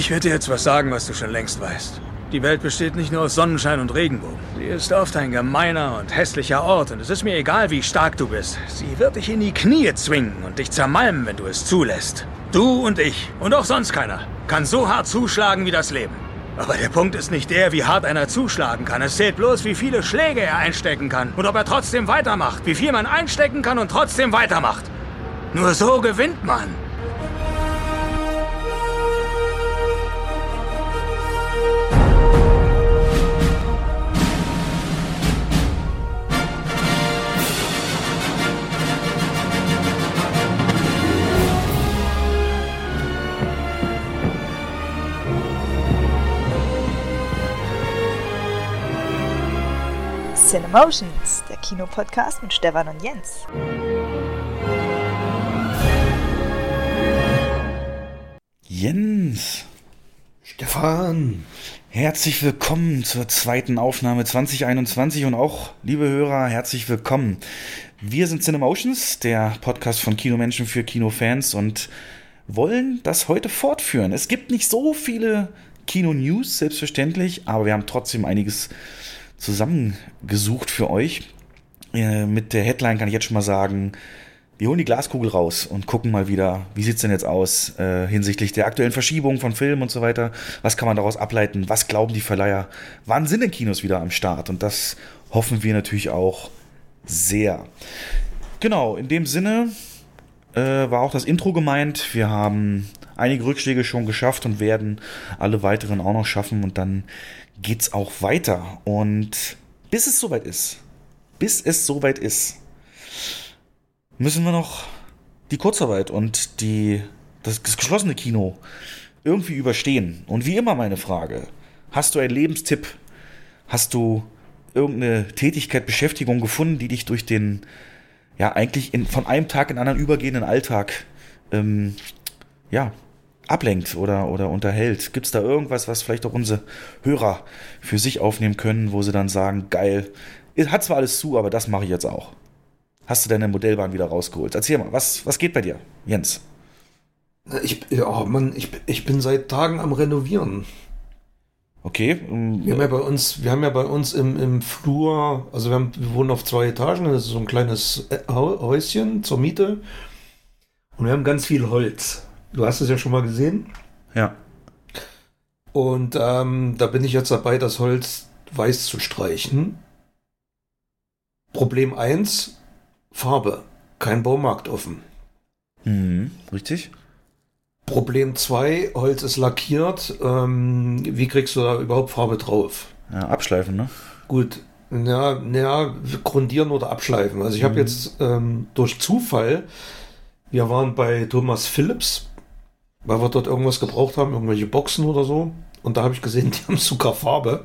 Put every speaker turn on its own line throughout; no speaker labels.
Ich werde dir jetzt was sagen, was du schon längst weißt. Die Welt besteht nicht nur aus Sonnenschein und Regenbogen. Sie ist oft ein gemeiner und hässlicher Ort und es ist mir egal, wie stark du bist. Sie wird dich in die Knie zwingen und dich zermalmen, wenn du es zulässt. Du und ich und auch sonst keiner kann so hart zuschlagen wie das Leben. Aber der Punkt ist nicht der, wie hart einer zuschlagen kann. Es zählt bloß, wie viele Schläge er einstecken kann und ob er trotzdem weitermacht. Wie viel man einstecken kann und trotzdem weitermacht. Nur so gewinnt man.
Cinemotions, der Kinopodcast mit Stefan und Jens.
Jens,
Stefan,
herzlich willkommen zur zweiten Aufnahme 2021 und auch, liebe Hörer, herzlich willkommen. Wir sind Cinemotions, der Podcast von Kinomenschen für Kinofans und wollen das heute fortführen. Es gibt nicht so viele Kino-News, selbstverständlich, aber wir haben trotzdem einiges zusammengesucht für euch. Äh, mit der Headline kann ich jetzt schon mal sagen, wir holen die Glaskugel raus und gucken mal wieder, wie sieht's denn jetzt aus äh, hinsichtlich der aktuellen Verschiebung von Filmen und so weiter. Was kann man daraus ableiten? Was glauben die Verleiher? Wann sind denn Kinos wieder am Start? Und das hoffen wir natürlich auch sehr. Genau, in dem Sinne äh, war auch das Intro gemeint. Wir haben einige Rückschläge schon geschafft und werden alle weiteren auch noch schaffen. Und dann geht's auch weiter. Und bis es soweit ist, bis es soweit ist, müssen wir noch die Kurzarbeit und die, das, das geschlossene Kino irgendwie überstehen. Und wie immer meine Frage, hast du einen Lebenstipp? Hast du irgendeine Tätigkeit, Beschäftigung gefunden, die dich durch den, ja, eigentlich in, von einem Tag in einen anderen übergehenden Alltag, ähm, ja, ablenkt oder, oder unterhält? Gibt es da irgendwas, was vielleicht auch unsere Hörer für sich aufnehmen können, wo sie dann sagen, geil, hat zwar alles zu, aber das mache ich jetzt auch. Hast du deine Modellbahn wieder rausgeholt? Erzähl mal, was, was geht bei dir, Jens?
Ich, ja, Mann, ich, ich bin seit Tagen am Renovieren.
Okay.
Um, wir haben ja bei uns, wir haben ja bei uns im, im Flur, also wir, haben, wir wohnen auf zwei Etagen, das ist so ein kleines Häuschen zur Miete. Und wir haben ganz viel Holz. Du hast es ja schon mal gesehen.
Ja.
Und ähm, da bin ich jetzt dabei, das Holz weiß zu streichen. Problem 1, Farbe. Kein Baumarkt offen.
Mhm, richtig.
Problem 2, Holz ist lackiert. Ähm, wie kriegst du da überhaupt Farbe drauf?
Ja, abschleifen, ne?
Gut. Ja, ja, grundieren oder abschleifen. Also ich mhm. habe jetzt ähm, durch Zufall, wir waren bei Thomas Phillips weil wir dort irgendwas gebraucht haben, irgendwelche Boxen oder so. Und da habe ich gesehen, die haben sogar Farbe.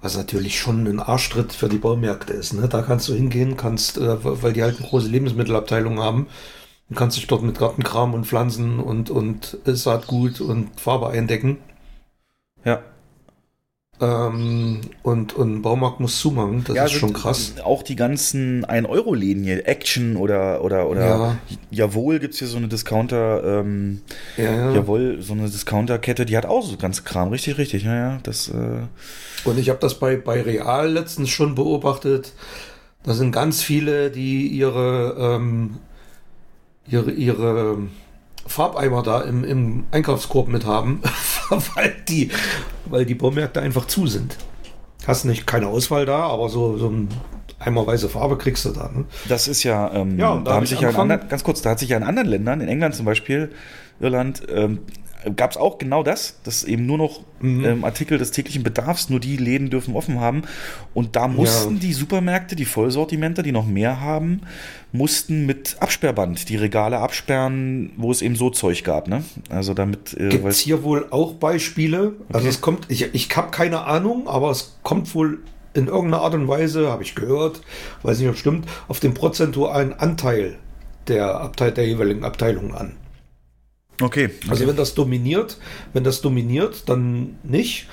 Was natürlich schon ein Arschtritt für die Baumärkte ist. Ne? Da kannst du hingehen, kannst, äh, weil die halt eine große Lebensmittelabteilung haben, und kannst dich dort mit Gartenkram und Pflanzen und, und Saatgut und Farbe eindecken.
Ja.
Ähm, und, und Baumarkt muss zumachen, das ja, ist schon krass.
Auch die ganzen 1-Euro-Läden hier, Action oder, oder, oder ja. Jawohl gibt es hier so eine Discounter, ähm, ja, ja. Jawohl, so eine Discounter-Kette, die hat auch so ganz Kram, richtig, richtig, ja, ja, das, äh
Und ich habe das bei, bei Real letztens schon beobachtet, da sind ganz viele, die ihre, ähm, ihre, ihre Farbeimer da im, im Einkaufskorb mit haben, weil die, weil die Baumärkte einfach zu sind. Hast nicht keine Auswahl da, aber so, so ein eimerweise Farbe kriegst du da. Ne?
Das ist ja, ähm, ja, da, da haben sich ja anderen, ganz kurz, da hat sich ja in anderen Ländern, in England zum Beispiel, Irland, ähm, gab es auch genau das, dass eben nur noch mhm. ähm, Artikel des täglichen Bedarfs, nur die Läden dürfen offen haben. Und da mussten ja. die Supermärkte, die Vollsortimenter, die noch mehr haben, mussten mit Absperrband die Regale absperren, wo es eben so Zeug gab. Ne? Also damit.
Äh, Gibt es hier wohl auch Beispiele? Also okay. Also es kommt, ich, ich habe keine Ahnung, aber es kommt wohl in irgendeiner Art und Weise, habe ich gehört, weiß nicht, ob es stimmt, auf den prozentualen Anteil der, Abteil, der jeweiligen Abteilung an.
Okay.
Also wenn das dominiert, wenn das dominiert, dann nicht.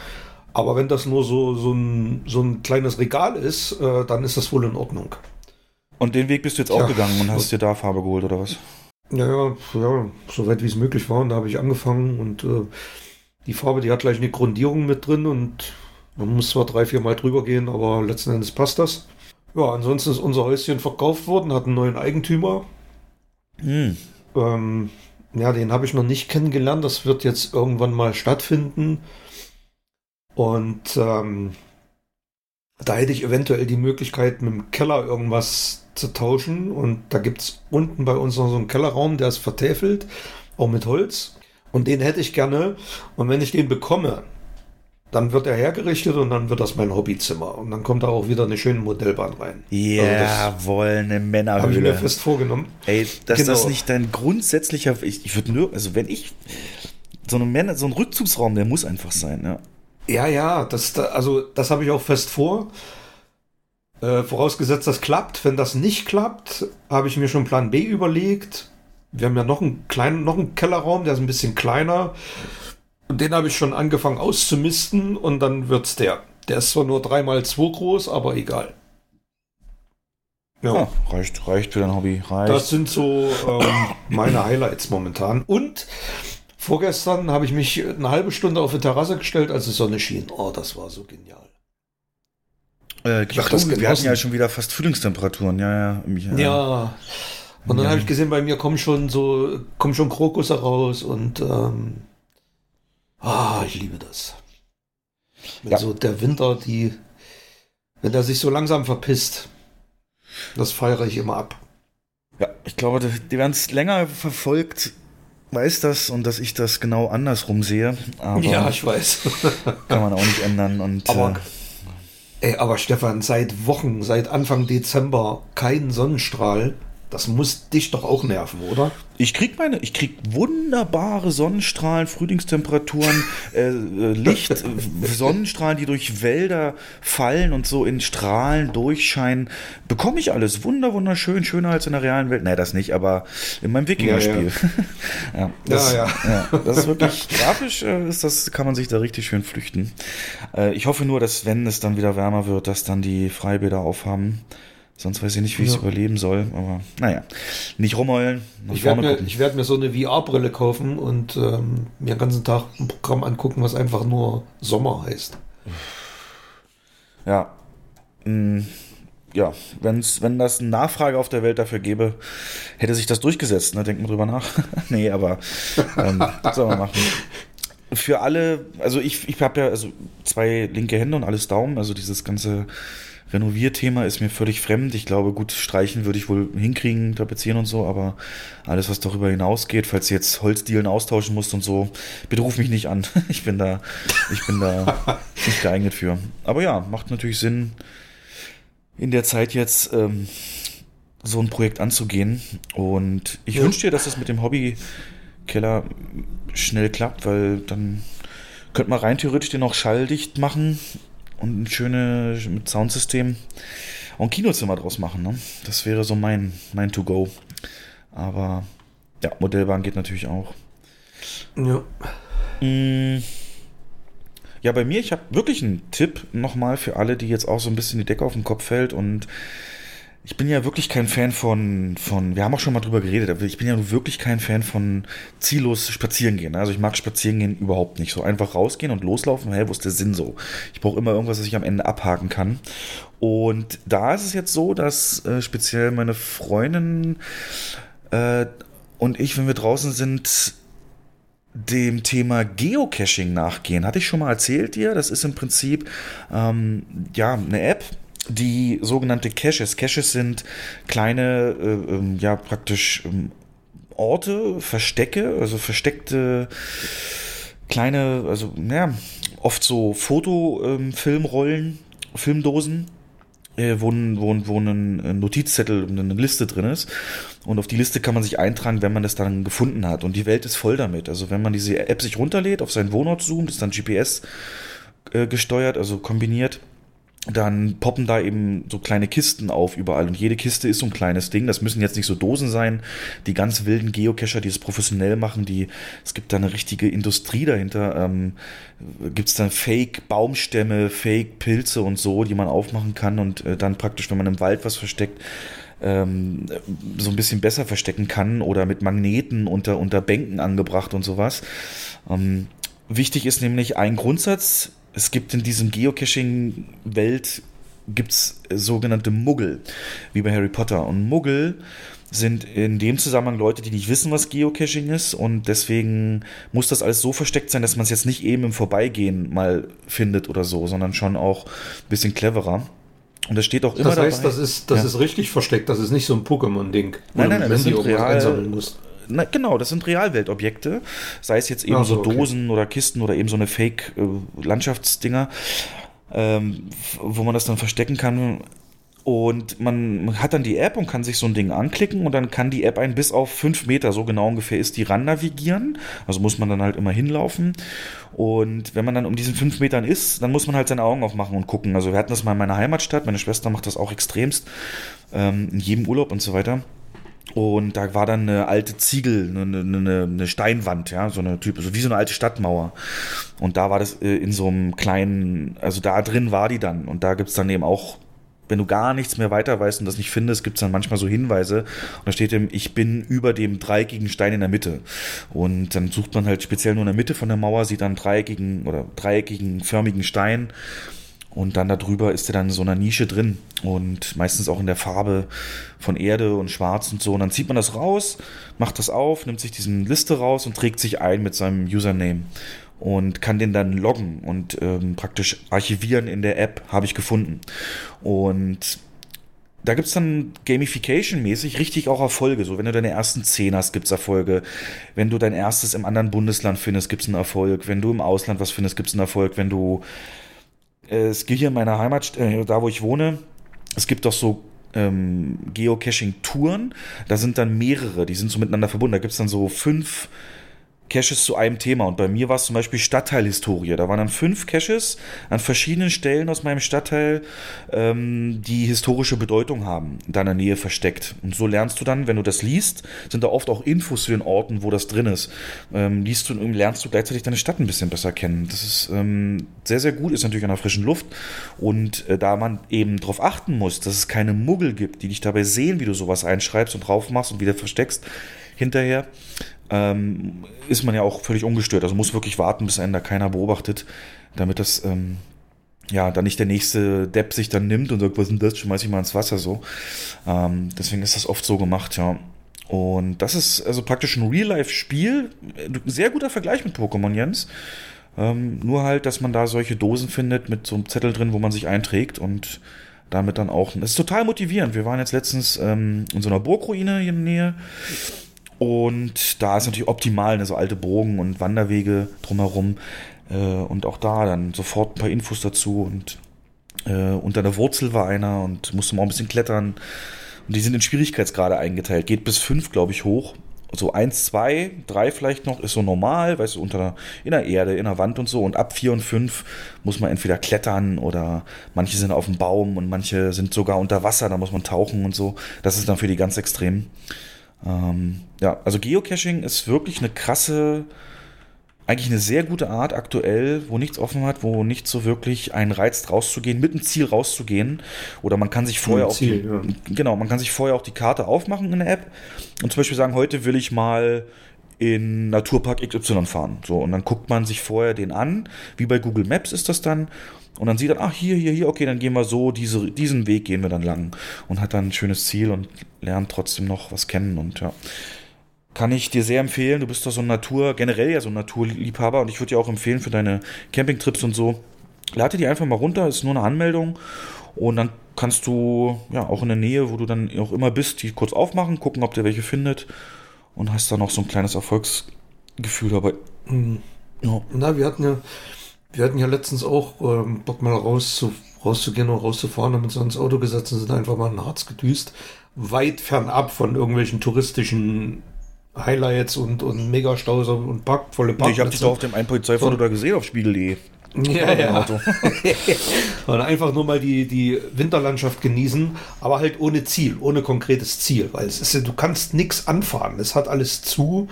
Aber wenn das nur so, so, ein, so ein kleines Regal ist, äh, dann ist das wohl in Ordnung.
Und den Weg bist du jetzt auch ja. gegangen und hast dir da Farbe geholt, oder was?
Ja, ja, ja so weit wie es möglich war. Und da habe ich angefangen und äh, Die Farbe, die hat gleich eine Grundierung mit drin und man muss zwar drei, vier Mal drüber gehen, aber letzten Endes passt das. Ja, ansonsten ist unser Häuschen verkauft worden, hat einen neuen Eigentümer.
Hm.
Ähm, ja, den habe ich noch nicht kennengelernt. Das wird jetzt irgendwann mal stattfinden. Und ähm, da hätte ich eventuell die Möglichkeit, mit dem Keller irgendwas zu tauschen. Und da gibt es unten bei uns noch so einen Kellerraum, der ist vertäfelt, auch mit Holz. Und den hätte ich gerne. Und wenn ich den bekomme, dann wird er hergerichtet und dann wird das mein Hobbyzimmer. Und dann kommt da auch wieder eine schöne Modellbahn rein.
Jawohl, also eine Männerhöhle.
Habe ich mir fest vorgenommen.
Ey, dass
Genau.
das nicht dein grundsätzlicher, ich, ich würde nur, also wenn ich, so, eine Männer, so ein Rückzugsraum, der muss einfach sein, ja.
Ja, ja, das, da- also das habe ich auch fest vor. Äh, vorausgesetzt, das klappt. Wenn das nicht klappt, habe ich mir schon Plan B überlegt. Wir haben ja noch einen kleinen, noch einen Kellerraum, der ist ein bisschen kleiner. Und den habe ich schon angefangen auszumisten und dann wird's der. Der ist zwar nur 3x2 groß, aber egal. Ja,
Ja, reicht, reicht für dein Hobby, reicht.
das sind so ähm, meine Highlights momentan. Und vorgestern habe ich mich eine halbe Stunde auf die Terrasse gestellt, als die Sonne schien. Oh, das war so genial.
äh,
Ach, das
wir hatten ja schon wieder fast Frühlingstemperaturen, ja, ja. im-
Ja. Und dann
Ja.
habe ich gesehen, bei mir kommen schon so, kommen schon Krokusse raus und ähm, ah, ich liebe das. Wenn
Ja.
so der Winter, die, wenn der sich so langsam verpisst, das feiere ich immer ab.
Ja, ich glaube, die, die werden es länger verfolgt, weiß das und dass ich das genau andersrum sehe.
Ja, ich weiß.
kann man auch nicht ändern. Und,
Aber,
äh,
ey, aber Stefan, seit Wochen, seit Anfang Dezember kein Sonnenstrahl. Das muss dich doch auch nerven, oder?
Ich krieg meine, ich krieg wunderbare Sonnenstrahlen, Frühlingstemperaturen, äh, äh, Licht, äh, Sonnenstrahlen, die durch Wälder fallen und so in Strahlen durchscheinen. Bekomme ich alles wunder wunderschön, schöner als in der realen Welt. Nee, das nicht, aber in meinem Wikinger-Spiel. Ja, das,
Ja,
ja. das ist wirklich grafisch, äh, ist das, kann man sich da richtig schön flüchten. Äh, ich hoffe nur, dass wenn es dann wieder wärmer wird, dass dann die Freibäder aufhaben. Sonst weiß ich nicht, wie ich es
Ja.
überleben soll. Aber naja, nicht rumheulen, nach
Ich werde mir, ich werd mir so eine VR-Brille kaufen und ähm, mir den ganzen Tag ein Programm angucken, was einfach nur Sommer heißt.
Ja. Mm, Ja, wenn's, wenn das eine Nachfrage auf der Welt dafür gäbe, hätte sich das durchgesetzt. Ne? Denkt mal drüber nach. nee, aber ähm, soll man machen? Für alle, also ich, ich habe ja also zwei linke Hände und alles Daumen, also dieses ganze Renovierthema ist mir völlig fremd. Ich glaube, gut, streichen würde ich wohl hinkriegen, tapezieren und so, aber alles, was darüber hinausgeht, falls du jetzt Holzdielen austauschen musst und so, bitte ruf mich nicht an. Ich bin da, ich bin da nicht geeignet für. Aber ja, macht natürlich Sinn, in der Zeit jetzt ähm, so ein Projekt anzugehen. Und ich
Ja.
wünsche dir, dass das mit dem Hobbykeller schnell klappt, weil dann könnte man rein theoretisch den auch schalldicht machen und ein schönes mit Soundsystem auch ein Kinozimmer draus machen. Ne? Das wäre so mein, mein To-Go. Aber ja, Modellbahn geht natürlich auch.
Ja.
Mm. Ja, bei mir, ich habe wirklich einen Tipp nochmal für alle, die jetzt auch so ein bisschen die Decke auf den Kopf fällt. Und ich bin ja wirklich kein Fan von, von, wir haben auch schon mal drüber geredet, aber ich bin ja wirklich kein Fan von ziellos spazieren gehen. Also ich mag spazieren gehen überhaupt nicht. So einfach rausgehen und loslaufen, hey, wo ist der Sinn so? Ich brauche immer irgendwas, das ich am Ende abhaken kann. Und da ist es jetzt so, dass äh, speziell meine Freundin äh, und ich, wenn wir draußen sind, dem Thema Geocaching nachgehen. Hatte ich schon mal erzählt dir. Das ist im Prinzip ähm, ja eine App, die sogenannte Caches. Caches sind kleine, äh, ähm, ja praktisch ähm, Orte, Verstecke, also versteckte kleine, also ja, oft so Fotofilmrollen, Filmdosen, äh, wo, ein- wo, wo ein ein Notizzettel und eine Liste drin ist. Und auf die Liste kann man sich eintragen, wenn man das dann gefunden hat. Und die Welt ist voll damit. Also wenn man diese App sich runterlädt, auf seinen Wohnort zoomt, ist dann GPS äh, gesteuert, also kombiniert, dann poppen da eben so kleine Kisten auf überall. Und jede Kiste ist so ein kleines Ding. Das müssen jetzt nicht so Dosen sein. Die ganz wilden Geocacher, die es professionell machen, die, es gibt da eine richtige Industrie dahinter. Ähm, gibt es dann Fake-Baumstämme, Fake-Pilze und so, die man aufmachen kann und äh, dann praktisch, wenn man im Wald was versteckt, ähm, so ein bisschen besser verstecken kann oder mit Magneten unter, unter Bänken angebracht und sowas. Ähm, Wichtig ist nämlich ein Grundsatz. Es gibt in diesem Geocaching-Welt gibt's sogenannte Muggel, wie bei Harry Potter. Und Muggel sind in dem Zusammenhang Leute, die nicht wissen, was Geocaching ist und deswegen muss das alles so versteckt sein, dass man es jetzt nicht eben im Vorbeigehen mal findet oder so, sondern schon auch ein bisschen cleverer. Und das steht auch immer
Das heißt,
dabei.
das ist, das
Ja.
ist richtig versteckt. Das ist nicht so ein Pokémon-Ding.
Nein, nein, nein, das sind real-
einsammeln musst.
Na, genau, das sind Realweltobjekte, sei es jetzt eben
Ach
so
so, okay.
Dosen oder Kisten oder eben so eine Fake-Landschaftsdinger, ähm, f- wo man das dann verstecken kann. Und man hat dann die App und kann sich so ein Ding anklicken und dann kann die App einen bis auf fünf Meter, so genau ungefähr ist die, ran navigieren. Also muss man dann halt immer hinlaufen. Und wenn man dann um diesen fünf Metern ist, dann muss man halt seine Augen aufmachen und gucken. Also wir hatten das mal in meiner Heimatstadt, meine Schwester macht das auch extremst, ähm, in jedem Urlaub und so weiter. Und da war dann eine alte Ziegel, eine, eine, eine Steinwand, ja, so eine Typ, so wie so eine alte Stadtmauer. Und da war das äh, in so einem kleinen, also da drin war die dann. Und da gibt's dann eben auch, wenn du gar nichts mehr weiter weißt und das nicht findest, gibt's dann manchmal so Hinweise. Und da steht eben, ich bin über dem dreieckigen Stein in der Mitte. Und dann sucht man halt speziell nur in der Mitte von der Mauer, sieht dann dreieckigen oder dreieckigen, förmigen Stein. Und dann darüber ist er dann in so einer Nische drin und meistens auch in der Farbe von Erde und Schwarz und so. Und dann zieht man das raus, macht das auf, nimmt sich diesen Liste raus und trägt sich ein mit seinem Username und kann den dann loggen und ähm, praktisch archivieren in der App, habe ich gefunden. Und da gibt's dann Gamification-mäßig richtig auch Erfolge. So, wenn du deine ersten zehn hast, gibt's Erfolge. Wenn du dein erstes im anderen Bundesland findest, gibt's einen Erfolg. Wenn du im Ausland was findest, gibt's einen Erfolg. Wenn du es gibt hier in meiner Heimat, äh, da wo ich wohne, es gibt doch so ähm, Geocaching-Touren. Da sind dann mehrere, die sind so miteinander verbunden. Da gibt's dann so fünf Caches zu einem Thema. Und bei mir war es zum Beispiel Stadtteilhistorie. Da waren dann fünf Caches an verschiedenen Stellen aus meinem Stadtteil, ähm, die historische Bedeutung haben, in deiner Nähe versteckt. Und so lernst du dann, wenn du das liest, sind da oft auch Infos zu den Orten, wo das drin ist. Ähm, liest du und lernst du gleichzeitig deine Stadt ein bisschen besser kennen. Das ist ähm, sehr, sehr gut, ist natürlich an der frischen Luft. Und äh, da man eben darauf achten muss, dass es keine Muggel gibt, die dich dabei sehen, wie du sowas einschreibst und drauf machst und wieder versteckst, hinterher, ähm, ist man ja auch völlig ungestört. Also muss wirklich warten, bis einen da keiner beobachtet, damit das, ähm, ja, dann nicht der nächste Depp sich dann nimmt und sagt, was ist denn das, schmeiß ich mal ins Wasser so. Ähm, deswegen ist das oft so gemacht, ja. Und das ist also praktisch ein Real-Life-Spiel. Sehr guter Vergleich mit Pokémon, Jens. Ähm, nur halt, dass man da solche Dosen findet mit so einem Zettel drin, wo man sich einträgt und damit dann auch. Das ist total motivierend. Wir waren jetzt letztens ähm, in so einer Burgruine hier in der Nähe. Und da ist natürlich optimal, ne, so alte Bogen und Wanderwege drumherum. Äh, und auch da dann sofort ein paar Infos dazu. Und äh, unter der Wurzel war einer und musste mal ein bisschen klettern. Und die sind in Schwierigkeitsgrade eingeteilt. Geht bis fünf, glaube ich, hoch. So eins, zwei, drei vielleicht noch ist so normal, weißt du, unter in der Erde, in der Wand und so. Und ab vier und fünf muss man entweder klettern oder manche sind auf dem Baum und manche sind sogar unter Wasser, da muss man tauchen und so. Das ist dann für die ganz Extremen. Ähm, ja, also Geocaching ist wirklich eine krasse, eigentlich eine sehr gute Art aktuell, wo nichts offen hat, wo nicht so wirklich einen reizt rauszugehen, mit einem Ziel rauszugehen. Oder man kann sich vorher
Ein
auch die, genau, man kann sich vorher auch die Karte aufmachen in der App und zum Beispiel sagen, heute will ich mal in Naturpark XY fahren. So, und dann guckt man sich vorher den an, wie bei Google Maps ist das dann. Und dann sieht er, ach, hier, hier, hier, okay, dann gehen wir so, diese, diesen Weg gehen wir dann lang. Und hat dann ein schönes Ziel und lernt trotzdem noch was kennen und ja. Kann ich dir sehr empfehlen. Du bist doch so ein Natur, generell ja so ein Naturliebhaber und ich würde dir auch empfehlen für deine Campingtrips und so. Lade die einfach mal runter, ist nur eine Anmeldung und dann kannst du ja auch in der Nähe, wo du dann auch immer bist, die kurz aufmachen, gucken, ob der welche findet und hast dann noch so ein kleines Erfolgsgefühl dabei. Ja.
Na, wir hatten ja, wir hatten ja letztens auch ähm, Bock mal raus zu, rauszugehen oder rauszufahren, haben uns ins Auto gesetzt und sind einfach mal in den Harz gedüst. Weit fernab von irgendwelchen touristischen Highlights und, und Megastaus und Park, volle
Ich habe dich doch auf
Parkplätze.
dem einen Polizeifoto da gesehen auf Spiegel.de.
Ja, ja.
Auto.
Und einfach nur mal die, die Winterlandschaft genießen, aber halt ohne Ziel, ohne konkretes Ziel, weil es ist, ja- du kannst nichts anfahren. Es hat alles zu.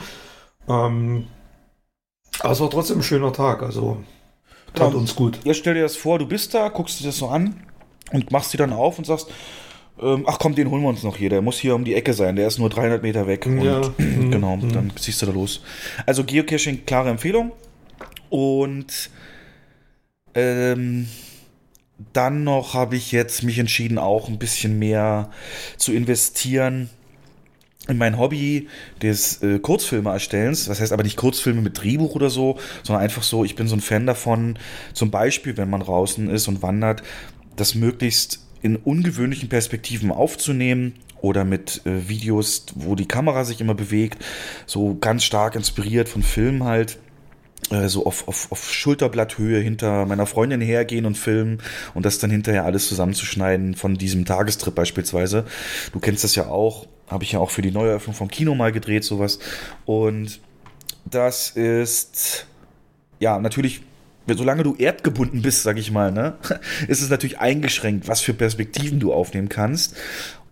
Ähm, aber es war trotzdem ein schöner Tag, also tat
Ja.
uns gut.
Jetzt stell dir das vor, du bist da, guckst dir das so an und machst die dann auf und sagst, ähm, ach komm, den holen wir uns noch hier, der muss hier um die Ecke sein, der ist nur 300 Meter weg.
Ja.
Und genau, dann ziehst du da los. Also Geocaching, klare Empfehlung. Und ähm, dann noch habe ich jetzt mich entschieden, auch ein bisschen mehr zu investieren in mein Hobby des äh, Kurzfilme erstellens. Das heißt aber nicht Kurzfilme mit Drehbuch oder so, sondern einfach so, ich bin so ein Fan davon, zum Beispiel, wenn man draußen ist und wandert, das möglichst in ungewöhnlichen Perspektiven aufzunehmen oder mit äh, Videos, wo die Kamera sich immer bewegt, so ganz stark inspiriert von Filmen halt äh, so auf, auf, auf Schulterblatthöhe hinter meiner Freundin hergehen und filmen und das dann hinterher alles zusammenzuschneiden von diesem Tagestrip beispielsweise. Du kennst das ja auch, habe ich ja auch für die Neueröffnung vom Kino mal gedreht, sowas. Und das ist ja natürlich solange du erdgebunden bist, sag ich mal, ne, ist es natürlich eingeschränkt, was für Perspektiven du aufnehmen kannst.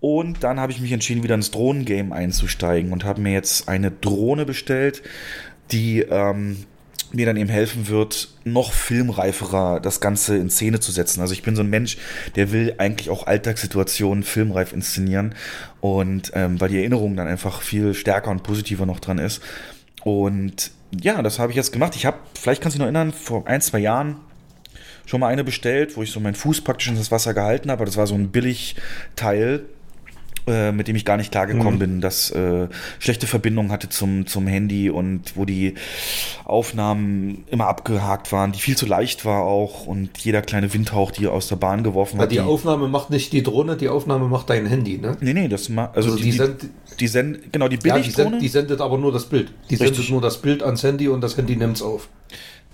Und dann habe ich mich entschieden, wieder ins Drohnengame einzusteigen und habe mir jetzt eine Drohne bestellt, die ähm, mir dann eben helfen wird, noch filmreiferer das Ganze in Szene zu setzen. Also ich bin so ein Mensch, der will eigentlich auch Alltagssituationen filmreif inszenieren und ähm, weil die Erinnerung dann einfach viel stärker und positiver noch dran ist. Und ja, das habe ich jetzt gemacht. Ich habe, vielleicht kannst du dich noch erinnern, vor ein, zwei Jahren schon mal eine bestellt, wo ich so meinen Fuß praktisch in das Wasser gehalten habe. Das war so ein Billigteil mit dem ich gar nicht klargekommen mhm. bin, das äh, schlechte Verbindung hatte zum, zum Handy und wo die Aufnahmen immer abgehakt waren, die viel zu leicht war auch und jeder kleine Windhauch, die aus der Bahn geworfen
hat. Die, die Aufnahme macht nicht die Drohne, die Aufnahme macht dein Handy, ne?
Nee, nee, das macht, also, also, die, die, send,
die, send, genau, die Billigdrohne. Ja, die, send, die sendet aber nur das Bild. Die Richtig. sendet nur das Bild ans Handy und das Handy nimmt es auf.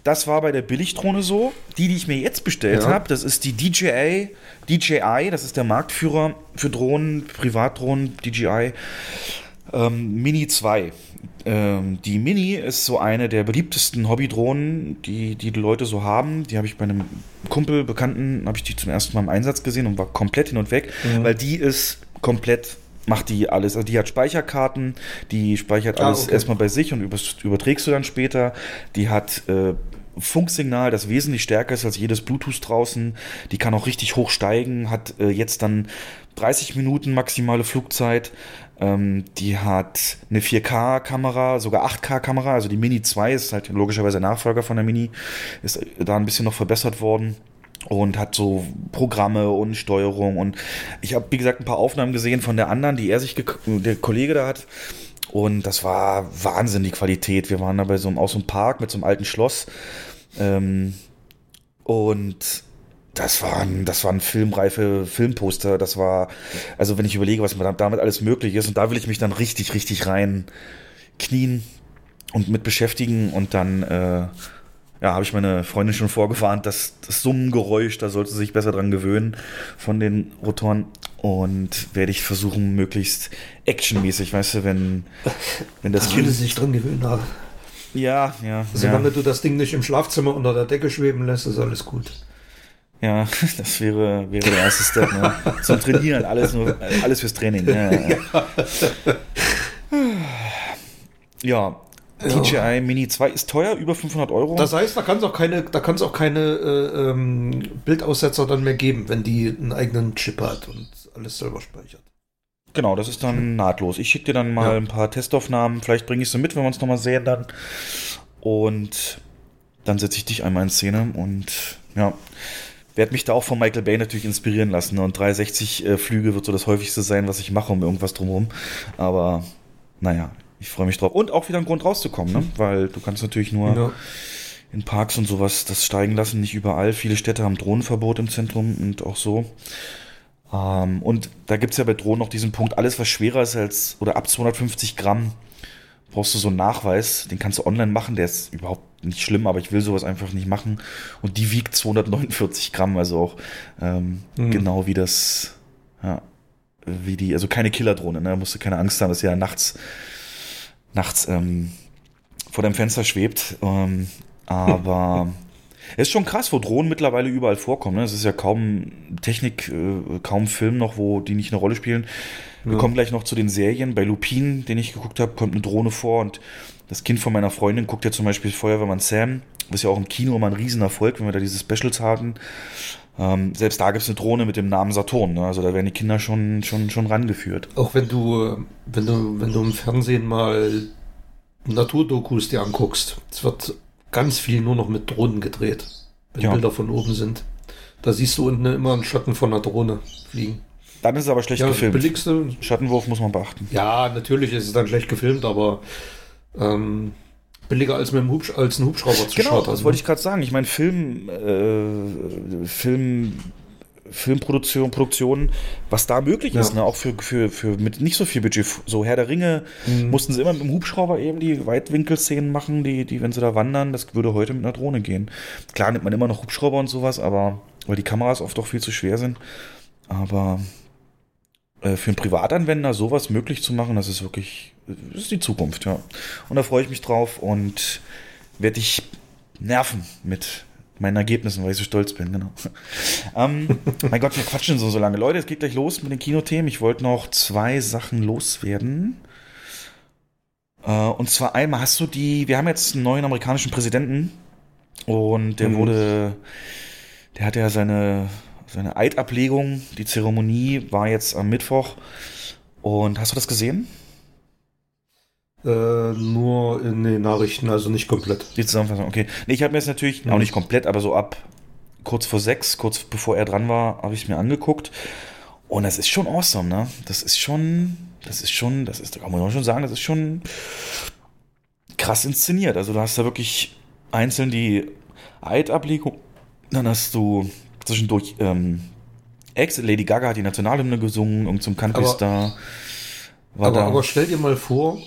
Das war bei der Billigdrohne so. Die, die ich mir jetzt bestellt ja. habe, das ist die DJI, DJI, das ist der Marktführer für Drohnen, Privatdrohnen, DJI ähm, Mini 2. Ähm, die Mini ist so eine der beliebtesten Hobbydrohnen, die, die die Leute so haben. Die habe ich bei einem Kumpel, Bekannten, habe ich die zum ersten Mal im Einsatz gesehen und war komplett hin und weg, mhm. weil die ist komplett macht die alles. Also die hat Speicherkarten, die speichert ah, alles ah, okay. erstmal bei sich und überträgst du dann später. Die hat äh, Funksignal, das wesentlich stärker ist als jedes Bluetooth draußen. Die kann auch richtig hoch steigen, hat äh, jetzt dann 30 Minuten maximale Flugzeit. Ähm, die hat eine 4K-Kamera, sogar 8K-Kamera. Also die Mini 2 ist halt logischerweise Nachfolger von der Mini, ist da ein bisschen noch verbessert worden und hat so Programme und Steuerung und ich habe wie gesagt ein paar Aufnahmen gesehen von der anderen, die er sich der Kollege da hat und das war Wahnsinn, die Qualität. Wir waren da bei so einem, aus so einem Park mit so einem alten Schloss. Ähm, und das waren, das waren filmreife Filmposter. Das war, also wenn ich überlege, was damit alles möglich ist, und da will ich mich dann richtig, richtig rein knien und mit beschäftigen und dann, äh, ja, habe ich meine Freundin schon vorgewarnt, dass das Summengeräusch, da sollte sie sich besser dran gewöhnen von den Rotoren und werde ich versuchen, möglichst actionmäßig, weißt du, wenn, wenn das
da Kind. sich dran gewöhnen haben.
Ja, ja.
Solange
ja.
du das Ding nicht im Schlafzimmer unter der Decke schweben lässt, ist alles gut.
Ja, das wäre, wäre der erste Step. Ne? Zum Trainieren, alles, nur, alles fürs Training. Ja, ja. ja DJI Mini 2 ist teuer, über 500 Euro.
Das heißt, da kann es auch keine, da kann's auch keine äh, ähm, Bildaussetzer dann mehr geben, wenn die einen eigenen Chip hat und alles selber speichert.
Genau, das ist dann nahtlos. Ich schicke dir dann mal ja. ein paar Testaufnahmen. Vielleicht bringe ich sie mit, wenn wir uns nochmal sehen dann. Und dann setze ich dich einmal in Szene und ja, werde mich da auch von Michael Bay natürlich inspirieren lassen. Und 360 äh, Flüge wird so das häufigste sein, was ich mache um irgendwas drumherum. Aber naja, ich freue mich drauf. Und auch wieder ein Grund rauszukommen, ne? Weil du kannst natürlich nur ja. in Parks und sowas das steigen lassen, nicht überall. Viele Städte haben Drohnenverbot im Zentrum und auch so. Ähm, und da gibt es ja bei Drohnen noch diesen Punkt, alles was schwerer ist als oder ab 250 Gramm brauchst du so einen Nachweis, den kannst du online machen, der ist überhaupt nicht schlimm, aber ich will sowas einfach nicht machen. Und die wiegt 249 Gramm, also auch ähm, mhm. genau wie das, ja, wie die, also keine Killerdrohne, ne? Da musst du keine Angst haben, dass ja nachts nachts ähm, vor deinem Fenster schwebt. Ähm, aber es ist schon krass, wo Drohnen mittlerweile überall vorkommen. Ne? Es ist ja kaum Technik, äh, kaum Film noch, wo die nicht eine Rolle spielen. Wir ja. kommen gleich noch zu den Serien. Bei Lupin, den ich geguckt habe, kommt eine Drohne vor und das Kind von meiner Freundin guckt ja zum Beispiel Feuerwehrmann Sam. Das ist ja auch im Kino immer ein Riesenerfolg, wenn wir da diese Specials haben. Ähm, selbst da gibt es eine Drohne mit dem Namen Saturn. Ne? Also da werden die Kinder schon, schon, schon rangeführt.
Auch wenn du, wenn du, wenn du im Fernsehen mal Naturdokus dir anguckst, es wird ganz viel nur noch mit Drohnen gedreht, wenn
Ja.
Bilder von oben sind. Da siehst du unten immer einen Schatten von einer Drohne fliegen.
Dann ist es aber schlecht
Ja,
gefilmt.
billigste.
Schattenwurf muss man beachten.
Ja, natürlich ist es dann schlecht gefilmt, aber ähm, billiger als mit dem Hubsch als ein Hubschrauber zu
Genau,
chartern.
das wollte ich gerade sagen. Ich meine, Film, äh, Film, Filmproduktion, Produktion, was da möglich
Ja.
ist, ne? auch für, für, für mit nicht so viel Budget. So Herr der Ringe
Mhm.
mussten sie immer mit dem Hubschrauber eben die Weitwinkelszenen machen, die, die, wenn sie da wandern, das würde heute mit einer Drohne gehen. Klar nimmt man immer noch Hubschrauber und sowas, aber weil die Kameras oft auch viel zu schwer sind. Aber äh, für einen Privatanwender sowas möglich zu machen, das ist wirklich, das ist die Zukunft, ja. Und da freue ich mich drauf und werde ich nerven mit meinen Ergebnissen, weil ich so stolz bin, genau. ähm, mein Gott, wir quatschen so, so lange. Leute, es geht gleich los mit den Kinothemen. Ich wollte noch zwei Sachen loswerden. Äh, und zwar einmal hast du die, wir haben jetzt einen neuen amerikanischen Präsidenten und der
Mhm.
wurde, der hatte ja seine, seine Eidablegung, die Zeremonie war jetzt am Mittwoch. Und hast du das gesehen?
Äh, nur in den Nachrichten, also nicht komplett.
Die Zusammenfassung, okay. Nee, ich habe mir jetzt natürlich, auch nicht komplett, aber so ab kurz vor sechs, kurz bevor er dran war, habe ich es mir angeguckt. Und das ist schon awesome, ne? Das ist schon, das ist schon, das ist, da kann man schon sagen, das ist schon krass inszeniert. Also du hast da wirklich einzeln die Eidablegung, dann hast du zwischendurch ähm, Ex, Lady Gaga hat die Nationalhymne gesungen, irgend zum
Aber-
da. War
Aber,
da.
aber stell dir mal vor,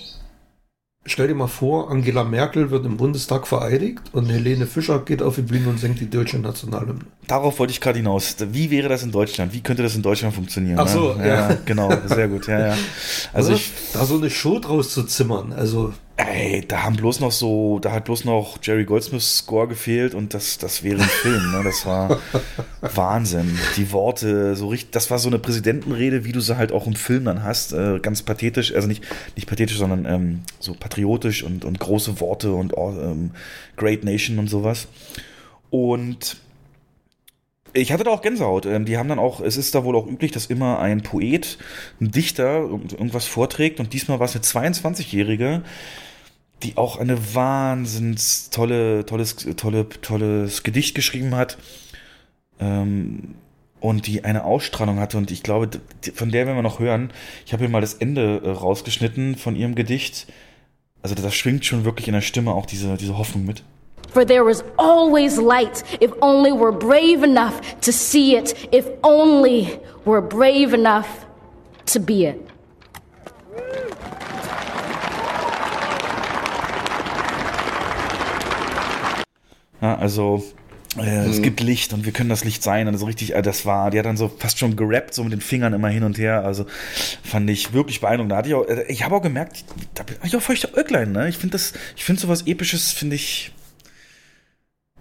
stell dir mal vor, Angela Merkel wird im Bundestag vereidigt und Helene Fischer geht auf die Bühne und singt die deutsche Nationalhymne.
Darauf wollte ich gerade hinaus. Wie wäre das in Deutschland? Wie könnte das in Deutschland funktionieren?
Ach so,
ne?
ja.
Genau, sehr gut, ja, ja. Also
Oder?
ich,
da so eine Show draus zu zimmern, also
ey, da haben bloß noch so, da hat bloß noch Jerry Goldsmiths Score gefehlt und das, das wäre ein Film, ne? Das war Wahnsinn. Die Worte, so richtig, das war so eine Präsidentenrede, wie du sie halt auch im Film dann hast, äh, ganz pathetisch, also nicht, nicht pathetisch, sondern ähm, so patriotisch und, und große Worte und ähm, Great Nation und sowas. Und ich hatte da auch Gänsehaut. Ähm, Die haben dann auch, es ist da wohl auch üblich, dass immer ein Poet, ein Dichter irgend- irgendwas vorträgt und diesmal war es eine 22-Jährige, die auch eine wahnsinns tolle, tolles, tolle, tolles Gedicht geschrieben hat ähm, und die eine Ausstrahlung hatte und ich glaube, von der werden wir noch hören. Ich habe hier mal das Ende äh, rausgeschnitten von ihrem Gedicht. Also da schwingt schon wirklich in der Stimme auch diese, diese Hoffnung mit.
For there is always light if only we're brave enough to see it, if only we're brave enough to be it.
Ja, also äh, es gibt Licht und wir können das Licht sein. Also richtig, äh, das war, die hat dann so fast schon gerappt, so mit den Fingern immer hin und her. Also fand ich wirklich beeindruckend. Da hatte ich auch, äh, ich habe auch gemerkt, da bin ich auch feuchte Äuglein, ne? Ich finde das, ich finde sowas Episches, finde ich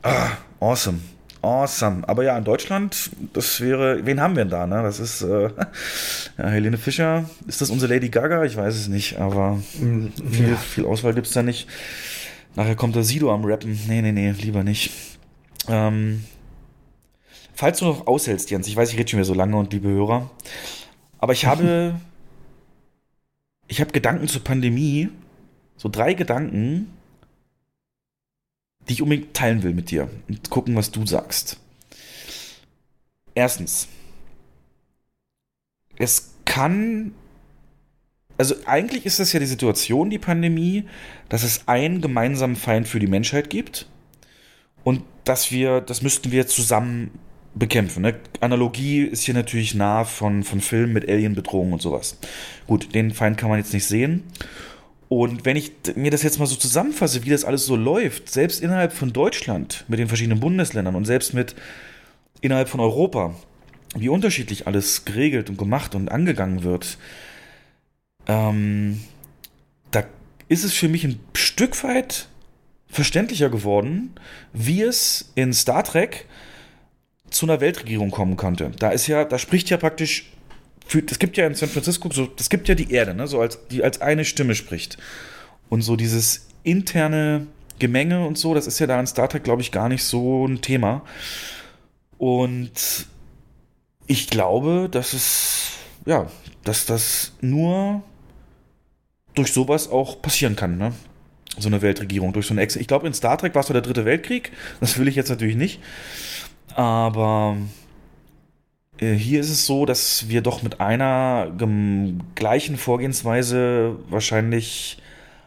ah, awesome. Awesome. Aber ja, in Deutschland, das wäre, wen haben wir denn da, ne? Das ist äh, ja, Helene Fischer. Ist das unsere Lady Gaga? Ich weiß es nicht, aber viel, viel Auswahl gibt's da nicht. Nachher kommt der Sido am Rappen. Nee, nee, nee, lieber nicht. Ähm, falls du noch aushältst, Jens, ich weiß, ich rede schon wieder so lange und liebe Hörer, aber ich habe, ich habe Gedanken zur Pandemie, so drei Gedanken, die ich unbedingt teilen will mit dir und gucken, was du sagst. Erstens, es kann also eigentlich ist das ja die Situation, die Pandemie, dass es einen gemeinsamen Feind für die Menschheit gibt und dass wir, das müssten wir zusammen bekämpfen. Ne? Analogie ist hier natürlich nah von, von Filmen mit Alien-Bedrohung und sowas. Gut, den Feind kann man jetzt nicht sehen. Und wenn ich mir das jetzt mal so zusammenfasse, wie das alles so läuft, selbst innerhalb von Deutschland mit den verschiedenen Bundesländern und selbst mit innerhalb von Europa, wie unterschiedlich alles geregelt und gemacht und angegangen wird, ähm, da ist es für mich ein Stück weit verständlicher geworden, wie es in Star Trek zu einer Weltregierung kommen konnte. Da ist ja, da spricht ja praktisch, es gibt ja in San Francisco so, es gibt ja die Erde, ne, so als die als eine Stimme spricht und so dieses interne Gemenge und so, das ist ja da in Star Trek glaube ich gar nicht so ein Thema. Und ich glaube, dass es ja, dass das nur durch sowas auch passieren kann. Ne? so eine Weltregierung, durch so eine Ex Ich glaube, in Star Trek war es so der dritte Weltkrieg. Das will ich jetzt natürlich nicht. Aber äh, hier ist es so, dass wir doch mit einer gleichen Vorgehensweise wahrscheinlich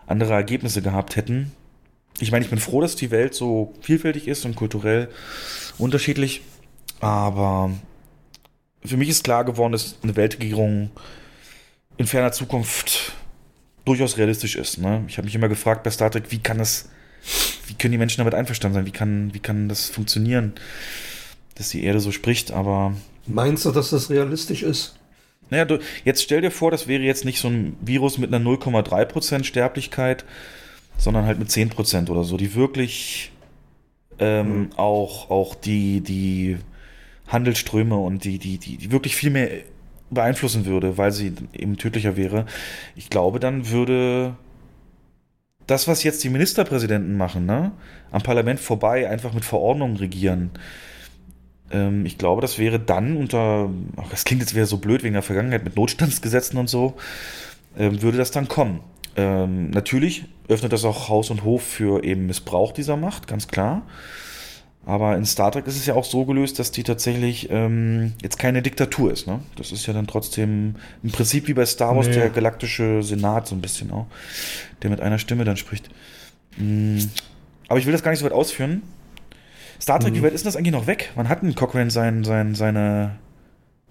andere Ergebnisse gehabt hätten. Ich meine, ich bin froh, dass die Welt so vielfältig ist und kulturell unterschiedlich. Aber für mich ist klar geworden, dass eine Weltregierung in ferner Zukunft durchaus realistisch ist. Ne? Ich habe mich immer gefragt bei Star Trek, wie kann das, wie können die Menschen damit einverstanden sein? Wie kann, wie kann das funktionieren, dass die Erde so spricht? Aber
meinst du, dass das realistisch ist?
Naja, du, jetzt stell dir vor, das wäre jetzt nicht so ein Virus mit einer 0,3% Sterblichkeit, sondern halt mit 10% oder so, die wirklich ähm, mhm. auch, auch die, die Handelsströme und die, die, die, die wirklich viel mehr beeinflussen würde, weil sie eben tödlicher wäre. Ich glaube, dann würde das, was jetzt die Ministerpräsidenten machen, ne, am Parlament vorbei einfach mit Verordnungen regieren, ähm, ich glaube, das wäre dann unter, ach, das klingt jetzt wieder so blöd wegen der Vergangenheit mit Notstandsgesetzen und so, ähm, würde das dann kommen. Ähm, natürlich öffnet das auch Haus und Hof für eben Missbrauch dieser Macht, ganz klar. Aber in Star Trek ist es ja auch so gelöst, dass die tatsächlich ähm, jetzt keine Diktatur ist. Ne? Das ist ja dann trotzdem im Prinzip wie bei Star Wars nee. der galaktische Senat so ein bisschen auch, der mit einer Stimme dann spricht. Mhm. Aber ich will das gar nicht so weit ausführen. Star Trek, mhm. wie weit ist das eigentlich noch weg? Wann hat denn Cochrane sein, sein, seine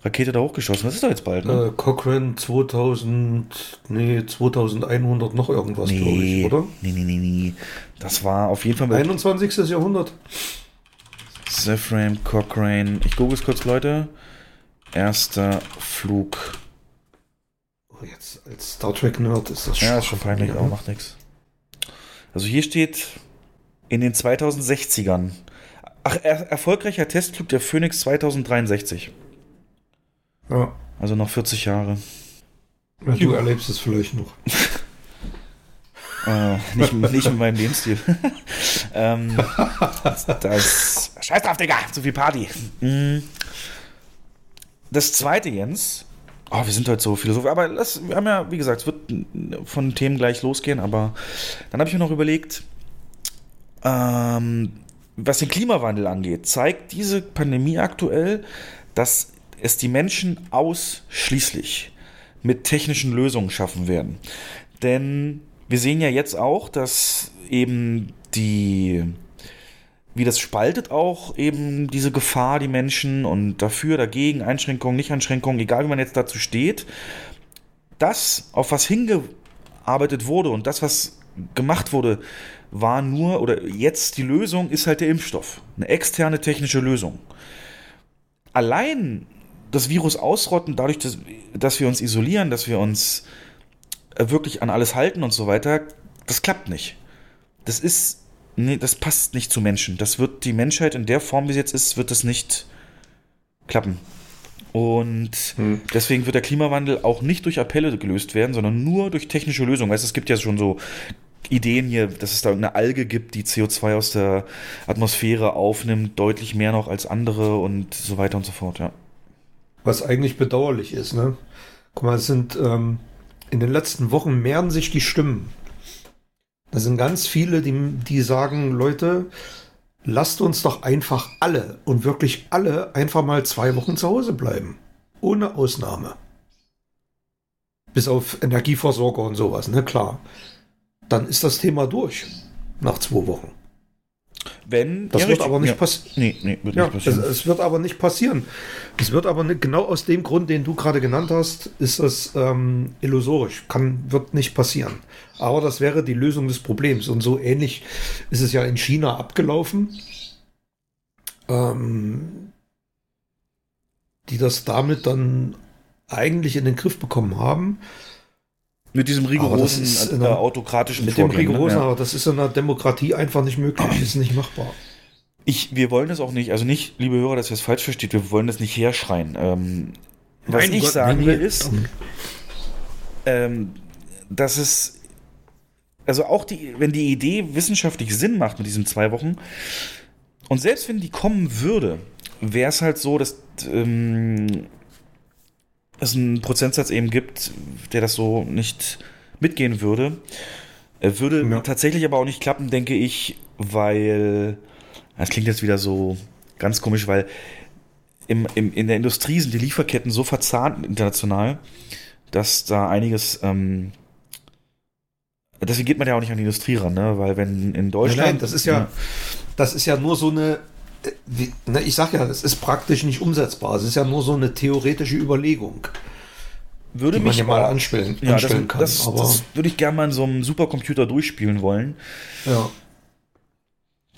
Rakete da hochgeschossen? Das ist doch jetzt bald,
ne? Äh, Cochrane 2000, nee, 2100 noch irgendwas,
nee,
glaube ich, oder?
Nee, nee, nee, nee. Das war auf jeden Fall...
Mit 21. Jahrhundert.
Zephyr Cochrane. Ich google es kurz, Leute. Erster Flug.
Oh, jetzt als Star Trek-Nerd ist das
schon. Ja, ist schon peinlich, aber macht nichts. Also hier steht in den 2060ern Ach, er, erfolgreicher Testflug der Phoenix 2063.
Ja.
Also noch 40 Jahre.
Ja, du erlebst es vielleicht noch.
äh, nicht, nicht mit meinem Lebensstil. ähm, das. Scheiß drauf, Digga! Zu viel Party. Mm. Das zweite, Jens. Oh, wir sind heute so philosophisch. Aber das, wir haben ja, wie gesagt, es wird von Themen gleich losgehen. Aber dann habe ich mir noch überlegt, ähm, was den Klimawandel angeht, zeigt diese Pandemie aktuell, dass es die Menschen ausschließlich mit technischen Lösungen schaffen werden. Denn wir sehen ja jetzt auch, dass eben die, wie das spaltet auch eben diese Gefahr, die Menschen und dafür, dagegen, Einschränkungen, Nicht-Einschränkungen, egal wie man jetzt dazu steht, das, auf was hingearbeitet wurde und das, was gemacht wurde, war nur, oder jetzt die Lösung ist halt der Impfstoff. Eine externe technische Lösung. Allein das Virus ausrotten, dadurch, dass, dass wir uns isolieren, dass wir uns äh, wirklich an alles halten und so weiter, das klappt nicht. Das ist, nee, das passt nicht zu Menschen. Das wird die Menschheit in der Form, wie sie jetzt ist, wird das nicht klappen. Und hm. deswegen wird der Klimawandel auch nicht durch Appelle gelöst werden, sondern nur durch technische Lösungen. Weißt, es gibt ja schon so Ideen hier, dass es da eine Alge gibt, die CO2 aus der Atmosphäre aufnimmt, deutlich mehr noch als andere und so weiter und so fort, ja.
Was eigentlich bedauerlich ist, ne? Guck mal, es sind ähm, in den letzten Wochen mehren sich die Stimmen. Da sind ganz viele, die, die sagen, Leute, lasst uns doch einfach alle und wirklich alle einfach mal zwei Wochen zu Hause bleiben. Ohne Ausnahme. Bis auf Energieversorger und sowas, ne? Klar dann ist das Thema durch nach zwei Wochen.
Wenn,
das ja, wird richtig. aber nicht ja. passieren.
Nee, nee, wird ja, nicht passieren.
Es, es, wird aber nicht passieren. Es wird aber nicht, genau aus dem Grund, den du gerade genannt hast, ist es ähm, illusorisch. Kann, wird nicht passieren. Aber das wäre die Lösung des Problems. Und so ähnlich ist es ja in China abgelaufen. Ähm, die das damit dann eigentlich in den Griff bekommen haben.
Mit diesem rigorosen,
äh, einer, autokratischen
Mit dem rigorosen,
ne? aber das ist in einer Demokratie einfach nicht möglich, ist nicht machbar.
Ich, wir wollen das auch nicht, also nicht, liebe Hörer, dass ihr es falsch versteht, wir wollen das nicht herschreien. Ähm, was Nein, ich Gott, sagen will ist, ähm, dass es, also auch die, wenn die Idee wissenschaftlich Sinn macht mit diesen zwei Wochen, und selbst wenn die kommen würde, wäre es halt so, dass ähm, es einen Prozentsatz eben gibt, der das so nicht mitgehen würde. Äh, Würde
Ja.
tatsächlich aber auch nicht klappen, denke ich, weil. Das klingt jetzt wieder so ganz komisch, weil im, im, in der Industrie sind die Lieferketten so verzahnt international, dass da einiges. Ähm, deswegen geht man ja auch nicht an die Industrie ran, ne? Weil wenn in Deutschland.
Nein, nein, das ist ja, das ist ja nur so eine, wie, ne, ich sag ja, das ist praktisch nicht umsetzbar. Es ist ja nur so eine theoretische Überlegung,
würde
die man
mich
ja mal anspielen,
Ja, das,
anstellen kann.
das,
Aber
das würde ich gerne mal in so einem Supercomputer durchspielen wollen.
ja.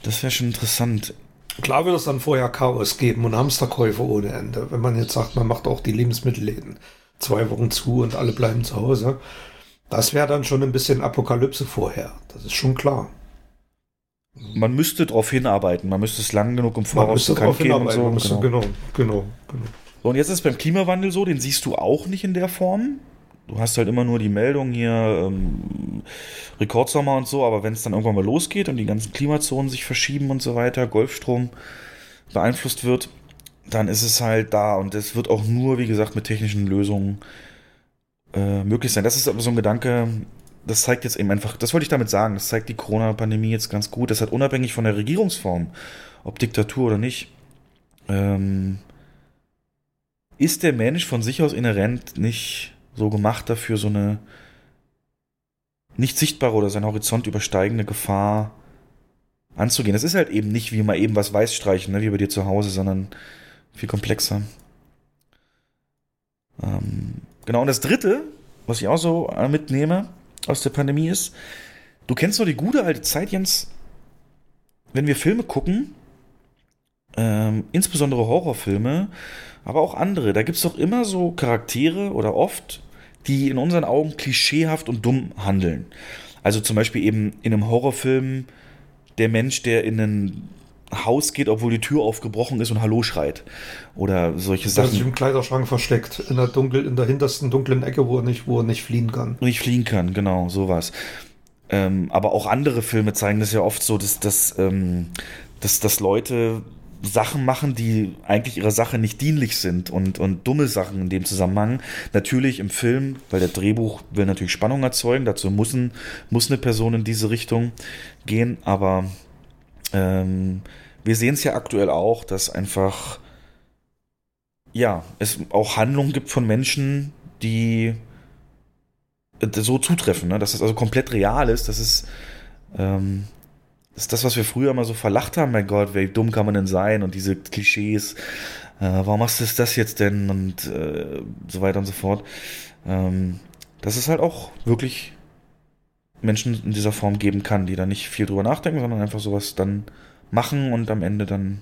Das wäre schon interessant.
klar wird es dann vorher Chaos geben und Hamsterkäufe ohne Ende. Wenn man jetzt sagt, man macht auch die Lebensmittelläden zwei Wochen zu und alle bleiben zu Hause. Das wäre dann schon ein bisschen Apokalypse vorher. Das ist schon klar.
Man müsste darauf hinarbeiten. Man müsste es lang genug im Voraus bekannt geben und so.
müsste-
Genau.
Genau, genau, genau.
So, und jetzt ist es beim Klimawandel so, den siehst du auch nicht in der Form. Du hast halt immer nur die Meldung hier, ähm, Rekordsommer und so, aber wenn es dann irgendwann mal losgeht und die ganzen Klimazonen sich verschieben und so weiter, Golfstrom beeinflusst wird, dann ist es halt da und es wird auch nur, wie gesagt, mit technischen Lösungen äh, möglich sein. Das ist aber so ein Gedanke, das zeigt jetzt eben einfach, das wollte ich damit sagen, das zeigt die Corona-Pandemie jetzt ganz gut. Das hat unabhängig von der Regierungsform, ob Diktatur oder nicht, ähm, ist der Mensch von sich aus inhärent nicht so gemacht dafür, so eine nicht sichtbare oder seinen Horizont übersteigende Gefahr anzugehen. Es ist halt eben nicht wie mal eben was weiß streichen, ne, wie bei dir zu Hause, sondern viel komplexer. Ähm, genau, und das dritte, was ich auch so mitnehme aus der Pandemie ist, du kennst noch die gute alte Zeit, Jens, wenn wir Filme gucken, ähm, insbesondere Horrorfilme, aber auch andere, da gibt es doch immer so Charaktere oder oft, die in unseren Augen klischeehaft und dumm handeln. Also zum Beispiel eben in einem Horrorfilm der Mensch, der in ein Haus geht, obwohl die Tür aufgebrochen ist und Hallo schreit. Oder solche
Der sich
Sachen.
im Kleiderschrank versteckt, in der, dunkel, in der hintersten dunklen Ecke, wo er nicht, wo er nicht fliehen kann.
nicht fliehen kann, genau, sowas. Ähm, aber auch andere Filme zeigen das ja oft so, dass, dass, ähm, dass, dass Leute Sachen machen, die eigentlich ihrer Sache nicht dienlich sind und, und dumme Sachen in dem Zusammenhang. Natürlich im Film, weil der Drehbuch will natürlich Spannung erzeugen, dazu muss, ein, muss eine Person in diese Richtung gehen, aber ähm, wir sehen es ja aktuell auch, dass einfach ja, es auch Handlungen gibt von Menschen, die äh, so zutreffen, ne? dass es also komplett real ist. Das ist, ähm, das ist das, was wir früher mal so verlacht haben. Mein Gott, wie dumm kann man denn sein? Und diese Klischees, äh, warum machst du das jetzt denn? Und äh, so weiter und so fort. Ähm, dass es halt auch wirklich Menschen in dieser Form geben kann, die da nicht viel drüber nachdenken, sondern einfach sowas dann machen und am Ende dann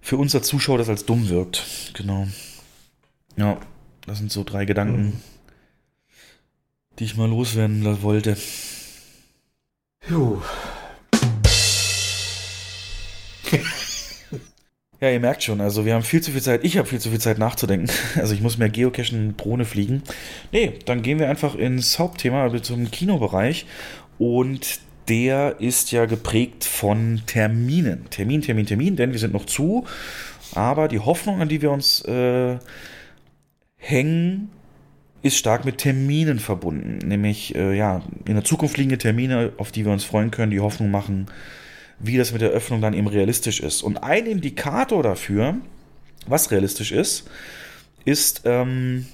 für uns als Zuschauer das als dumm wirkt. Genau. Ja, das sind so drei Gedanken, die ich mal loswerden wollte.
Juh.
Ja, ihr merkt schon, also wir haben viel zu viel Zeit. Ich habe viel zu viel Zeit nachzudenken. Also ich muss mehr Geocachen Drohne fliegen. Nee, dann gehen wir einfach ins Hauptthema, also zum Kinobereich. Und der ist ja geprägt von Terminen. Termin, Termin, Termin, denn wir sind noch zu. Aber die Hoffnung, an die wir uns äh, hängen, ist stark mit Terminen verbunden. Nämlich, äh, ja, in der Zukunft liegende Termine, auf die wir uns freuen können, die Hoffnung machen, wie das mit der Öffnung dann eben realistisch ist. Und ein Indikator dafür, was realistisch ist, ist, ähm,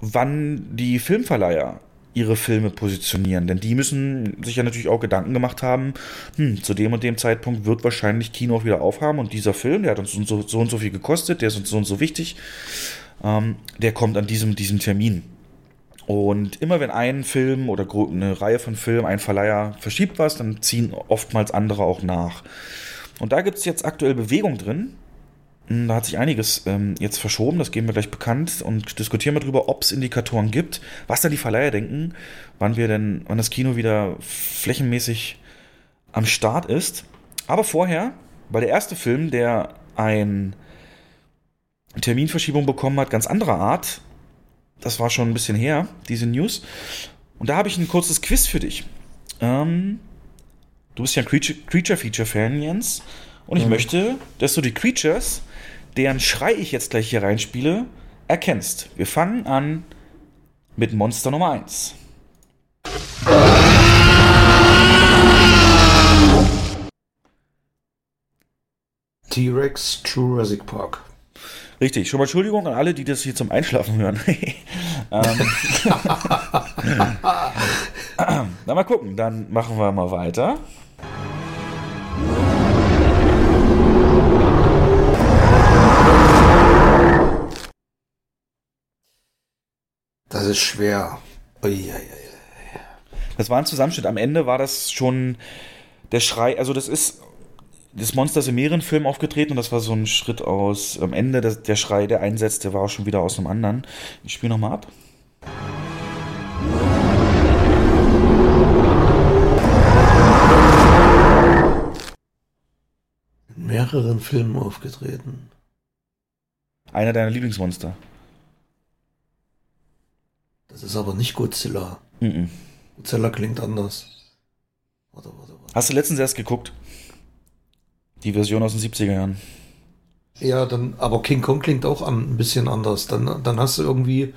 wann die Filmverleiher ihre Filme positionieren. Denn die müssen sich ja natürlich auch Gedanken gemacht haben, hm, zu dem und dem Zeitpunkt wird wahrscheinlich Kino auch wieder aufhaben und dieser Film, der hat uns so, und so, so und so viel gekostet, der ist uns so und so wichtig, ähm, der kommt an diesem, diesem Termin. Und immer wenn ein Film oder eine Reihe von Filmen, ein Verleiher verschiebt was, dann ziehen oftmals andere auch nach. Und da gibt es jetzt aktuell Bewegung drin. Hm, Da hat sich einiges ähm, jetzt verschoben, das geben wir gleich bekannt und diskutieren wir darüber, ob es Indikatoren gibt, was dann die Verleiher denken, wann wir denn, wann das Kino wieder flächenmäßig am Start ist. Aber vorher, weil der erste Film, der ein Terminverschiebung bekommen hat, ganz anderer Art, das war schon ein bisschen her, diese News. Und da habe ich ein kurzes Quiz für dich. Ähm, du bist ja ein Creature-Feature-Fan, Jens. Und ich
mhm.
möchte, dass du die Creatures, deren Schrei ich jetzt gleich hier reinspiele, erkennst. Wir fangen an mit Monster Nummer 1.
T-Rex Jurassic Park.
Richtig, schon mal Entschuldigung an alle, die das hier zum Einschlafen hören. ähm, Na mal gucken, dann machen wir mal weiter.
Das ist schwer.
Das war ein Zusammenschnitt. Am Ende war das schon der Schrei, also das ist das Monster ist in mehreren Filmen aufgetreten und das war so ein Schritt aus. Am Ende der, der Schrei, der einsetzt, der war auch schon wieder aus einem anderen. Ich spiele nochmal ab.
In mehreren Filmen aufgetreten.
Einer deiner Lieblingsmonster.
Das ist aber nicht Godzilla.
Mhm.
Godzilla klingt anders. Warte, warte, warte.
Hast du letztens erst geguckt? Die Version aus den 70er Jahren.
Ja, dann, aber King Kong klingt auch ein bisschen anders. Dann, dann hast du irgendwie.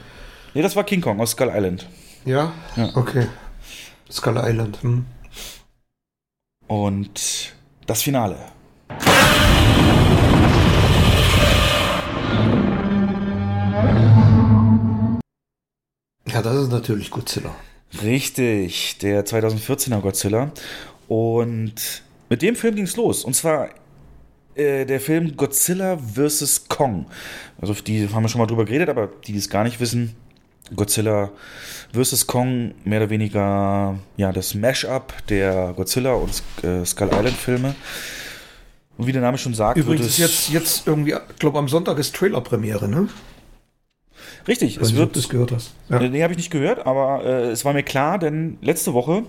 Nee, das war King Kong aus Skull Island.
Ja?
Ja.
Okay. Skull Island. Hm.
Und das Finale.
Ja, das ist natürlich Godzilla.
Richtig, der 2014er Godzilla. Und mit dem Film ging es los. Und zwar äh, der Film Godzilla vs. Kong. Also die haben wir schon mal drüber geredet, aber die, die es gar nicht wissen, Godzilla vs. Kong, mehr oder weniger ja, das Mash-up der Godzilla und äh, Skull Island Filme. Und wie der Name schon sagt,
Übrigens
wird es
jetzt, jetzt irgendwie, ich glaube, am Sonntag ist Trailer-Premiere, ne?
richtig,
Weiß
es wird
du das gehört hast. Ja.
Nee, habe ich nicht gehört, aber äh, es war mir klar, denn letzte Woche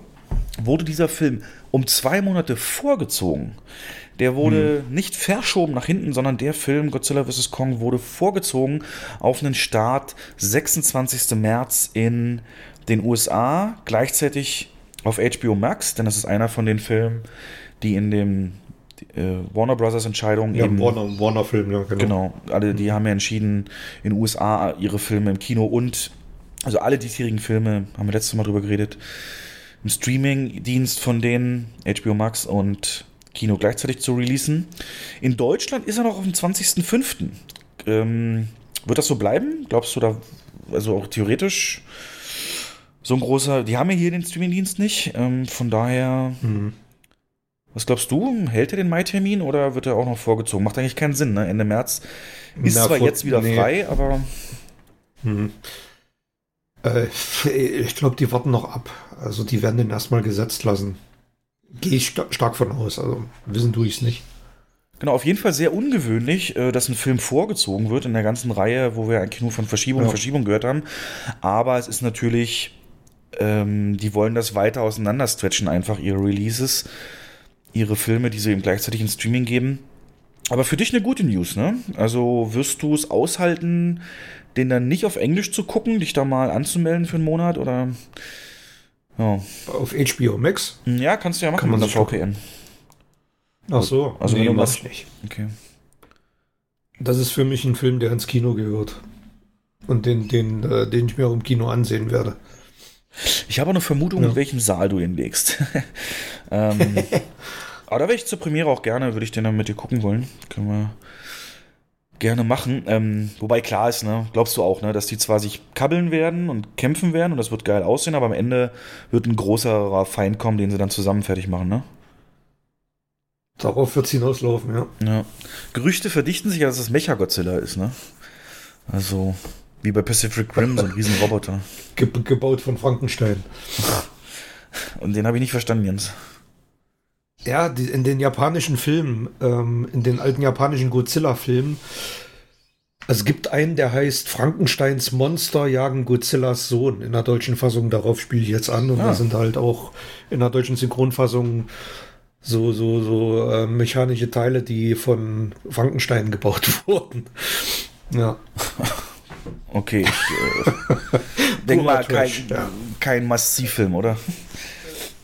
wurde dieser Film um zwei Monate vorgezogen. Der wurde nicht verschoben nach hinten, sondern der Film Godzilla vs. Kong wurde vorgezogen auf einen Start 26. März in den USA, gleichzeitig auf HBO Max, denn das ist einer von den Filmen, die in dem äh, Warner Brothers Entscheidung
Ja,
eben
Warner, Warner Film, ja, genau.
Genau, alle, die haben ja entschieden, in den USA ihre Filme im Kino und, also alle diesjährigen Filme, haben wir letztes Mal drüber geredet, im Streaming-Dienst von denen, HBO Max und Kino gleichzeitig zu releasen. In Deutschland ist er noch auf dem 20.05. Ähm, wird das so bleiben? Glaubst du da, also auch theoretisch so ein großer, die haben ja hier den Streaming-Dienst nicht, ähm, von daher,
Mhm.
was glaubst du? Hält er den Mai-Termin oder wird er auch noch vorgezogen? Macht eigentlich keinen Sinn, ne? Ende März ist
Na,
zwar
vor-
jetzt wieder
nee.
frei, aber
Mhm. Äh, ich glaube, die warten noch ab. Also die werden den erstmal gesetzt lassen. Gehe ich sta stark von aus. Also wissen tue ich es nicht.
genau, auf jeden Fall sehr ungewöhnlich, äh, dass ein Film vorgezogen wird in der ganzen Reihe, wo wir eigentlich nur von Verschiebung
Ja.
und Verschiebung gehört haben. Aber es ist natürlich, ähm, die wollen das weiter auseinanderstretchen, einfach ihre Releases, ihre Filme, die sie eben gleichzeitig in Streaming geben. Aber für dich eine gute News, ne? Also wirst du es aushalten, den dann nicht auf Englisch zu gucken, dich da mal anzumelden für einen Monat oder? Ja,
Auf HBO Max?
ja kannst du ja machen
Kann man
mit VPN.
Ach so.
Also wenn du was-
nicht.
Okay.
Das ist für mich ein Film, der ins Kino gehört. Und den, den, äh, den ich mir auch im Kino ansehen werde.
Ich habe eine Vermutung,
Ja.
in welchem Saal du ihn legst. ähm, aber da wäre ich zur Premiere auch gerne, würde ich den dann mit dir gucken wollen. Können wir gerne machen. Ähm, wobei klar ist, ne, glaubst du auch, ne, dass die zwar sich kabbeln werden und kämpfen werden und das wird geil aussehen, aber am Ende wird ein großerer Feind kommen, den sie dann zusammen fertig machen, ne?
Darauf wird es hinauslaufen, ja.
Ja. Gerüchte verdichten sich, ja, dass es Mecha-Godzilla ist, ne? Also, wie bei Pacific Rim, so ein Riesenroboter.
Ge gebaut von Frankenstein.
Und den habe ich nicht verstanden, Jens.
Ja, die, in den japanischen Filmen, ähm, in den alten japanischen Godzilla-Filmen, es gibt einen, der heißt Frankensteins Monster jagen Godzillas Sohn. In der deutschen Fassung, darauf spiele ich jetzt an. Und
Ah.
da sind halt auch in der deutschen Synchronfassung so, so, so äh, mechanische Teile, die von Frankenstein gebaut wurden. Ja.
Okay, ich äh,
Purer
mal, kein,
ja.
kein Massivfilm, oder?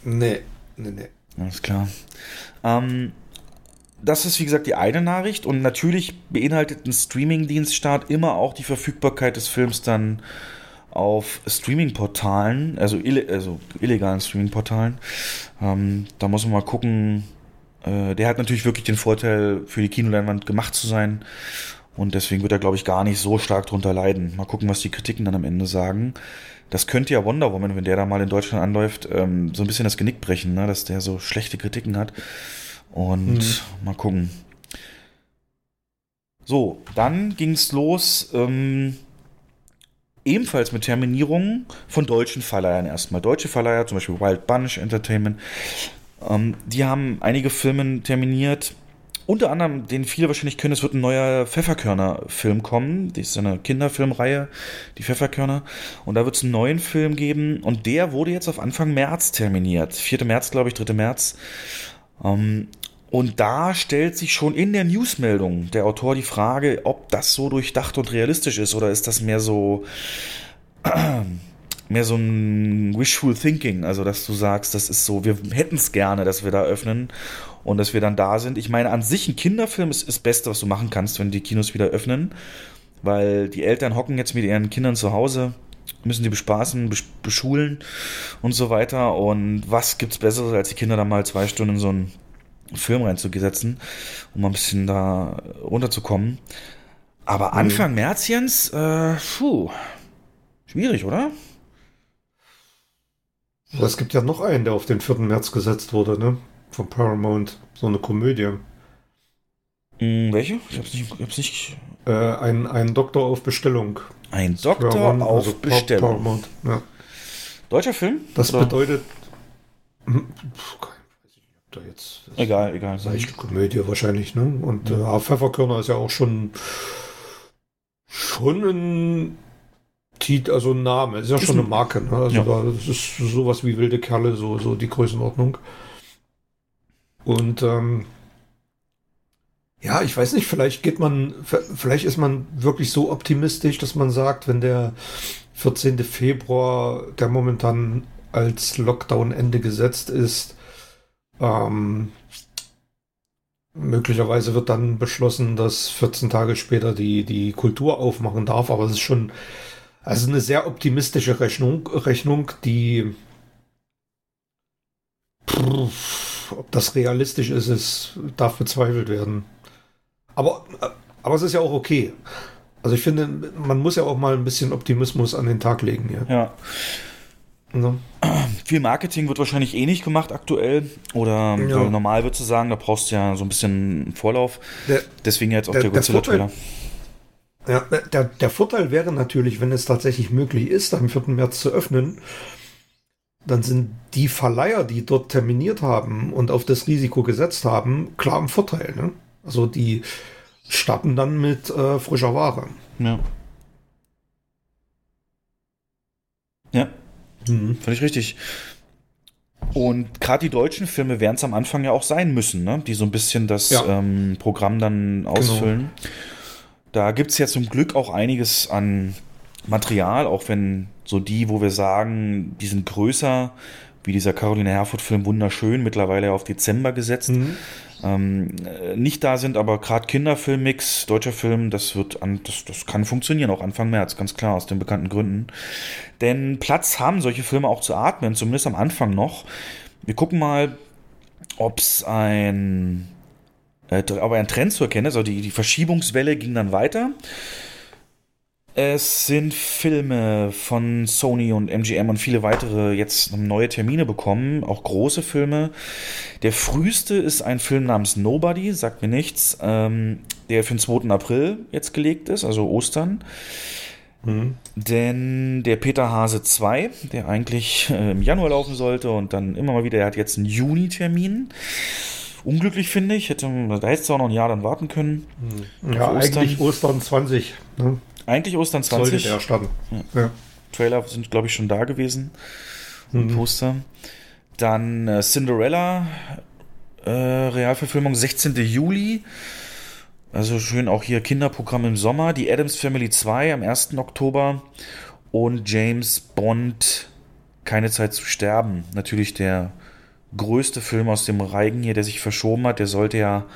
Nee, nee, nee.
Alles klar. Ähm, das ist, wie gesagt, die eine Nachricht und natürlich beinhaltet ein Streaming-Dienststart immer auch die Verfügbarkeit des Films dann auf Streaming-Portalen, also, ille also illegalen Streaming-Portalen. Ähm, da muss man mal gucken, Äh, der hat natürlich wirklich den Vorteil, für die Kinoleinwand gemacht zu sein. Und deswegen wird er, glaube ich, gar nicht so stark drunter leiden. Mal gucken, was die Kritiken dann am Ende sagen. Das könnte ja Wonder Woman, wenn der da mal in Deutschland anläuft, ähm, so ein bisschen das Genick brechen, ne? dass der so schlechte Kritiken hat. Und mhm. mal gucken. So, dann ging's los. Ähm, ebenfalls mit Terminierungen von deutschen Verleihern erstmal. Deutsche Verleiher, zum Beispiel Wild Bunch Entertainment, ähm, die haben einige Filme terminiert. Unter anderem, den viele wahrscheinlich können, es wird ein neuer Pfefferkörner-Film kommen. Das ist eine Kinderfilmreihe, die Pfefferkörner. Und da wird es einen neuen Film geben. Und der wurde jetzt auf Anfang März terminiert. 4. März, glaube ich, 3. März. Ähm, und da stellt sich schon in der Newsmeldung der Autor die Frage, ob das so durchdacht und realistisch ist oder ist das mehr so mehr so ein wishful thinking, also dass du sagst, das ist so, wir hätten es gerne, dass wir da öffnen und dass wir dann da sind. Ich meine, an sich ein Kinderfilm ist das Beste, was du machen kannst, wenn die Kinos wieder öffnen, weil die Eltern hocken jetzt mit ihren Kindern zu Hause, müssen die bespaßen, beschulen und so weiter. Und was gibt's Besseres, als die Kinder dann mal zwei Stunden in so einen Film reinzusetzen, um mal ein bisschen da runterzukommen. Aber mhm. Anfang mhm. März, Jens, äh, puh, schwierig, oder?
Es gibt ja noch einen, der auf den 4. März gesetzt wurde, ne? Von Paramount. So eine Komödie.
Hm, welche? Ich hab's nicht. Ich hab's nicht...
Äh, ein, ein Doktor auf Bestellung.
Ein Doktor Paramount, auf also Bestellung. Paramount, ja. Deutscher Film?
Das oder? bedeutet. Hm, da jetzt.
Egal, egal.
Leichte Komödie wahrscheinlich, ne? Und ja. äh, Pfefferkörner ist ja auch schon schon ein Titel, also ein Name, ist ja ist schon eine Marke, ne? Also ja. da, das ist sowas wie wilde Kerle, so, so die Größenordnung. Und ähm, ja, ich weiß nicht, vielleicht geht man, vielleicht ist man wirklich so optimistisch, dass man sagt, wenn der 14. Februar, der momentan als Lockdown-Ende gesetzt ist, ähm, möglicherweise wird dann beschlossen, dass 14 Tage später die, die Kultur aufmachen darf, aber es ist schon also eine sehr optimistische Rechnung, Rechnung die pff, ob das realistisch ist, ist, darf bezweifelt werden. Aber, aber es ist ja auch okay. Also ich finde, man muss ja auch mal ein bisschen Optimismus an den Tag legen.
Ja. ja. Ne? Viel Marketing wird wahrscheinlich eh nicht gemacht aktuell. Oder ja. normal würdest du sagen, da brauchst du ja so ein bisschen Vorlauf. Der, Deswegen jetzt auch der, der Godzilla-Trailer.
Ja, der, der Vorteil wäre natürlich, wenn es tatsächlich möglich ist, am 4. März zu öffnen, dann sind die Verleiher, die dort terminiert haben und auf das Risiko gesetzt haben, klar im Vorteil. Ne? Also die starten dann mit äh, frischer Ware.
Ja. Ja, mhm. völlig richtig. Und gerade die deutschen Filme werden es am Anfang ja auch sein müssen, ne? die so ein bisschen das ja. ähm, Programm dann genau. ausfüllen. Genau. Da gibt es ja zum Glück auch einiges an Material, auch wenn so die, wo wir sagen, die sind größer, wie dieser Caroline Herfurth-Film wunderschön, mittlerweile auf Dezember gesetzt. Mhm. Ähm, nicht da sind, aber gerade Kinderfilmmix, deutscher Film, das wird an, das, das kann funktionieren, auch Anfang März, ganz klar, aus den bekannten Gründen. Denn Platz haben solche Filme auch zu atmen, zumindest am Anfang noch. Wir gucken mal, ob es ein äh, aber ein Trend zu erkennen ist. Also die, die Verschiebungswelle ging dann weiter. Es sind Filme von Sony und MGM und viele weitere jetzt neue Termine bekommen, auch große Filme. Der früheste ist ein Film namens Nobody, sagt mir nichts, ähm, der für den 2. April jetzt gelegt ist, also Ostern. Mhm. Denn der Peter Hase 2, der eigentlich äh, im Januar laufen sollte und dann immer mal wieder, der hat jetzt einen Juni-Termin unglücklich, finde ich. Hätte, da hättest du auch noch ein Jahr dann warten können.
Hm. Ja, Ostern. eigentlich Ostern 20. Ne?
Eigentlich Ostern 20.
Sollte der starten. Ja. Ja.
Trailer sind, glaube ich, schon da gewesen. Und mhm. Poster. Dann äh, Cinderella, äh, Realverfilmung 16. Juli. Also schön auch hier Kinderprogramm im Sommer. Die Adams Family 2 am 1. Oktober. Und James Bond, Keine Zeit zu sterben. Natürlich der größte Film aus dem Reigen hier, der sich verschoben hat. Der sollte ja,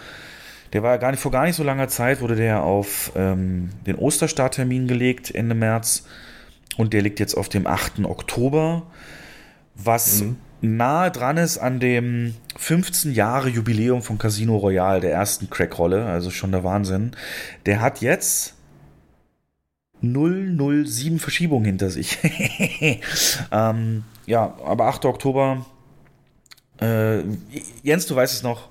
der war ja gar nicht vor gar nicht so langer Zeit, wurde der auf ähm, den Osterstarttermin gelegt, Ende März. Und der liegt jetzt auf dem 8. Oktober. Was mhm. nahe dran ist an dem 15 Jahre Jubiläum von Casino Royale, der ersten Crack-Rolle, also schon der Wahnsinn. Der hat jetzt 007 Verschiebungen hinter sich. ähm, ja, aber 8. Oktober. Äh, Jens, du weißt es noch.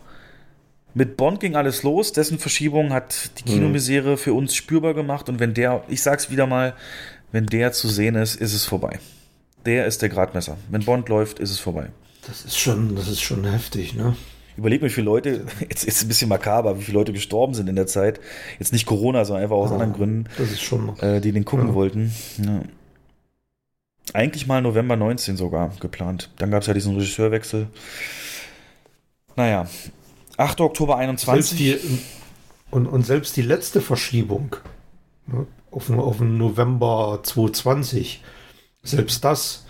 Mit Bond ging alles los, dessen Verschiebung hat die Kinomisere für uns spürbar gemacht und wenn der, ich sag's wieder mal, wenn der zu sehen ist, ist es vorbei. Der ist der Gradmesser. Wenn Bond läuft, ist es vorbei.
Das ist schon, das ist schon heftig, ne?
Überleg mir, wie viele Leute, jetzt ist ein bisschen makaber, wie viele Leute gestorben sind in der Zeit. Jetzt nicht Corona, sondern einfach aus
Ja,
anderen Gründen,
Das ist schon.
äh, die den gucken
Ja.
wollten. Ja. Eigentlich mal November 19 sogar geplant. Dann gab es ja diesen Regisseurwechsel. Naja, 8. Oktober
Selbst
21.
die, und, und selbst die letzte Verschiebung ne, auf, den- auf den November 2020, selbst das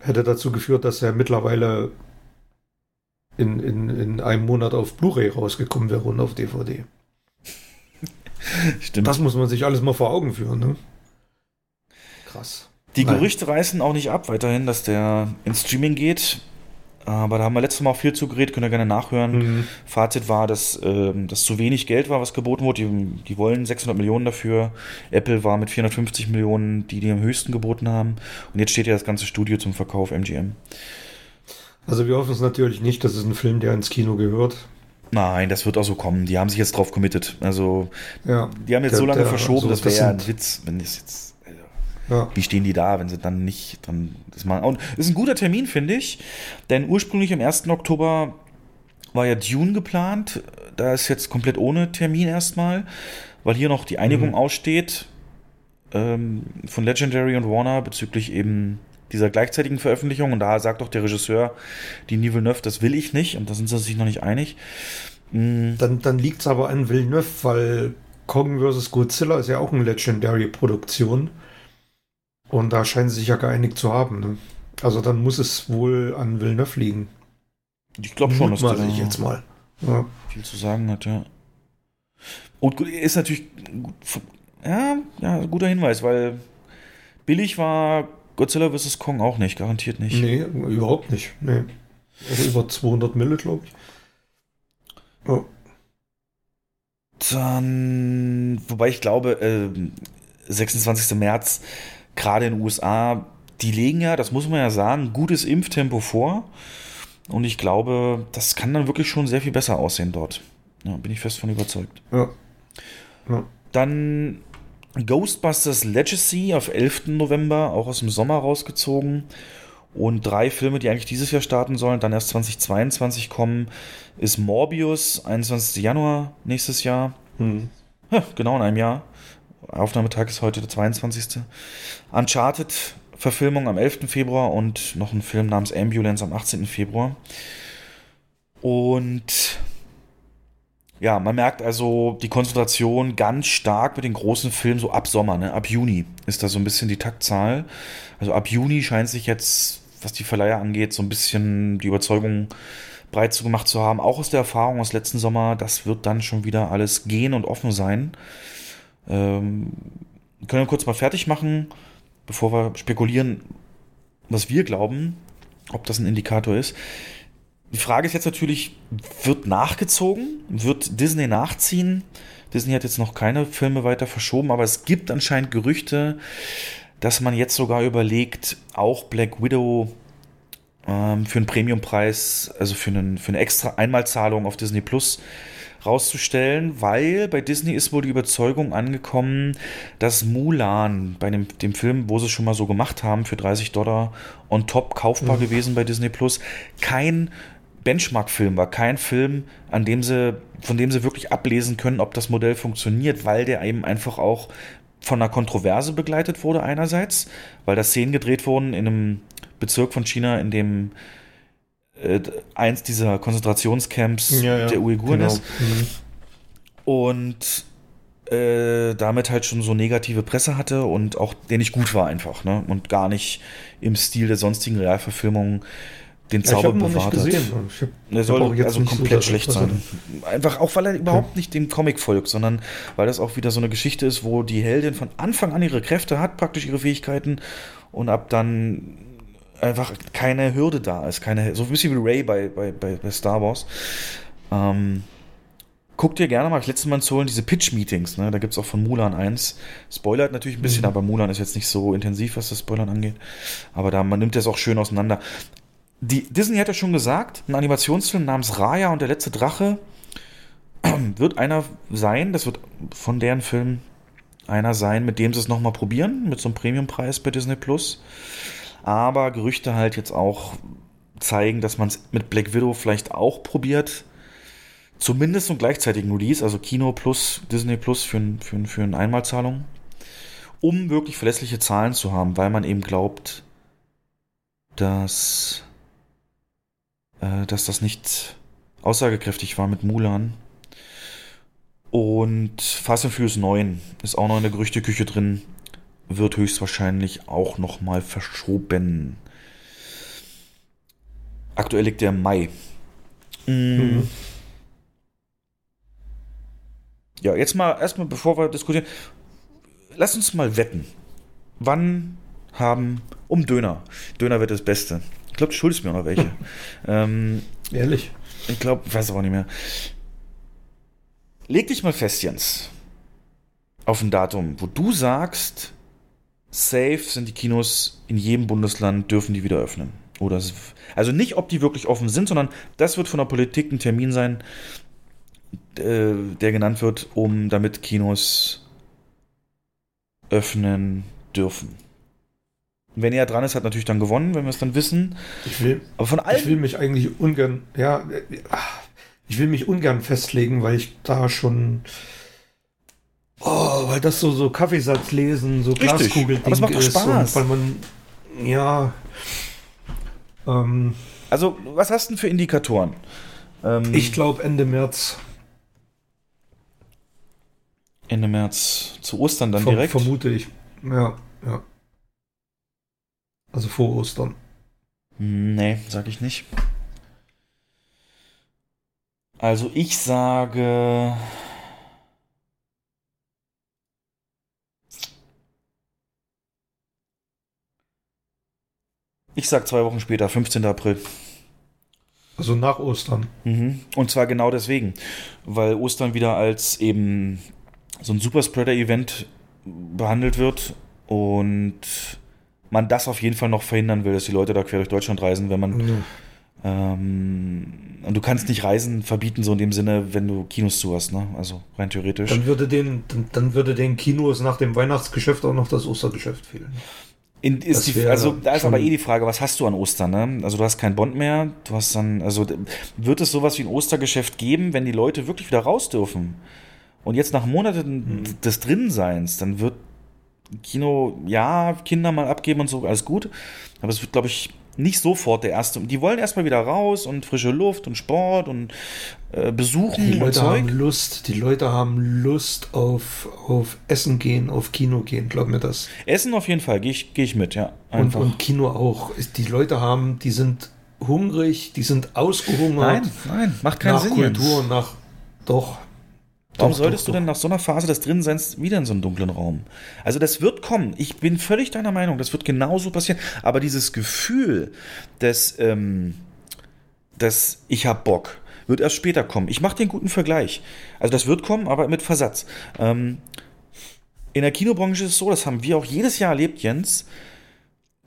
hätte dazu geführt, dass er mittlerweile in, in, in einem Monat auf Blu-ray rausgekommen wäre und auf DVD.
Stimmt.
Das muss man sich alles mal vor Augen führen. Ne? Krass.
Die
Nein.
Gerüchte reißen auch nicht ab weiterhin, dass der ins Streaming geht. Aber da haben wir letztes Mal auch viel zu geredet, könnt ihr gerne nachhören.
Mhm.
Fazit war, dass ähm, das zu wenig Geld war, was geboten wurde. Die, die wollen 600 Millionen dafür. Apple war mit 450 Millionen, die die am höchsten geboten haben. Und jetzt steht ja das ganze Studio zum Verkauf, MGM.
Also wir hoffen es natürlich nicht, das ist ein Film, der ins Kino gehört.
Nein, das wird auch so kommen. Die haben sich jetzt drauf committed. Also,
Ja,
die haben jetzt
Der-
so lange
der-
verschoben,
also
das wäre ja ein Witz, wenn das jetzt.
Ja.
Wie stehen die da, wenn sie dann nicht dran das machen? Und ist ein guter Termin, finde ich. Denn ursprünglich am 1. Oktober war ja Dune geplant. Da ist jetzt komplett ohne Termin erstmal, weil hier noch die Einigung
Mhm.
aussteht ähm, von Legendary und Warner bezüglich eben dieser gleichzeitigen Veröffentlichung. Und da sagt auch der Regisseur, die Villeneuve, das will ich nicht. Und da sind sie sich noch nicht einig. Mm,
Dann, dann liegt es aber an Villeneuve, weil Kong vs. Godzilla ist ja auch eine Legendary-Produktion. Und da scheinen sie sich ja geeinigt zu haben. Ne? Also dann muss es wohl an Villeneuve liegen.
Ich glaube schon, dass der
Mutmaße
da
ich jetzt mal. Ja.
viel zu sagen hat, ja. Und gut, ist natürlich gut, ja, ja, guter Hinweis, weil billig war Godzilla vs. Kong auch nicht, garantiert nicht.
Nee, überhaupt nicht. Nee. Also über 200 Mille, glaube ich. Ja.
Dann, wobei ich glaube, äh, 26. März, gerade in den USA, die legen ja, das muss man ja sagen, gutes Impftempo vor. Und ich glaube, das kann dann wirklich schon sehr viel besser aussehen dort. Ja, bin ich fest von überzeugt.
Ja. ja.
Dann Ghostbusters Legacy auf 11. November, auch aus dem Sommer rausgezogen. Und drei Filme, die eigentlich dieses Jahr starten sollen, dann erst 2022 kommen, ist Morbius, 21. Januar nächstes Jahr.
Hm.
Ja, genau in einem Jahr. Aufnahmetag ist heute der 22. Uncharted Verfilmung am 11. Februar und noch ein Film namens Ambulance am 18. Februar. Und ja, man merkt also die Konzentration ganz stark mit den großen Filmen so ab Sommer, ne? ab Juni ist da so ein bisschen die Taktzahl. Also ab Juni scheint sich jetzt, was die Verleiher angeht, so ein bisschen die Überzeugung breit zu gemacht zu haben, auch aus der Erfahrung aus letzten Sommer, das wird dann schon wieder alles gehen und offen sein. Ähm, können wir kurz mal fertig machen, bevor wir spekulieren, was wir glauben, ob das ein Indikator ist. Die Frage ist jetzt natürlich, wird nachgezogen? Wird Disney nachziehen? Disney hat jetzt noch keine Filme weiter verschoben, aber es gibt anscheinend Gerüchte, dass man jetzt sogar überlegt, auch Black Widow ähm, für einen Premiumpreis, also für, einen, für eine extra Einmalzahlung auf Disney Plus rauszustellen, weil bei Disney ist wohl die Überzeugung angekommen, dass Mulan bei dem, dem Film, wo sie es schon mal so gemacht haben, für 30 Dollar on top kaufbar gewesen bei Disney Plus, kein Benchmark-Film war, kein Film, an dem sie, von dem sie wirklich ablesen können, ob das Modell funktioniert, weil der eben einfach auch von einer Kontroverse begleitet wurde einerseits, weil da Szenen gedreht wurden in einem Bezirk von China, in dem äh, eins dieser Konzentrationscamps der Uiguren
genau.
ist und äh, damit halt schon so negative Presse hatte und auch der nicht gut war einfach, ne? Und gar nicht im Stil der sonstigen Realverfilmungen den
Ja, ich
Zauber
noch nicht
bewahrt hat.
Ich hab,
Der
hab
soll also
nicht so
komplett
das
schlecht sein. Einfach auch, weil er überhaupt nicht dem Comic folgt, sondern weil das auch wieder so eine Geschichte ist, wo die Heldin von Anfang an ihre Kräfte hat, praktisch ihre Fähigkeiten und ab dann einfach keine Hürde da ist. Keine, so ein bisschen wie Ray bei, bei, bei, bei Star Wars. Ähm, guck dir gerne mal, ich letztes Mal zu holen, diese Pitch-Meetings, ne? Da gibt es auch von Mulan eins. Spoilert natürlich ein bisschen, mhm. aber Mulan ist jetzt nicht so intensiv, was das Spoilern angeht. Aber da, man nimmt das auch schön auseinander. Die, Disney hat ja schon gesagt, ein Animationsfilm namens Raya und der letzte Drache wird einer sein, das wird von deren Film einer sein, mit dem sie es nochmal probieren, mit so einem Premiumpreis bei Disney Plus. Aber Gerüchte halt jetzt auch zeigen, dass man es mit Black Widow vielleicht auch probiert. Zumindest zum gleichzeitigen Release, also Kino plus Disney Plus für, für, für eine Einmalzahlung. Um wirklich verlässliche Zahlen zu haben, weil man eben glaubt, dass, äh, dass das nicht aussagekräftig war mit Mulan. Und Fast and Furious 9 ist auch noch in der Gerüchteküche drin. Wird höchstwahrscheinlich auch noch mal verschoben. Aktuell liegt der Mai. Mhm. Ja, jetzt mal erstmal, bevor wir diskutieren, lass uns mal wetten. Wann haben um Döner? Döner wird das Beste. Ich glaube, du schuldest mir noch welche. ähm,
Ehrlich?
Ich glaube, ich weiß aber nicht mehr. Leg dich mal fest, Jens, auf ein Datum, wo du sagst, safe sind die Kinos in jedem Bundesland, dürfen die wieder öffnen. Oder also nicht, ob die wirklich offen sind, sondern das wird von der Politik ein Termin sein, äh, der genannt wird, um damit Kinos öffnen dürfen. Wenn er dran ist, hat natürlich dann gewonnen, wenn wir es dann wissen.
Ich will, Aber von allen, ich will mich eigentlich ungern, ja, äh, ich will mich ungern festlegen, weil ich da schon, oh, weil das so so Kaffeesatz lesen, so Glaskugel
es macht doch Spaß,
weil man, ja.
Ähm, also was hast du denn für Indikatoren?
Ähm, ich glaube Ende März.
Ende März zu Ostern dann Ver direkt?
Vermute ich. Ja, ja. Also vor Ostern.
Nee, sag ich nicht. Also ich sage. Ich sag zwei Wochen später, 15. April.
Also nach Ostern.
Mhm. Und zwar genau deswegen, weil Ostern wieder als eben so ein Superspreader-Event behandelt wird und man das auf jeden Fall noch verhindern will, dass die Leute da quer durch Deutschland reisen, wenn man. Mhm. Ähm, und du kannst nicht Reisen verbieten, so in dem Sinne, wenn du Kinos zu hast, ne? Also rein theoretisch.
Dann würde den, dann, dann würde den Kinos nach dem Weihnachtsgeschäft auch noch das Ostergeschäft fehlen.
In, die, also da ist aber eh die Frage, was hast du an Ostern? Ne? Also du hast kein Bond mehr, du hast dann, also wird es sowas wie ein Ostergeschäft geben, wenn die Leute wirklich wieder raus dürfen? Und jetzt nach Monaten mhm. des Drinseins, dann wird Kino, ja, Kinder mal abgeben und so, alles gut. Aber es wird, glaube ich, nicht sofort der erste. Die wollen erstmal wieder raus und frische Luft und Sport und äh, besuchen.
Die Leute haben Lust, die Leute haben Lust auf, auf Essen gehen, auf Kino gehen, glaub mir das.
Essen auf jeden Fall, gehe ich, geh ich mit, ja.
Und, und Kino auch. Die Leute haben, die sind hungrig, die sind ausgehungert.
Nein, nein, macht keinen
nach
Sinn.
Kultur, jetzt. nach doch,
Warum doch, solltest doch, du denn nach so einer Phase des Drinseins wieder in so einem dunklen Raum? Also das wird kommen. Ich bin völlig deiner Meinung, das wird genauso passieren. Aber dieses Gefühl, dass, ähm, dass ich hab Bock, wird erst später kommen. Ich mache den guten Vergleich. Also das wird kommen, aber mit Versatz. Ähm, in der Kinobranche ist es so, das haben wir auch jedes Jahr erlebt, Jens,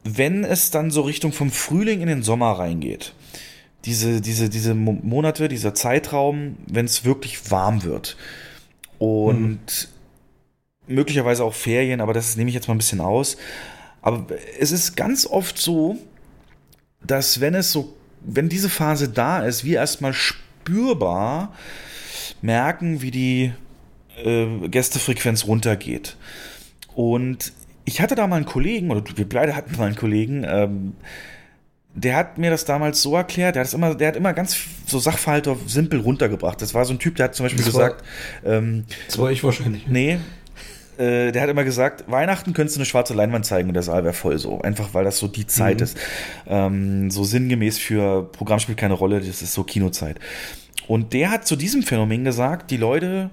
wenn es dann so Richtung vom Frühling in den Sommer reingeht diese, diese, diese Monate, dieser Zeitraum, wenn es wirklich warm wird. Und mhm. möglicherweise auch Ferien, aber das nehme ich jetzt mal ein bisschen aus. Aber es ist ganz oft so, dass wenn es so, wenn diese Phase da ist, wir erstmal spürbar merken, wie die äh, Gästefrequenz runtergeht. Und ich hatte da mal einen Kollegen, oder wir beide hatten mal einen Kollegen, ähm, der hat mir das damals so erklärt, der hat, immer, der hat immer ganz so Sachverhalte simpel runtergebracht. Das war so ein Typ, der hat zum Beispiel das gesagt.
War, ähm, das war ich wahrscheinlich.
Nee. Äh, der hat immer gesagt, Weihnachten könntest du eine schwarze Leinwand zeigen und der Saal wäre voll so. Einfach weil das so die Zeit mhm. ist. Ähm, so sinngemäß für Programm spielt keine Rolle, das ist so Kinozeit. Und der hat zu diesem Phänomen gesagt, die Leute,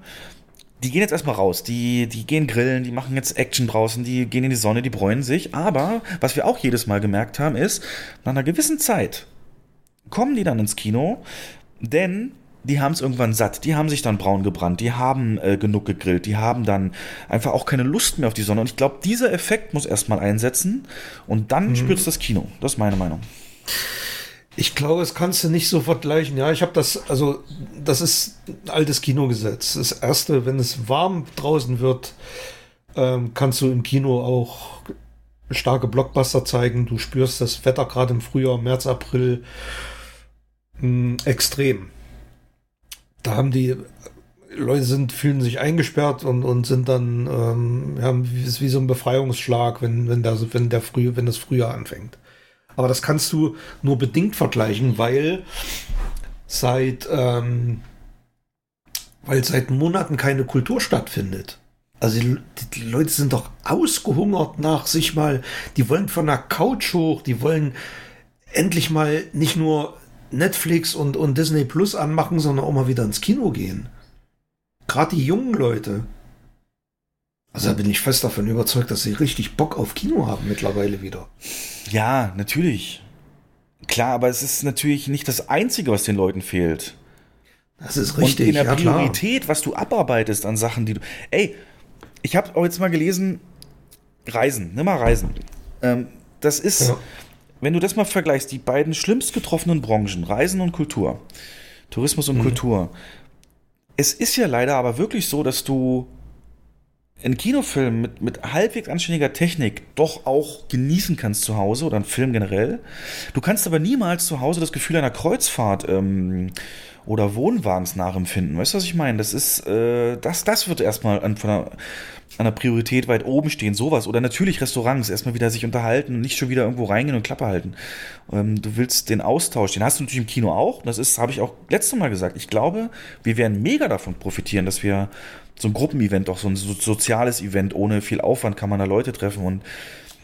die gehen jetzt erstmal raus, die, die gehen grillen, die machen jetzt Action draußen, die gehen in die Sonne, die bräunen sich. Aber was wir auch jedes Mal gemerkt haben, ist, nach einer gewissen Zeit kommen die dann ins Kino, denn die haben es irgendwann satt, die haben sich dann braun gebrannt, die haben äh, genug gegrillt, die haben dann einfach auch keine Lust mehr auf die Sonne. Und ich glaube, dieser Effekt muss erstmal einsetzen und dann mhm. spürt das Kino. Das ist meine Meinung.
Ich glaube, das kannst du nicht so vergleichen. Ja, ich habe das, also das ist ein altes Kinogesetz. Das erste, wenn es warm draußen wird, ähm, kannst du im Kino auch starke Blockbuster zeigen. Du spürst das Wetter gerade im Frühjahr, März, April mh, hm, extrem. Da haben die Leute sind, fühlen sich eingesperrt und, und sind dann, ähm, ja, ist wie so ein Befreiungsschlag, wenn, wenn, der, wenn, der Früh, wenn das Frühjahr anfängt. Aber das kannst du nur bedingt vergleichen, weil seit, ähm, weil seit Monaten keine Kultur stattfindet. Also die, die, Leute sind doch ausgehungert nach sich mal, die wollen von der Couch hoch, die wollen endlich mal nicht nur Netflix und, und Disney Plus anmachen, sondern auch mal wieder ins Kino gehen. Gerade die jungen Leute. Also da bin ich fest davon überzeugt, dass sie richtig Bock auf Kino haben mittlerweile wieder.
Ja, natürlich. Klar, aber es ist natürlich nicht das Einzige, was den Leuten fehlt.
Das ist richtig.
Und in der ja, Priorität, klar. was du abarbeitest an Sachen, die du. Ey, ich habe auch jetzt mal gelesen, Reisen, nimm mal Reisen. Ähm, das ist, ja. wenn du das mal vergleichst, die beiden schlimmst getroffenen Branchen, Reisen und Kultur, Tourismus und mhm. Kultur. Es ist ja leider aber wirklich so, dass du einen Kinofilm mit, mit halbwegs anständiger Technik doch auch genießen kannst zu Hause oder einen Film generell. Du kannst aber niemals zu Hause das Gefühl einer Kreuzfahrt ähm, oder Wohnwagens nachempfinden. Weißt du, was ich meine? Das ist, äh, das, das wird erstmal an, von einer, an Priorität weit oben stehen, sowas. Oder natürlich Restaurants, erstmal wieder sich unterhalten und nicht schon wieder irgendwo reingehen und Klappe halten. Ähm, du willst den Austausch, den hast du natürlich im Kino auch. Das ist, habe ich auch letztes Mal gesagt. Ich glaube, wir werden mega davon profitieren, dass wir so ein Gruppenevent, auch so ein soziales Event, ohne viel Aufwand kann man da Leute treffen und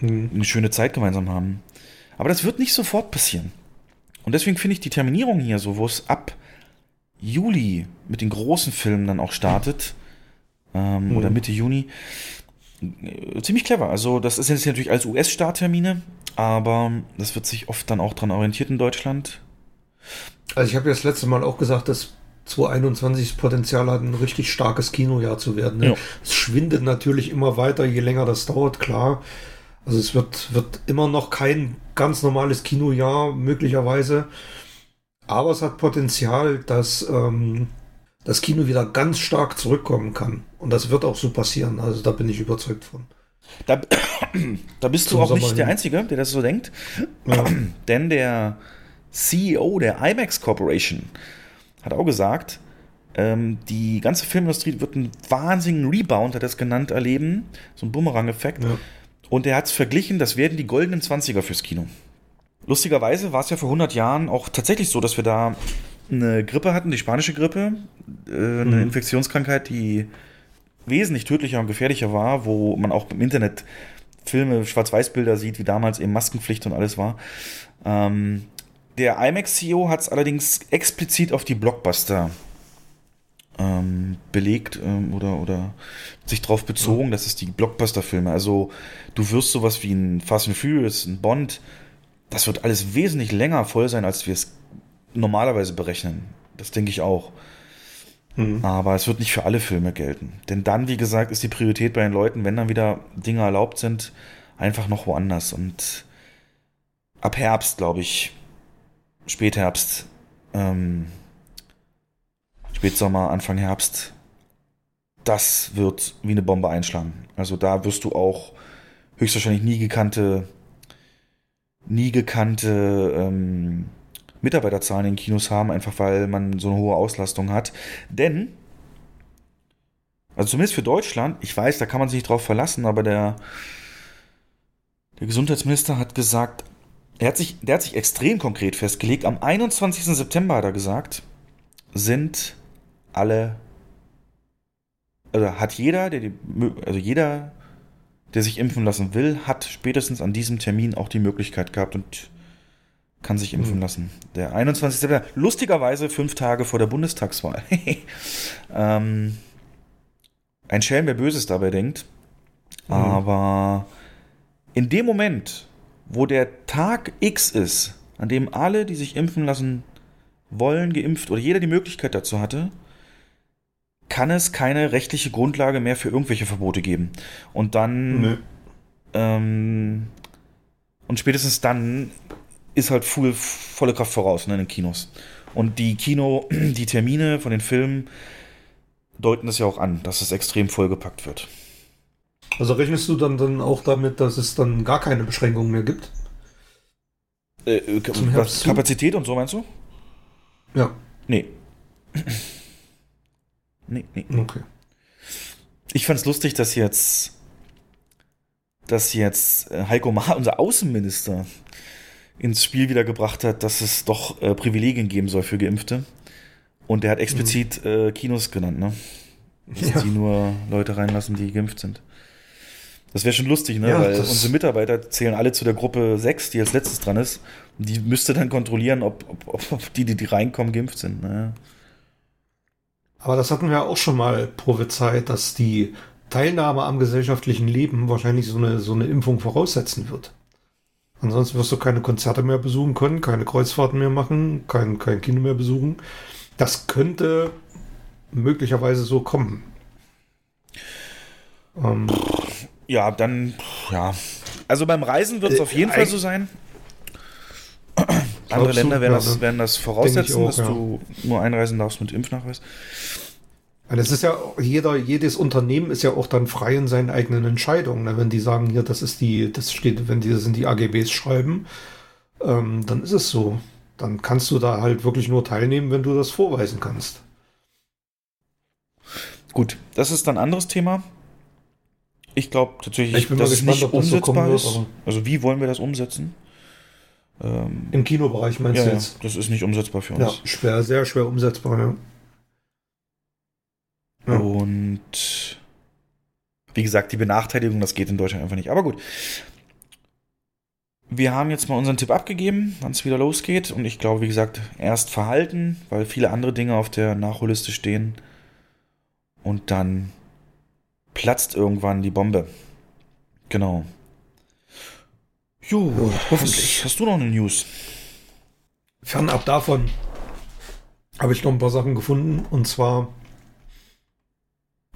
hm. eine schöne Zeit gemeinsam haben. Aber das wird nicht sofort passieren. Und deswegen finde ich die Terminierung hier so, wo es ab Juli mit den großen Filmen dann auch startet, ähm, mhm. oder Mitte Juni, äh, ziemlich clever. Also, das ist jetzt natürlich als US-Starttermine, aber das wird sich oft dann auch dran orientiert in Deutschland.
Also, ich habe ja das letzte Mal auch gesagt, dass 2021 das Potenzial hat, ein richtig starkes Kinojahr zu werden. Ne? Ja. Es schwindet natürlich immer weiter, je länger das dauert, klar. Also es wird, wird immer noch kein ganz normales Kinojahr, möglicherweise. Aber es hat Potenzial, dass ähm, das Kino wieder ganz stark zurückkommen kann. Und das wird auch so passieren. Also da bin ich überzeugt von.
Da, da bist Zum du auch Sommer nicht der Einzige, der das so denkt. Ja. Denn der CEO der IMAX Corporation hat auch gesagt, ähm, die ganze Filmindustrie wird einen wahnsinnigen Rebound, hat er es genannt, erleben. So ein Bumerang-Effekt. Ja. Und er hat es verglichen, das werden die goldenen Zwanziger fürs Kino. Lustigerweise war es ja vor 100 Jahren auch tatsächlich so, dass wir da eine Grippe hatten, die spanische Grippe, äh, eine mhm. Infektionskrankheit, die wesentlich tödlicher und gefährlicher war, wo man auch im Internet Filme, Schwarz-Weiß-Bilder sieht, wie damals eben Maskenpflicht und alles war. Ähm, der IMAX-CEO hat es allerdings explizit auf die Blockbuster ähm, belegt ähm, oder, oder sich darauf bezogen, mhm. dass es die Blockbuster-Filme, also du wirst sowas wie ein Fast and Furious, ein Bond, das wird alles wesentlich länger voll sein, als wir es normalerweise berechnen. Das denke ich auch. Mhm. Aber es wird nicht für alle Filme gelten. Denn dann, wie gesagt, ist die Priorität bei den Leuten, wenn dann wieder Dinge erlaubt sind, einfach noch woanders. Und ab Herbst, glaube ich, Spätherbst, ähm, Spätsommer, Anfang Herbst, das wird wie eine Bombe einschlagen. Also da wirst du auch höchstwahrscheinlich nie gekannte nie gekannte ähm, Mitarbeiterzahlen in Kinos haben, einfach weil man so eine hohe Auslastung hat. Denn, also zumindest für Deutschland, ich weiß, da kann man sich nicht drauf verlassen, aber der, der Gesundheitsminister hat gesagt, er hat sich, der hat sich extrem konkret festgelegt. Am 21. September hat er gesagt, sind alle, also hat jeder, der die, also jeder der sich impfen lassen will, hat spätestens an diesem Termin auch die Möglichkeit gehabt und kann sich impfen mhm. lassen. Der 21. September, lustigerweise fünf Tage vor der Bundestagswahl. ähm, ein Schelm, wer Böses dabei denkt. Aber in dem Moment, wo der Tag X ist, an dem alle, die sich impfen lassen wollen, geimpft oder jeder die Möglichkeit dazu hatte, kann es keine rechtliche Grundlage mehr für irgendwelche Verbote geben. Und dann
Nö.
ähm, und spätestens dann ist halt full, volle Kraft voraus ne, in den Kinos. Und die Kino, die Termine von den Filmen deuten das ja auch an, dass es extrem vollgepackt wird.
Also rechnest du dann, dann auch damit, dass es dann gar keine Beschränkungen mehr gibt?
Äh, äh? Kapazität und so meinst du?
Ja,
Nee. nee, nee.
okay.
Ich fand's lustig, dass jetzt, dass jetzt äh, Heiko Maas, unser Außenminister, ins Spiel wieder gebracht hat, dass es doch äh, Privilegien geben soll für Geimpfte. Und er hat explizit äh, Kinos genannt, ne? Dass
Ja.
die nur Leute reinlassen, die geimpft sind. Das wäre schon lustig, ne?
Ja,
Weil unsere Mitarbeiter zählen alle zu der Gruppe 6, die als letztes dran ist. Und die müsste dann kontrollieren, ob, ob, ob- ob die, die, die reinkommen, geimpft sind. Ne?
Aber das hatten wir auch schon mal prophezeit, dass die Teilnahme am gesellschaftlichen Leben wahrscheinlich so eine, so eine Impfung voraussetzen wird. Ansonsten wirst du keine Konzerte mehr besuchen können, keine Kreuzfahrten mehr machen, kein, kein Kino mehr besuchen. Das könnte möglicherweise so kommen. Ähm,
Ja, dann, ja. Also beim Reisen wird es
Äh,
auf jeden Fall so sein. Andere? Länder werden, das, werden das voraussetzen,
auch,
dass
ja.
du nur einreisen darfst mit Impfnachweis.
Das ist ja jeder, jedes Unternehmen ist ja auch dann frei in seinen eigenen Entscheidungen. ne? Wenn die sagen, hier, das ist die, das steht, wenn die das in die AGBs schreiben, ähm, dann ist es so. Dann kannst du da halt wirklich nur teilnehmen, wenn du das vorweisen kannst.
Gut, das ist dann ein anderes Thema. Ich glaube tatsächlich,
Ich bin
dass es
gespannt,
nicht
ob das so
umsetzbar
wird,
ist.
aber-
Also wie wollen wir das umsetzen? Ähm,
Im Kinobereich meinst
ja,
du
ja,
jetzt?
das ist nicht umsetzbar für
Ja,
uns.
schwer, sehr schwer umsetzbar, ja. Ja.
Und wie gesagt, die Benachteiligung, das geht in Deutschland einfach nicht. Aber gut. Wir haben jetzt mal unseren Tipp abgegeben, wann es wieder losgeht. Und ich glaube, wie gesagt, erst verhalten, weil viele andere Dinge auf der Nachholliste stehen. Und dann platzt irgendwann die Bombe. Genau. Jo,
hoffentlich.
Hast, hast du noch eine News?
Fernab davon habe ich noch ein paar Sachen gefunden und zwar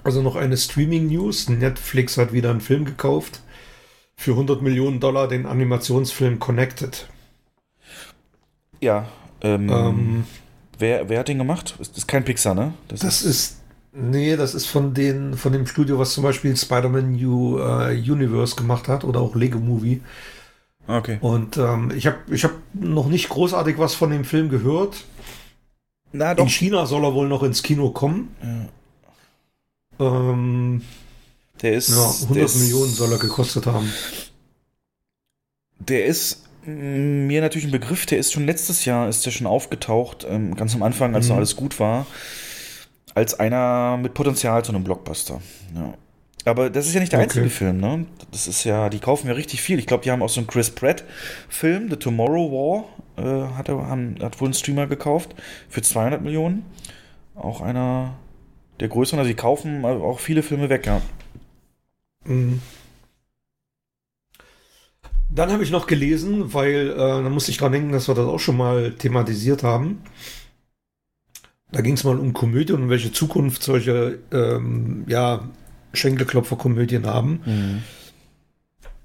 also noch eine Streaming-News. Netflix hat wieder einen Film gekauft für 100 Millionen Dollar, den Animationsfilm Connected.
Ja. Ähm,
Ähm,
wer, wer hat den gemacht? Das ist kein Pixar, ne?
das ist nee, das ist von den von dem Studio, was zum Beispiel Spider-Man New äh, Universe gemacht hat oder auch Lego Movie.
Okay.
Und ähm, ich habe ich hab noch nicht großartig was von dem Film gehört.
Na
In China soll er wohl noch ins Kino kommen. Ähm,
Der ist.
Ja, 100
der ist,
Millionen soll er gekostet haben.
Der ist mm, mir natürlich ein Begriff, der ist schon letztes Jahr, ist der schon aufgetaucht, ähm, ganz am Anfang, als
Mhm.
noch alles gut war, als einer mit Potenzial zu einem Blockbuster. Ja. Aber das ist ja nicht der
Okay.
einzige Film, ne? Das ist ja, die kaufen ja richtig viel. Ich glaube, die haben auch so einen Chris Pratt-Film, The Tomorrow War, äh, hat, er, haben, hat wohl ein Streamer gekauft für 200 Millionen. Auch einer der größeren, also die kaufen auch viele Filme weg, ja.
Mhm. Dann habe ich noch gelesen, weil äh, da musste ich dran denken, dass wir das auch schon mal thematisiert haben. Da ging es mal um Komödien und welche Zukunft solche ähm, ja, Schenkelklopfer-Komödien haben.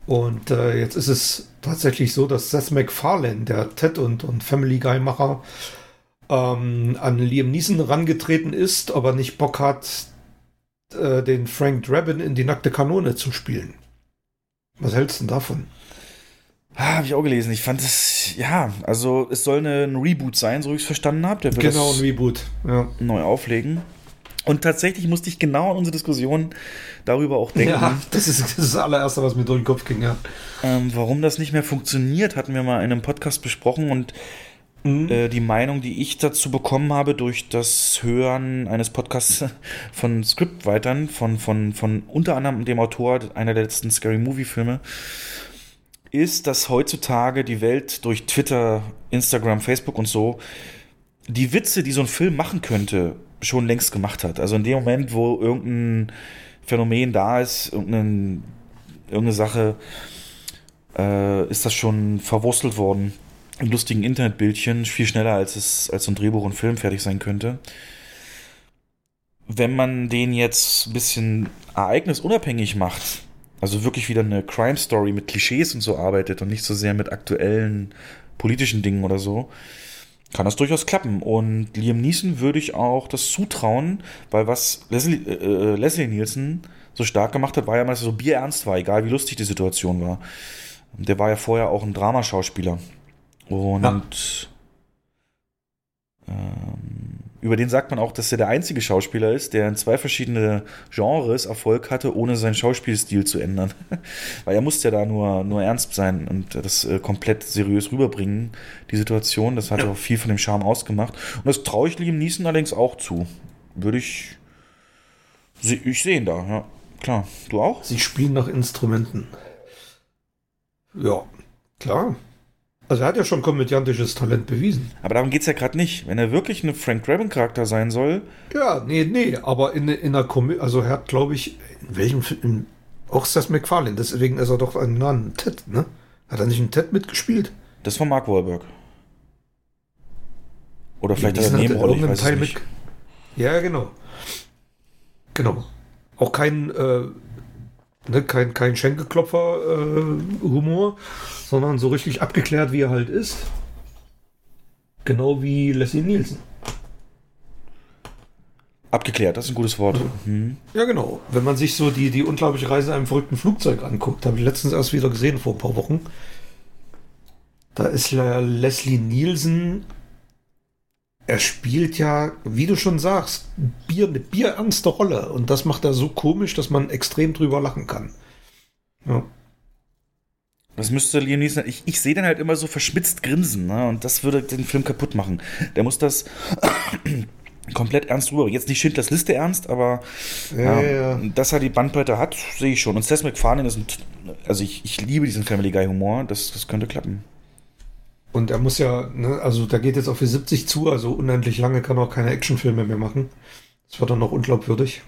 Und äh, jetzt ist es tatsächlich so, dass Seth MacFarlane, der Ted und, und Family Guy-Macher, ähm, an Liam Neeson rangetreten ist, aber nicht Bock hat, äh, den Frank Drabin in die nackte Kanone zu spielen. Was hältst du denn davon?
Ah, habe ich auch gelesen. Ich fand es, ja, also es soll eine, ein Reboot sein, so wie ich es verstanden habe. Der wird
Genau, ein Reboot. Ja.
neu auflegen. Und tatsächlich musste ich genau an unsere Diskussion darüber auch denken.
ja, das ist das, ist das allererste, was mir durch den Kopf ging, ja.
Ähm, warum das nicht mehr funktioniert, hatten wir mal in einem Podcast besprochen und äh, die Meinung, die ich dazu bekommen habe durch das Hören eines Podcasts von Scriptwritern, von, von, von unter anderem dem Autor einer der letzten Scary Movie Filme, ist, dass heutzutage die Welt durch Twitter, Instagram, Facebook und so die Witze, die so ein Film machen könnte, schon längst gemacht hat. Also in dem Moment, wo irgendein Phänomen da ist, irgendeine, irgendeine Sache, äh, ist das schon verwurstelt worden in lustigen Internetbildchen, viel schneller als es als so ein Drehbuch und Film fertig sein könnte. Wenn man den jetzt ein bisschen ereignisunabhängig macht, also wirklich wieder eine Crime Story mit Klischees und so arbeitet und nicht so sehr mit aktuellen politischen Dingen oder so, kann das durchaus klappen. Und Liam Neeson würde ich auch das zutrauen, weil was Leslie, äh, äh Leslie Nielsen so stark gemacht hat, war ja mal, dass er so bierernst war, egal wie lustig die Situation war. Der war ja vorher auch ein Dramaschauspieler. Und ja. ähm, über den sagt man auch, dass er der einzige Schauspieler ist, der in zwei verschiedene Genres Erfolg hatte, ohne seinen Schauspielstil zu ändern. Weil er musste ja da nur, nur ernst sein und das äh, komplett seriös rüberbringen, die Situation. Das hat ja. auch viel von dem Charme ausgemacht. Und das traue ich Liam Neeson allerdings auch zu. Würde ich, ich sehen da, ja. Klar. Du auch?
Sie spielen nach Instrumenten. Ja, klar. Also er hat ja schon komödiantisches Talent bewiesen.
Aber darum geht es ja gerade nicht. Wenn er wirklich ein Frank Drabin-Charakter sein soll.
Ja, nee, nee, aber in, in einer Komödie, also er hat, glaube ich, in welchem Film, auch Seth MacFarlane, deswegen ist er doch ein, ein Ted, ne? Hat er nicht ein Ted mitgespielt?
Das von Mark Wahlberg. Oder vielleicht ja, hat er Nebenrolle, ich weiß Teil nicht. Mit,
ja, genau. Genau. Auch kein, äh, ne, kein, kein Schenkelklopfer-Humor, äh, sondern so richtig abgeklärt, wie er halt ist. Genau wie Leslie Nielsen.
Abgeklärt, das ist ein gutes Wort.
Mhm. Ja, genau. Wenn man sich so die, die unglaubliche Reise in einem verrückten Flugzeug anguckt, habe ich letztens erst wieder gesehen vor ein paar Wochen. Da ist ja Leslie Nielsen. Er spielt ja, wie du schon sagst, Bier, eine bierernste Rolle. Und das macht er so komisch, dass man extrem drüber lachen kann. Ja.
Das müsste Liam Neeson. Ich, ich sehe den halt immer so verschmitzt grinsen, ne? Und das würde den Film kaputt machen. Der muss das komplett ernst rüber. Jetzt nicht Schindlers Liste ernst, aber ja, ja, ja. dass er die Bandbreite hat, sehe ich schon. Und Seth MacFarlane ist ein, also ich, ich liebe diesen Family Guy Humor, das, das könnte klappen.
Und er muss ja, ne, also da geht jetzt auch für 70 zu, also unendlich lange kann er auch keine Actionfilme mehr machen. Das wird dann noch unglaubwürdig.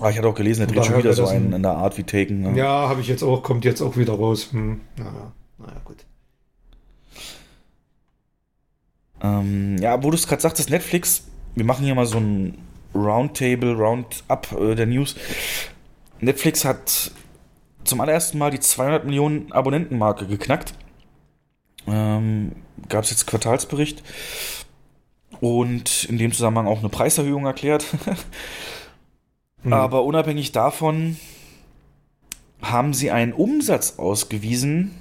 Ah, ich hatte auch gelesen, er dreht schon wieder so einen in der Art wie Taken.
Ne? Ja, habe ich jetzt auch, kommt jetzt auch wieder raus. Hm, naja, naja, gut.
Ähm, ja, wo du es gerade sagtest, Netflix, wir machen hier mal so ein Roundtable, Roundup äh, der News. Netflix hat zum allerersten Mal die 200 Millionen Abonnentenmarke geknackt. Ähm, Gab es jetzt Quartalsbericht und in dem Zusammenhang auch eine Preiserhöhung erklärt. Mhm. Aber unabhängig davon haben sie einen Umsatz ausgewiesen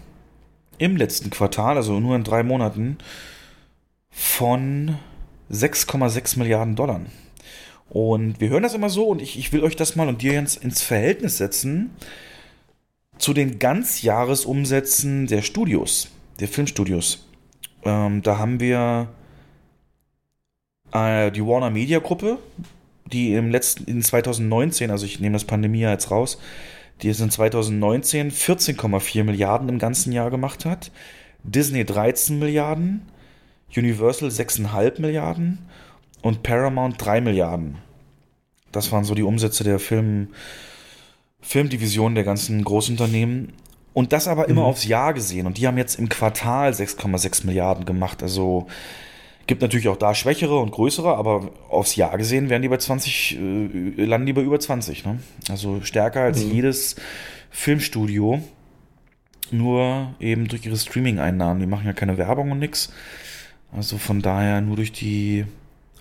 im letzten Quartal, also nur in drei Monaten, von 6,6 Milliarden Dollar. Und wir hören das immer so und ich, ich will euch das mal und dir jetzt ins Verhältnis setzen zu den Ganzjahresumsätzen der Studios, der Filmstudios. Ähm, da haben wir äh, die Warner Media Gruppe, die im letzten, in 2019, also ich nehme das Pandemie jetzt raus, die es in 2019 14,4 Milliarden im ganzen Jahr gemacht hat. Disney 13 Milliarden, Universal 6,5 Milliarden und Paramount 3 Milliarden. Das waren so die Umsätze der Film, Filmdivision der ganzen Großunternehmen. Und das aber immer mhm. aufs Jahr gesehen. Und die haben jetzt im Quartal 6,6 Milliarden gemacht. Also Gibt natürlich auch da schwächere und größere, aber aufs Jahr gesehen werden die bei 20, äh, landen die bei über 20. Ne? Also stärker als mhm. jedes Filmstudio. Nur eben durch ihre Streaming-Einnahmen. Die machen ja keine Werbung und nix. Also von daher nur durch die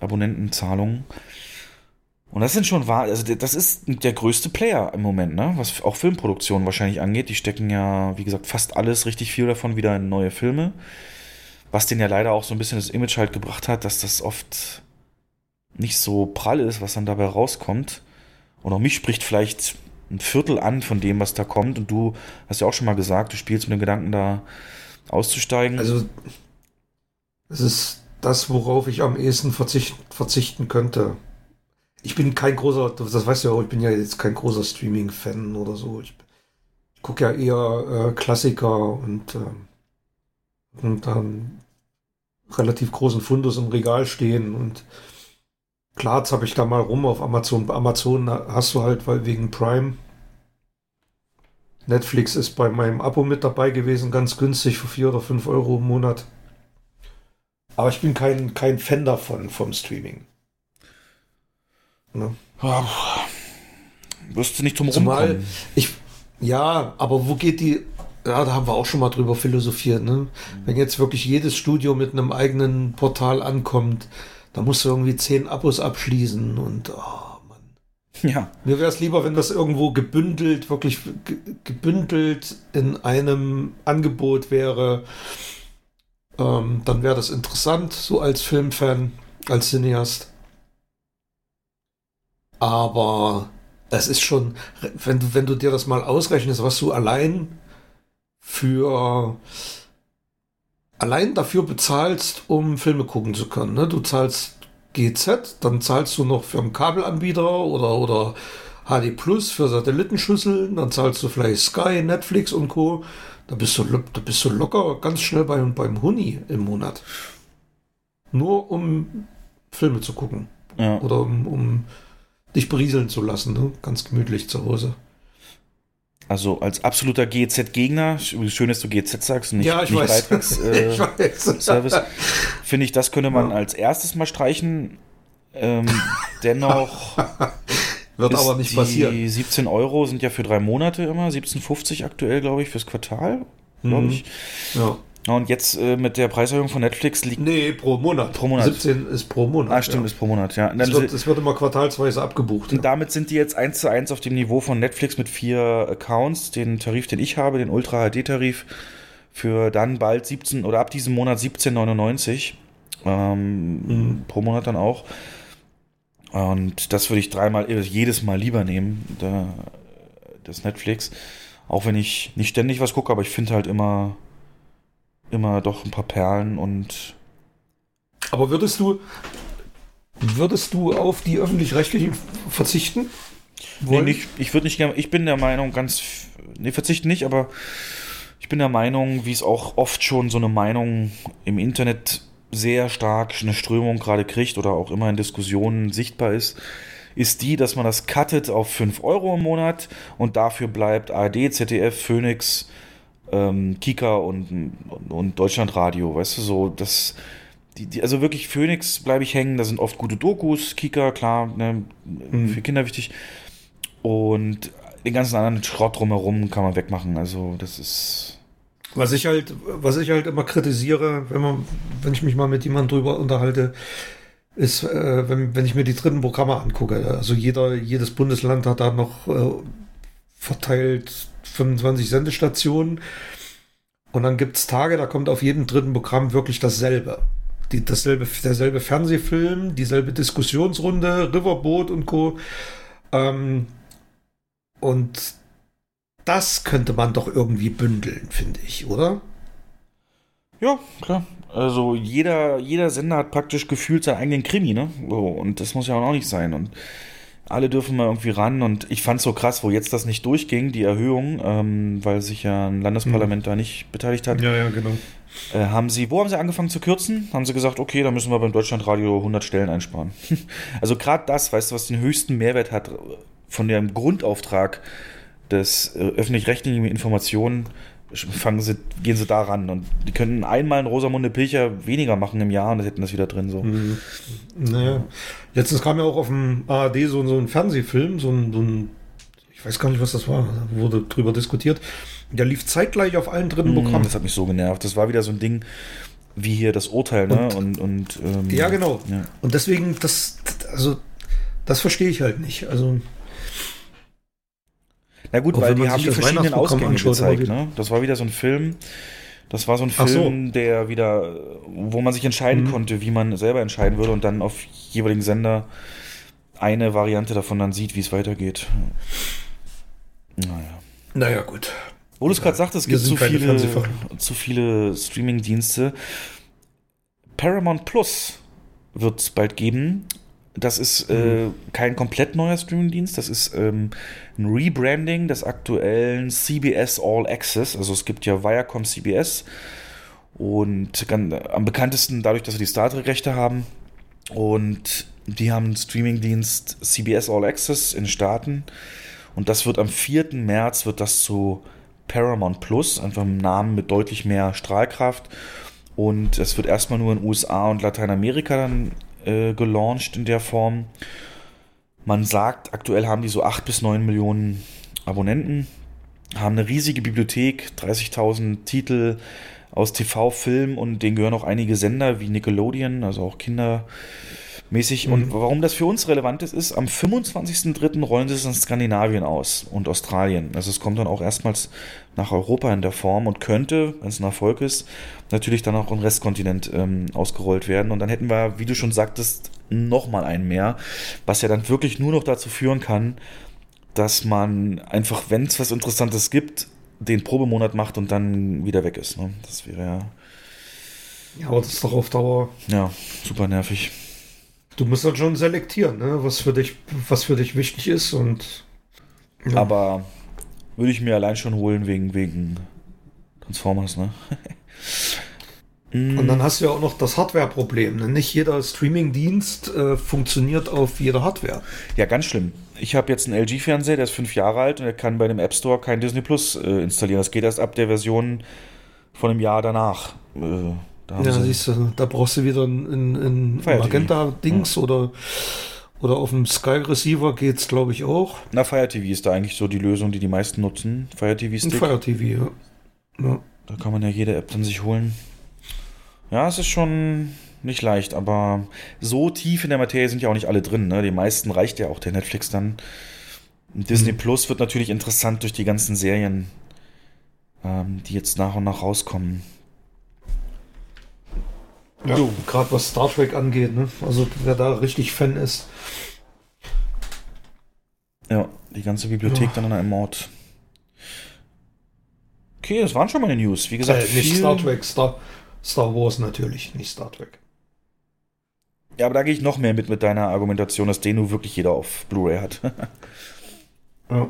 Abonnentenzahlungen. Und das sind schon wahr, also das ist der größte Player im Moment, ne? Was auch Filmproduktion wahrscheinlich angeht. Die stecken ja, wie gesagt, fast alles, richtig viel davon wieder in neue Filme was den ja leider auch so ein bisschen das Image halt gebracht hat, dass das oft nicht so prall ist, was dann dabei rauskommt. Und auch mich spricht vielleicht ein Viertel an von dem, was da kommt. Und du hast ja auch schon mal gesagt, du spielst mit dem Gedanken, da auszusteigen.
Also, es ist das, worauf ich am ehesten verzicht, verzichten könnte. Ich bin kein großer, das weißt du ja auch, ich bin ja jetzt kein großer Streaming-Fan oder so. Ich, ich gucke ja eher äh, Klassiker und äh, und dann relativ großen Fundus im Regal stehen und Klar, habe ich da mal rum auf Amazon. Bei Amazon hast du halt, weil wegen Prime. Netflix ist bei meinem Abo mit dabei gewesen, ganz günstig für 4 oder 5 Euro im Monat. Aber ich bin kein, kein Fan davon, vom Streaming.
Ne? wirst du nicht zum
Zumal Rumkommen. ich, ja, aber wo geht die, ja, da haben wir auch schon mal drüber philosophiert, ne? Wenn jetzt wirklich jedes Studio mit einem eigenen Portal ankommt, da musst du irgendwie zehn Abos abschließen und, oh Mann. Ja. Mir wäre es lieber, wenn das irgendwo gebündelt, wirklich gebündelt in einem Angebot wäre. Ähm, dann wäre das interessant, so als Filmfan, als Cineast. Aber es ist schon, wenn du, wenn du dir das mal ausrechnest, was du allein für allein dafür bezahlst, um Filme gucken zu können. Ne? Du zahlst GZ, dann zahlst du noch für einen Kabelanbieter oder, oder HD Plus für Satellitenschüsseln, dann zahlst du vielleicht Sky, Netflix und Co. Da bist du, da bist du locker ganz schnell beim, beim Huni im Monat. Nur um Filme zu gucken. Ja. Oder um, um dich berieseln zu lassen, ne? ganz gemütlich zu Hause.
Also als absoluter GZ-Gegner, schön, dass du GZ sagst und nicht,
ja, ich
nicht
weiß. Beitrags, äh, ich weiß.
Service, finde ich, das könnte man ja. als erstes mal streichen. Ähm, dennoch
wird aber nicht
die
passieren.
17 Euro sind ja für drei Monate immer, 17,50 aktuell, glaube ich, fürs Quartal, glaube mhm. ich. Ja. Und jetzt äh, mit der Preiserhöhung von Netflix liegt.
Nee, pro Monat.
Pro Monat.
17 ist pro Monat.
Ah, stimmt, ja. ist pro Monat, ja.
Es wird, es wird, immer quartalsweise abgebucht.
Und ja. damit sind die jetzt eins zu eins auf dem Niveau von Netflix mit vier Accounts. Den Tarif, den ich habe, den Ultra HD-Tarif, für dann bald 17 oder ab diesem Monat 17,99 ähm, mhm. pro Monat dann auch. Und das würde ich dreimal, äh, jedes Mal lieber nehmen, da, das Netflix. Auch wenn ich nicht ständig was gucke, aber ich finde halt immer immer doch ein paar Perlen und.
Aber würdest du, würdest du auf die öffentlich-rechtlichen verzichten?
Wollen? Nee, nicht, ich würde nicht gerne, ich bin der Meinung, ganz, nee, verzichten nicht, aber ich bin der Meinung, wie es auch oft schon so eine Meinung im Internet sehr stark eine Strömung gerade kriegt oder auch immer in Diskussionen sichtbar ist, ist die, dass man das cuttet auf 5 Euro im Monat und dafür bleibt ARD, ZDF, Phoenix, ähm, Kika und, und, und Deutschlandradio, weißt du, so, das, die, die, also wirklich Phoenix bleibe ich hängen, da sind oft gute Dokus, Kika, klar, ne, mhm. für Kinder wichtig. Und den ganzen anderen Schrott drumherum kann man wegmachen, also das ist.
Was ich halt, was ich halt immer kritisiere, wenn man, wenn ich mich mal mit jemandem drüber unterhalte, ist, äh, wenn, wenn ich mir die dritten Programme angucke. Also jeder, jedes Bundesland hat da noch äh, verteilt 25 Sendestationen. Und dann gibt es Tage, da kommt auf jedem dritten Programm wirklich dasselbe. Die, dasselbe, derselbe Fernsehfilm, dieselbe Diskussionsrunde, Riverboat und Co. Ähm, und das könnte man doch irgendwie bündeln, finde ich, oder?
Ja, klar. Also jeder, jeder Sender hat praktisch gefühlt seinen eigenen Krimi, ne? So, und das muss ja auch nicht sein. Und alle dürfen mal irgendwie ran und ich fand es so krass, wo jetzt das nicht durchging, die Erhöhung, ähm, weil sich ja ein Landesparlament mhm. da nicht beteiligt hat.
Ja, ja, genau.
Äh, haben sie, wo haben sie angefangen zu kürzen? Haben sie gesagt, okay, da müssen wir beim Deutschlandradio 100 Stellen einsparen. also gerade das, weißt du, was den höchsten Mehrwert hat von dem Grundauftrag des äh, öffentlich-rechtlichen Informationen, fangen sie, gehen sie da ran und die können einmal einen Rosamunde Pilcher weniger machen im Jahr und hätten das wieder drin so. Mhm.
Naja. Letztens kam ja auch auf dem ARD so, so ein Fernsehfilm, so ein, so ein, ich weiß gar nicht, was das war, da wurde drüber diskutiert. Der lief zeitgleich auf allen dritten mhm, Programmen.
Das hat mich so genervt. Das war wieder so ein Ding wie hier das Urteil, ne? Und, und, und
ähm, ja, genau. Ja. Und deswegen, das, also, das verstehe ich halt nicht. Also
na gut, Auch weil die haben die verschiedenen Ausgänge gezeigt. Ne? Das war wieder so ein Film. Das war so ein Film, so. der wieder, wo man sich entscheiden mhm. konnte, wie man selber entscheiden würde und dann auf jeweiligen Sender eine Variante davon dann sieht, wie es weitergeht.
Naja. Naja, gut.
Wo du es gerade sagtest, es gibt zu viele, zu viele Streaming-Dienste. Paramount Plus wird es bald geben. Das ist äh, mhm. kein komplett neuer Streaming-Dienst, das ist ähm, ein Rebranding des aktuellen CBS All Access. Also es gibt ja Viacom CBS und ganz, am bekanntesten dadurch, dass sie die Star Trek-Rechte haben. Und Die haben einen Streamingdienst CBS All Access in Staaten. Und das wird am 4. März wird das zu Paramount Plus, einfach ein Namen mit deutlich mehr Strahlkraft. Und es wird erstmal nur in USA und Lateinamerika dann äh, gelauncht in der Form. Man sagt, aktuell haben die so 8 bis 9 Millionen Abonnenten, haben eine riesige Bibliothek, 30.000 Titel aus TV, Film und denen gehören auch einige Sender wie Nickelodeon, also auch kindermäßig. Mhm. Und warum das für uns relevant ist, ist, am 25.03. rollen sie es in Skandinavien aus und Australien. Also es kommt dann auch erstmals nach Europa in der Form und könnte, wenn es ein Erfolg ist, natürlich dann auch im Restkontinent ähm, ausgerollt werden. Und dann hätten wir, wie du schon sagtest, nochmal einen mehr, was ja dann wirklich nur noch dazu führen kann, dass man einfach, wenn es was Interessantes gibt, den Probemonat macht und dann wieder weg ist. Ne? Das wäre ja.
Ja, aber das ist doch auf Dauer.
Ja, super nervig.
Du musst dann schon selektieren, ne? was, für dich, was für dich wichtig ist und.
Ja. Aber würde ich mir allein schon holen wegen, wegen Transformers, ne?
Und dann hast du ja auch noch das Hardware-Problem. Ne? Nicht jeder Streaming-Dienst äh, funktioniert auf jeder Hardware.
Ja, ganz schlimm. Ich habe jetzt einen LG-Fernseher, der ist fünf Jahre alt und der kann bei dem App Store kein Disney Plus äh, installieren. Das geht erst ab der Version von einem Jahr danach. Äh,
da ja, siehst du, da brauchst du wieder ein, Magenta-Dings ja. oder, oder auf dem Sky Receiver geht es, glaube ich, auch.
Na, Fire TV ist da eigentlich so die Lösung, die die meisten nutzen. Fire TV Stick.
Fire TV, ja.
ja. Da kann man ja jede App dann sich holen. Ja, es ist schon nicht leicht, aber so tief in der Materie sind ja auch nicht alle drin. Ne? Die meisten reicht ja auch der Netflix dann. Disney mhm. Plus wird natürlich interessant durch die ganzen Serien, ähm, die jetzt nach und nach rauskommen.
Ja, gerade was Star Trek angeht, ne? Also wer da richtig Fan ist.
Ja, die ganze Bibliothek ja. dann an einem Ort. Okay, das waren schon meine News. Wie gesagt,
äh, nicht Star Trek, Star, Star Wars natürlich, nicht Star Trek.
Ja, aber da gehe ich noch mehr mit mit deiner Argumentation, dass den nur wirklich jeder auf Blu-ray hat. ja.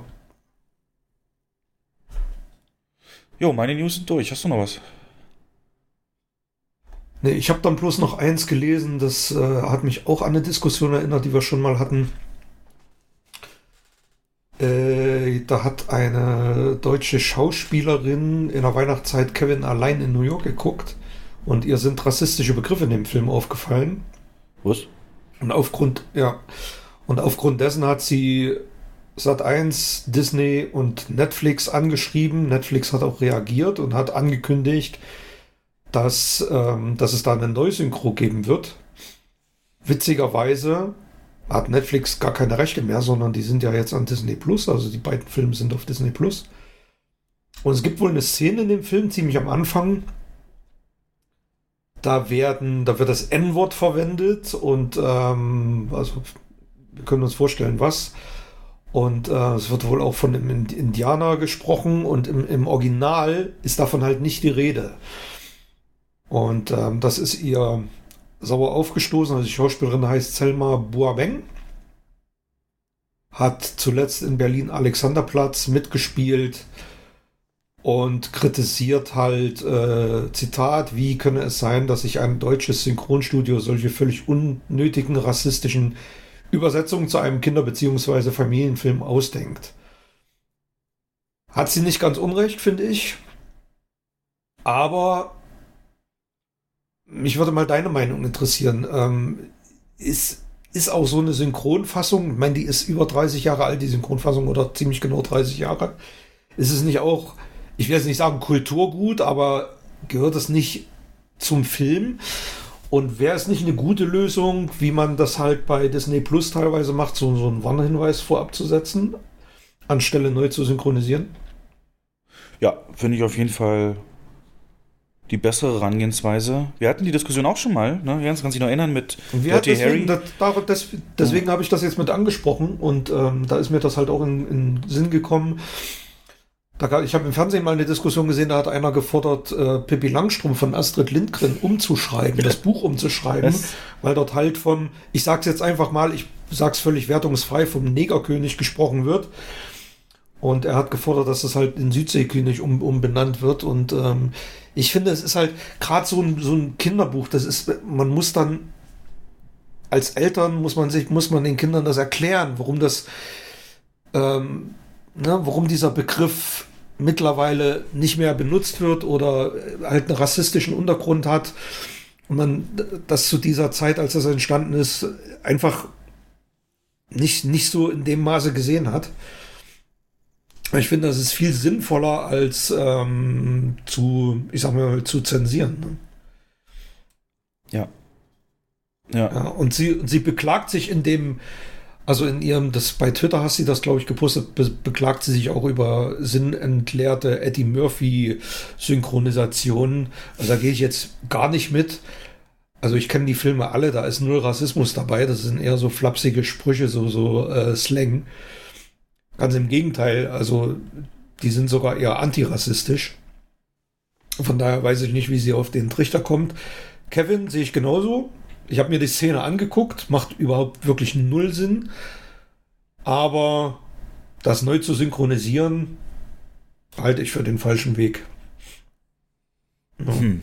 Jo, meine News sind durch. Hast du noch was?
Nee, ich habe dann bloß noch eins gelesen, das äh, hat mich auch an eine Diskussion erinnert, die wir schon mal hatten. Äh, da hat eine deutsche Schauspielerin in der Weihnachtszeit Kevin allein in New York geguckt und ihr sind rassistische Begriffe in dem Film aufgefallen.
Was?
Und aufgrund, ja, und aufgrund dessen hat sie Sat1, Disney und Netflix angeschrieben. Netflix hat auch reagiert und hat angekündigt, dass, ähm, dass es da eine Neusynchro geben wird. Witzigerweise hat Netflix gar keine Rechte mehr, sondern die sind ja jetzt an Disney Plus, also die beiden Filme sind auf Disney Plus. Und es gibt wohl eine Szene in dem Film, ziemlich am Anfang, da werden, da wird das N-Wort verwendet und ähm, also wir können uns vorstellen, was. Und äh, es wird wohl auch von einem Indianer gesprochen und im, im Original ist davon halt nicht die Rede. Und ähm, das ist ihr sauer aufgestoßen. Also die Schauspielerin heißt Selma Buabeng. Hat zuletzt in Berlin Alexanderplatz mitgespielt und kritisiert halt, äh, Zitat, wie könne es sein, dass sich ein deutsches Synchronstudio solche völlig unnötigen rassistischen Übersetzungen zu einem Kinder- bzw. Familienfilm ausdenkt. Hat sie nicht ganz unrecht, finde ich. Aber mich würde mal deine Meinung interessieren. Ähm, ist, ist auch so eine Synchronfassung, ich meine, die ist über 30 Jahre alt, die Synchronfassung, oder ziemlich genau 30 Jahre. Ist es nicht auch ich will jetzt nicht sagen Kulturgut, aber gehört es nicht zum Film? Und wäre es nicht eine gute Lösung, wie man das halt bei Disney Plus teilweise macht, so, so einen Warnhinweis vorab zu setzen, anstelle neu zu synchronisieren?
Ja, finde ich auf jeden Fall die bessere Herangehensweise. Wir hatten die Diskussion auch schon mal, ne? Jens kann sich noch erinnern mit
Dirty Harry. Das, das, deswegen ja. habe ich das jetzt mit angesprochen und ähm, da ist mir das halt auch in, in Sinn gekommen da, ich habe im Fernsehen mal eine Diskussion gesehen, da hat einer gefordert, äh, Pippi Langstrumpf von Astrid Lindgren umzuschreiben, das Buch umzuschreiben, Was? weil dort halt vom, ich sag's jetzt einfach mal, ich sag's völlig wertungsfrei, vom Negerkönig gesprochen wird. Und er hat gefordert, dass es halt in Südseekönig um, umbenannt wird. Und ähm, ich finde, es ist halt gerade so ein, so ein Kinderbuch, das ist, man muss dann als Eltern muss man sich, muss man den Kindern das erklären, warum das, ähm, ne, warum dieser Begriff mittlerweile nicht mehr benutzt wird oder halt einen rassistischen Untergrund hat. Und man das zu dieser Zeit, als das entstanden ist, einfach nicht, nicht so in dem Maße gesehen hat. Ich finde, das ist viel sinnvoller als ähm, zu, ich sag mal, zu zensieren. Ne?
Ja.
ja. Ja. Und sie, sie beklagt sich in dem, also in ihrem, das bei Twitter hast sie das, glaube ich, gepostet, be beklagt sie sich auch über sinnentleerte Eddie Murphy-Synchronisationen. Also da gehe ich jetzt gar nicht mit. Also ich kenne die Filme alle, da ist null Rassismus dabei, das sind eher so flapsige Sprüche, so, so äh, Slang. Ganz im Gegenteil, also die sind sogar eher antirassistisch. Von daher weiß ich nicht, wie sie auf den Trichter kommt. Kevin sehe ich genauso. Ich habe mir die Szene angeguckt, macht überhaupt wirklich null Sinn. Aber das neu zu synchronisieren, halte ich für den falschen Weg.
Ja. Hm.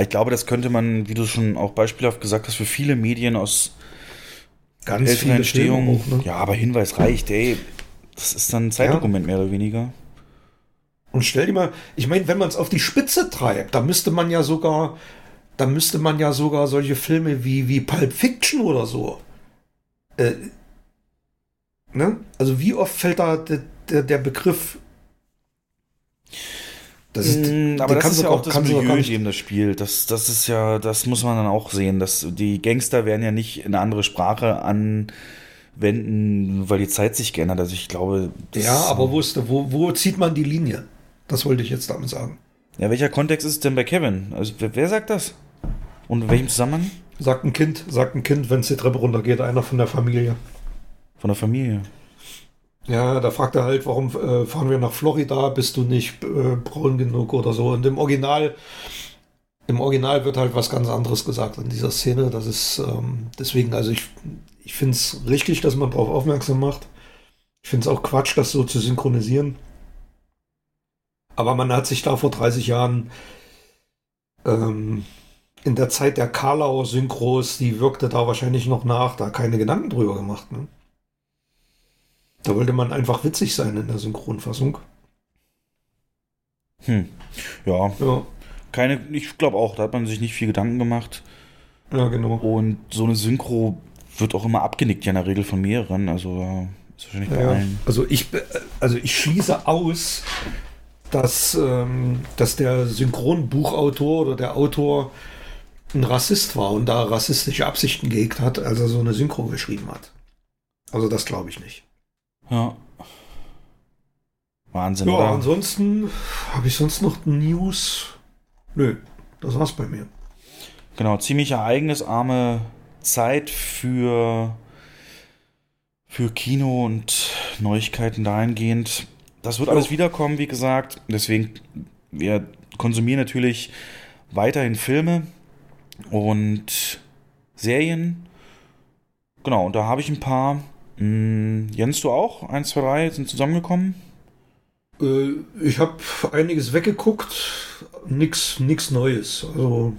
ich glaube, das könnte man, wie du schon auch beispielhaft gesagt hast, für viele Medien aus
ganz viele Entstehung.
Auch, ne? Ja, aber Hinweis reicht, ey. Das ist dann ein Zeitdokument ja. mehr oder weniger.
Und stell dir mal, ich meine, wenn man es auf die Spitze treibt, da müsste man ja sogar, da müsste man ja sogar solche Filme wie, wie Pulp Fiction oder so. Äh, ne? Also wie oft fällt da der, der, der Begriff
das ist, mm, aber das ist ja auch das Milieu, in dem das spielt. Das, das ist ja, das muss man dann auch sehen. Dass die Gangster werden ja nicht eine andere Sprache anwenden, weil die Zeit sich geändert. Also ich glaube.
Ja, aber wo, ist, wo, wo zieht man die Linie? Das wollte ich jetzt damit sagen.
Ja, welcher Kontext ist es denn bei Kevin? Also wer, wer sagt das? Und in welchem Zusammenhang?
Sagt ein Kind, sagt ein Kind, wenn es die Treppe runtergeht, einer von der Familie.
Von der Familie.
Ja, da fragt er halt, warum äh, fahren wir nach Florida? Bist du nicht äh, braun genug oder so? Und im Original, im Original wird halt was ganz anderes gesagt in dieser Szene. Das ist ähm, deswegen, also ich, ich finde es richtig, dass man darauf aufmerksam macht. Ich finde es auch Quatsch, das so zu synchronisieren. Aber man hat sich da vor 30 Jahren ähm, in der Zeit der Karlau-Synchros, die wirkte da wahrscheinlich noch nach, da keine Gedanken drüber gemacht. Ne? Da wollte man einfach witzig sein in der Synchronfassung.
Hm. Ja. ja. Keine, ich glaube auch, da hat man sich nicht viel Gedanken gemacht.
Ja, genau.
Und so eine Synchro wird auch immer abgenickt, ja in der Regel von mehreren. Also ist wahrscheinlich bei
ja,
allen.
Also ich, also ich schließe aus, dass, ähm, dass der Synchronbuchautor oder der Autor ein Rassist war und da rassistische Absichten gehegt hat, als er so eine Synchro geschrieben hat. Also das glaube ich nicht.
Ja. Wahnsinn,
ja,
oder?
ansonsten habe ich sonst noch News. Nö, das war's bei mir.
Genau, ziemlich ereignisarme Zeit für, für Kino und Neuigkeiten dahingehend. Das wird alles wiederkommen, wie gesagt. Deswegen, wir konsumieren natürlich weiterhin Filme und Serien. Genau, und da habe ich ein paar hm, Jens, du auch? Eins, zwei, drei sind zusammengekommen?
Äh, ich habe einiges weggeguckt, nichts nix Neues. Also,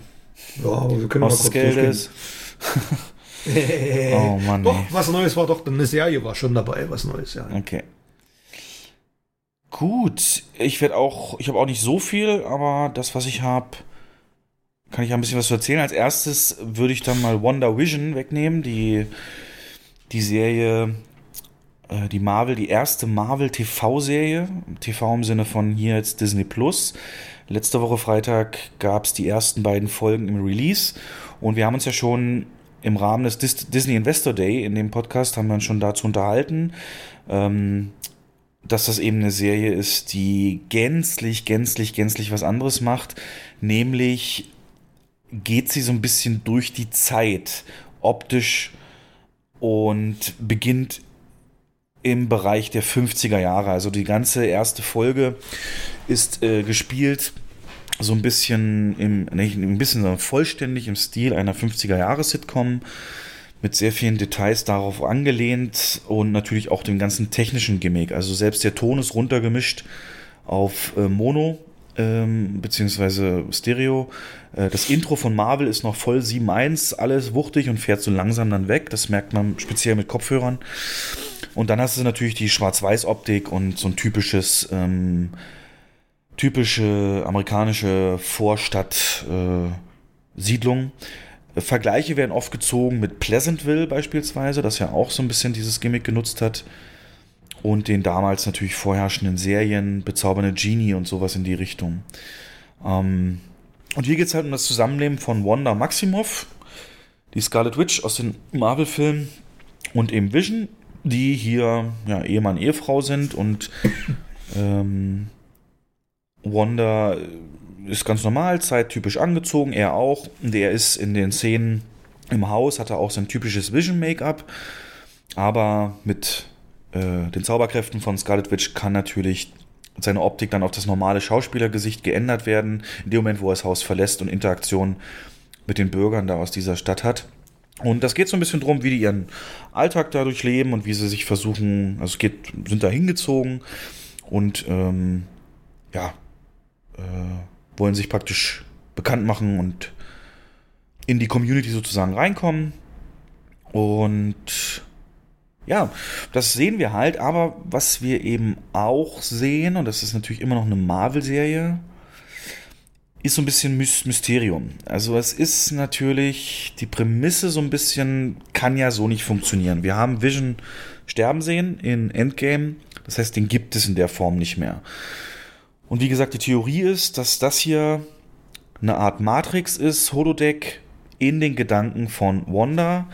ja, aber wir können
Was mal kurz Geld ist.
oh Mann. Doch, ey. was Neues war doch, eine Serie war schon dabei, was Neues, ja.
Okay. Gut, ich werde auch, ich habe auch nicht so viel, aber das, was ich habe, kann ich ein bisschen was erzählen. Als erstes würde ich dann mal Wonder Vision wegnehmen, die die Serie, äh, die Marvel, die erste Marvel TV-Serie, TV im Sinne von hier jetzt Disney Plus. Letzte Woche Freitag gab es die ersten beiden Folgen im Release und wir haben uns ja schon im Rahmen des Dis Disney Investor Day in dem Podcast haben wir uns schon dazu unterhalten, ähm, dass das eben eine Serie ist, die gänzlich, gänzlich, gänzlich was anderes macht, nämlich geht sie so ein bisschen durch die Zeit, optisch und beginnt im Bereich der 50er Jahre. Also die ganze erste Folge ist äh, gespielt so ein bisschen im, nicht ein bisschen, sondern vollständig im Stil einer 50er Jahre Sitcom mit sehr vielen Details darauf angelehnt und natürlich auch dem ganzen technischen Gimmick. Also selbst der Ton ist runtergemischt auf äh, Mono ähm, beziehungsweise Stereo. Äh, das Intro von Marvel ist noch voll 7.1, alles wuchtig und fährt so langsam dann weg. Das merkt man speziell mit Kopfhörern. Und dann hast du natürlich die Schwarz-Weiß-Optik und so ein typisches, ähm, typische amerikanische Vorstadt-Siedlung. Äh, Vergleiche werden oft gezogen mit Pleasantville beispielsweise, das ja auch so ein bisschen dieses Gimmick genutzt hat. Und den damals natürlich vorherrschenden Serien, bezaubernde Genie und sowas in die Richtung. Ähm, und hier geht es halt um das Zusammenleben von Wanda Maximoff, die Scarlet Witch aus den Marvel-Filmen und eben Vision, die hier ja, Ehemann, Ehefrau sind und ähm, Wanda ist ganz normal, zeittypisch angezogen, er auch. Der ist in den Szenen im Haus, hat er auch sein typisches Vision-Make-up, aber mit äh, den Zauberkräften von Scarlet Witch kann natürlich seine Optik dann auf das normale Schauspielergesicht geändert werden, in dem Moment, wo er das Haus verlässt und Interaktion mit den Bürgern da aus dieser Stadt hat. Und das geht so ein bisschen drum, wie die ihren Alltag dadurch leben und wie sie sich versuchen, also es geht, sind da hingezogen und ähm, ja, äh, wollen sich praktisch bekannt machen und in die Community sozusagen reinkommen. Und ja, das sehen wir halt, aber was wir eben auch sehen, und das ist natürlich immer noch eine Marvel-Serie, ist so ein bisschen Mysterium. Also es ist natürlich, die Prämisse so ein bisschen kann ja so nicht funktionieren. Wir haben Vision sterben sehen in Endgame, das heißt, den gibt es in der Form nicht mehr. Und wie gesagt, die Theorie ist, dass das hier eine Art Matrix ist, Holodeck in den Gedanken von Wanda,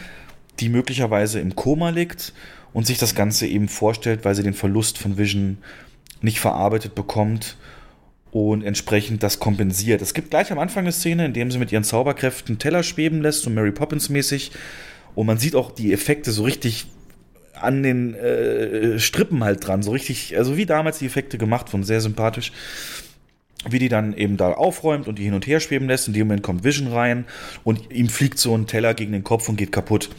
die möglicherweise im Koma liegt und sich das Ganze eben vorstellt, weil sie den Verlust von Vision nicht verarbeitet bekommt und entsprechend das kompensiert. Es gibt gleich am Anfang eine Szene, in der sie mit ihren Zauberkräften Teller schweben lässt, so Mary Poppins mäßig. Und man sieht auch die Effekte so richtig an den äh, Strippen halt dran, so richtig, also wie damals die Effekte gemacht wurden, sehr sympathisch wie die dann eben da aufräumt und die hin und her schweben lässt. In dem Moment kommt Vision rein und ihm fliegt so ein Teller gegen den Kopf und geht kaputt.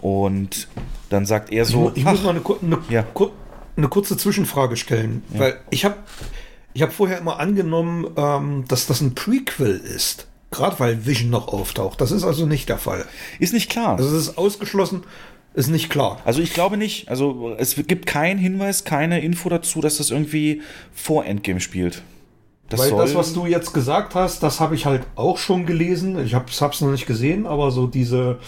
Und dann sagt er so.
Ich, ich muss mal eine, eine,
ja.
eine, kurze Zwischenfrage stellen, ja. weil ich habe ich hab vorher immer angenommen, ähm, dass das ein Prequel ist. Gerade weil Vision noch auftaucht. Das ist also nicht der Fall.
Ist nicht klar.
Also es ist ausgeschlossen. Ist nicht klar.
Also ich glaube nicht. Also es gibt keinen Hinweis, keine Info dazu, dass das irgendwie vor Endgame spielt.
Das Weil das, was du jetzt gesagt hast, das habe ich halt auch schon gelesen. Ich habe es noch nicht gesehen, aber so diese,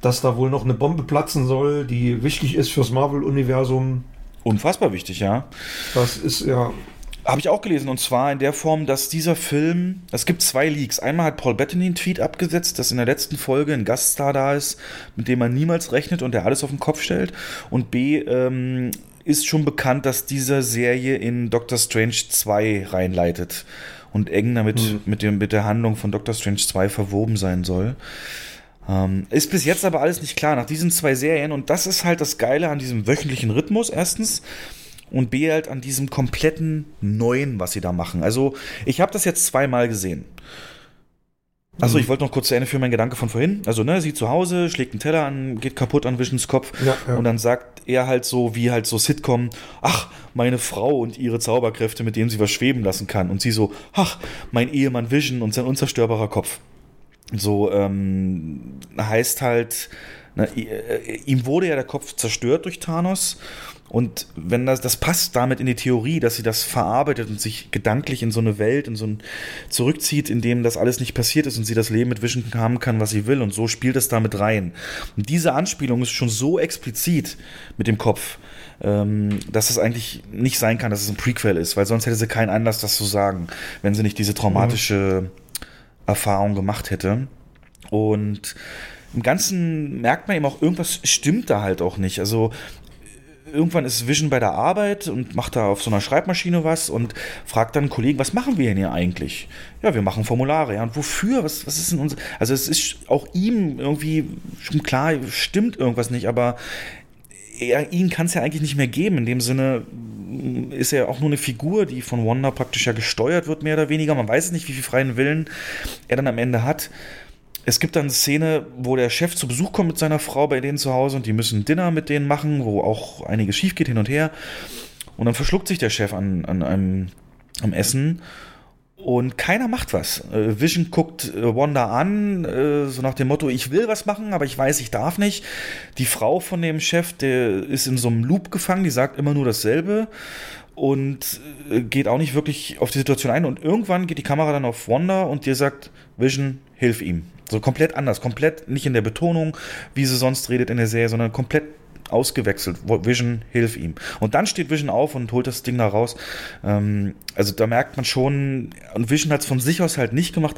dass da wohl noch eine Bombe platzen soll, die wichtig ist fürs Marvel-Universum.
Unfassbar wichtig, ja.
Das ist ja.
Habe ich auch gelesen und zwar in der Form, dass dieser Film, es gibt zwei Leaks. Einmal hat Paul Bettany einen Tweet abgesetzt, dass in der letzten Folge ein Gaststar da ist, mit dem man niemals rechnet und der alles auf den Kopf stellt. Und B, ähm, ist schon bekannt, dass diese Serie in Doctor Strange 2 reinleitet und eng damit mhm. mit, dem, mit der Handlung von Doctor Strange 2 verwoben sein soll. Ähm, ist bis jetzt aber alles nicht klar nach diesen zwei Serien und das ist halt das Geile an diesem wöchentlichen Rhythmus erstens und B halt an diesem kompletten Neuen, was sie da machen. Also ich habe das jetzt zweimal gesehen. Achso, ich wollte noch kurz zu Ende führen, mein Gedanke von vorhin. Also, ne, sie zu Hause, schlägt einen Teller an, geht kaputt an Visions Kopf. Ja, ja. Und dann sagt er halt so, wie halt so Sitcom, ach, meine Frau und ihre Zauberkräfte, mit denen sie was schweben lassen kann. Und sie so, ach, mein Ehemann Vision und sein unzerstörbarer Kopf. So, ähm, heißt halt, na, äh, ihm wurde ja der Kopf zerstört durch Thanos und wenn das, das passt damit in die Theorie, dass sie das verarbeitet und sich gedanklich in so eine Welt, in so ein zurückzieht, in dem das alles nicht passiert ist und sie das Leben mit Vision haben kann, was sie will. Und so spielt es damit rein. Und diese Anspielung ist schon so explizit mit dem Kopf, ähm, dass es eigentlich nicht sein kann, dass es ein Prequel ist, weil sonst hätte sie keinen Anlass, das zu sagen, wenn sie nicht diese traumatische Erfahrung gemacht hätte. Und im Ganzen merkt man eben auch, irgendwas stimmt da halt auch nicht. Also irgendwann ist Vision bei der Arbeit und macht da auf so einer Schreibmaschine was und fragt dann einen Kollegen, was machen wir denn hier eigentlich? Ja, wir machen Formulare. Ja, und wofür? Was, was ist denn unser. Also, es ist auch ihm irgendwie schon klar, stimmt irgendwas nicht, aber er, ihn kann es ja eigentlich nicht mehr geben. In dem Sinne ist er auch nur eine Figur, die von Wanda praktisch ja gesteuert wird, mehr oder weniger. Man weiß nicht, wie viel freien Willen er dann am Ende hat es gibt dann eine Szene, wo der Chef zu Besuch kommt mit seiner Frau bei denen zu Hause und die müssen Dinner mit denen machen, wo auch einiges schief geht hin und her. Und dann verschluckt sich der Chef an, an einem am Essen und keiner macht was. Äh, Vision guckt äh, Wanda an, äh, so nach dem Motto, ich will was machen, aber ich weiß, ich darf nicht. Die Frau von dem Chef, der ist in so einem Loop gefangen, die sagt immer nur dasselbe und geht auch nicht wirklich auf die Situation ein. Und irgendwann geht die Kamera dann auf Wanda und dir sagt, Vision, hilf ihm. So komplett anders, komplett nicht in der Betonung, wie sie sonst redet in der Serie, sondern komplett ausgewechselt. Vision, hilf ihm. Und dann steht Vision auf und holt das Ding da raus. Ähm, also da merkt man schon, und Vision hat es von sich aus halt nicht gemacht.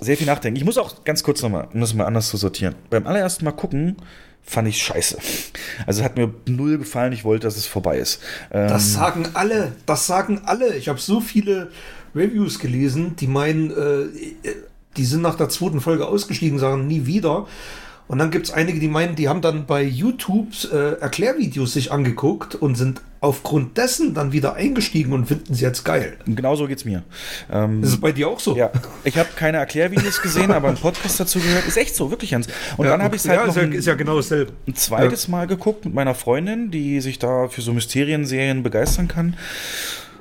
Sehr viel nachdenken. Ich muss auch ganz kurz nochmal, um das mal anders zu sortieren. Beim allerersten Mal gucken, fand ich scheiße. Also hat mir null gefallen, ich wollte, dass es vorbei ist.
Ähm, das sagen alle, das sagen alle. Ich habe so viele Reviews gelesen, die meinen, äh, die sind nach der zweiten Folge ausgestiegen, sagen nie wieder. Und dann gibt es einige, die meinen, die haben dann bei YouTube äh, Erklärvideos sich angeguckt und sind aufgrund dessen dann wieder eingestiegen und finden sie jetzt geil.
Genau so geht's mir.
Ähm, ist es bei dir auch so?
Ja. Ich habe keine Erklärvideos gesehen, aber ein Podcast dazu gehört. Ist echt so, wirklich, Hans. Und ja, dann habe ich es halt
ja,
noch
ein, ist ja genau dasselbe.
ein zweites ja. Mal geguckt mit meiner Freundin, die sich da für so Mysterienserien begeistern kann.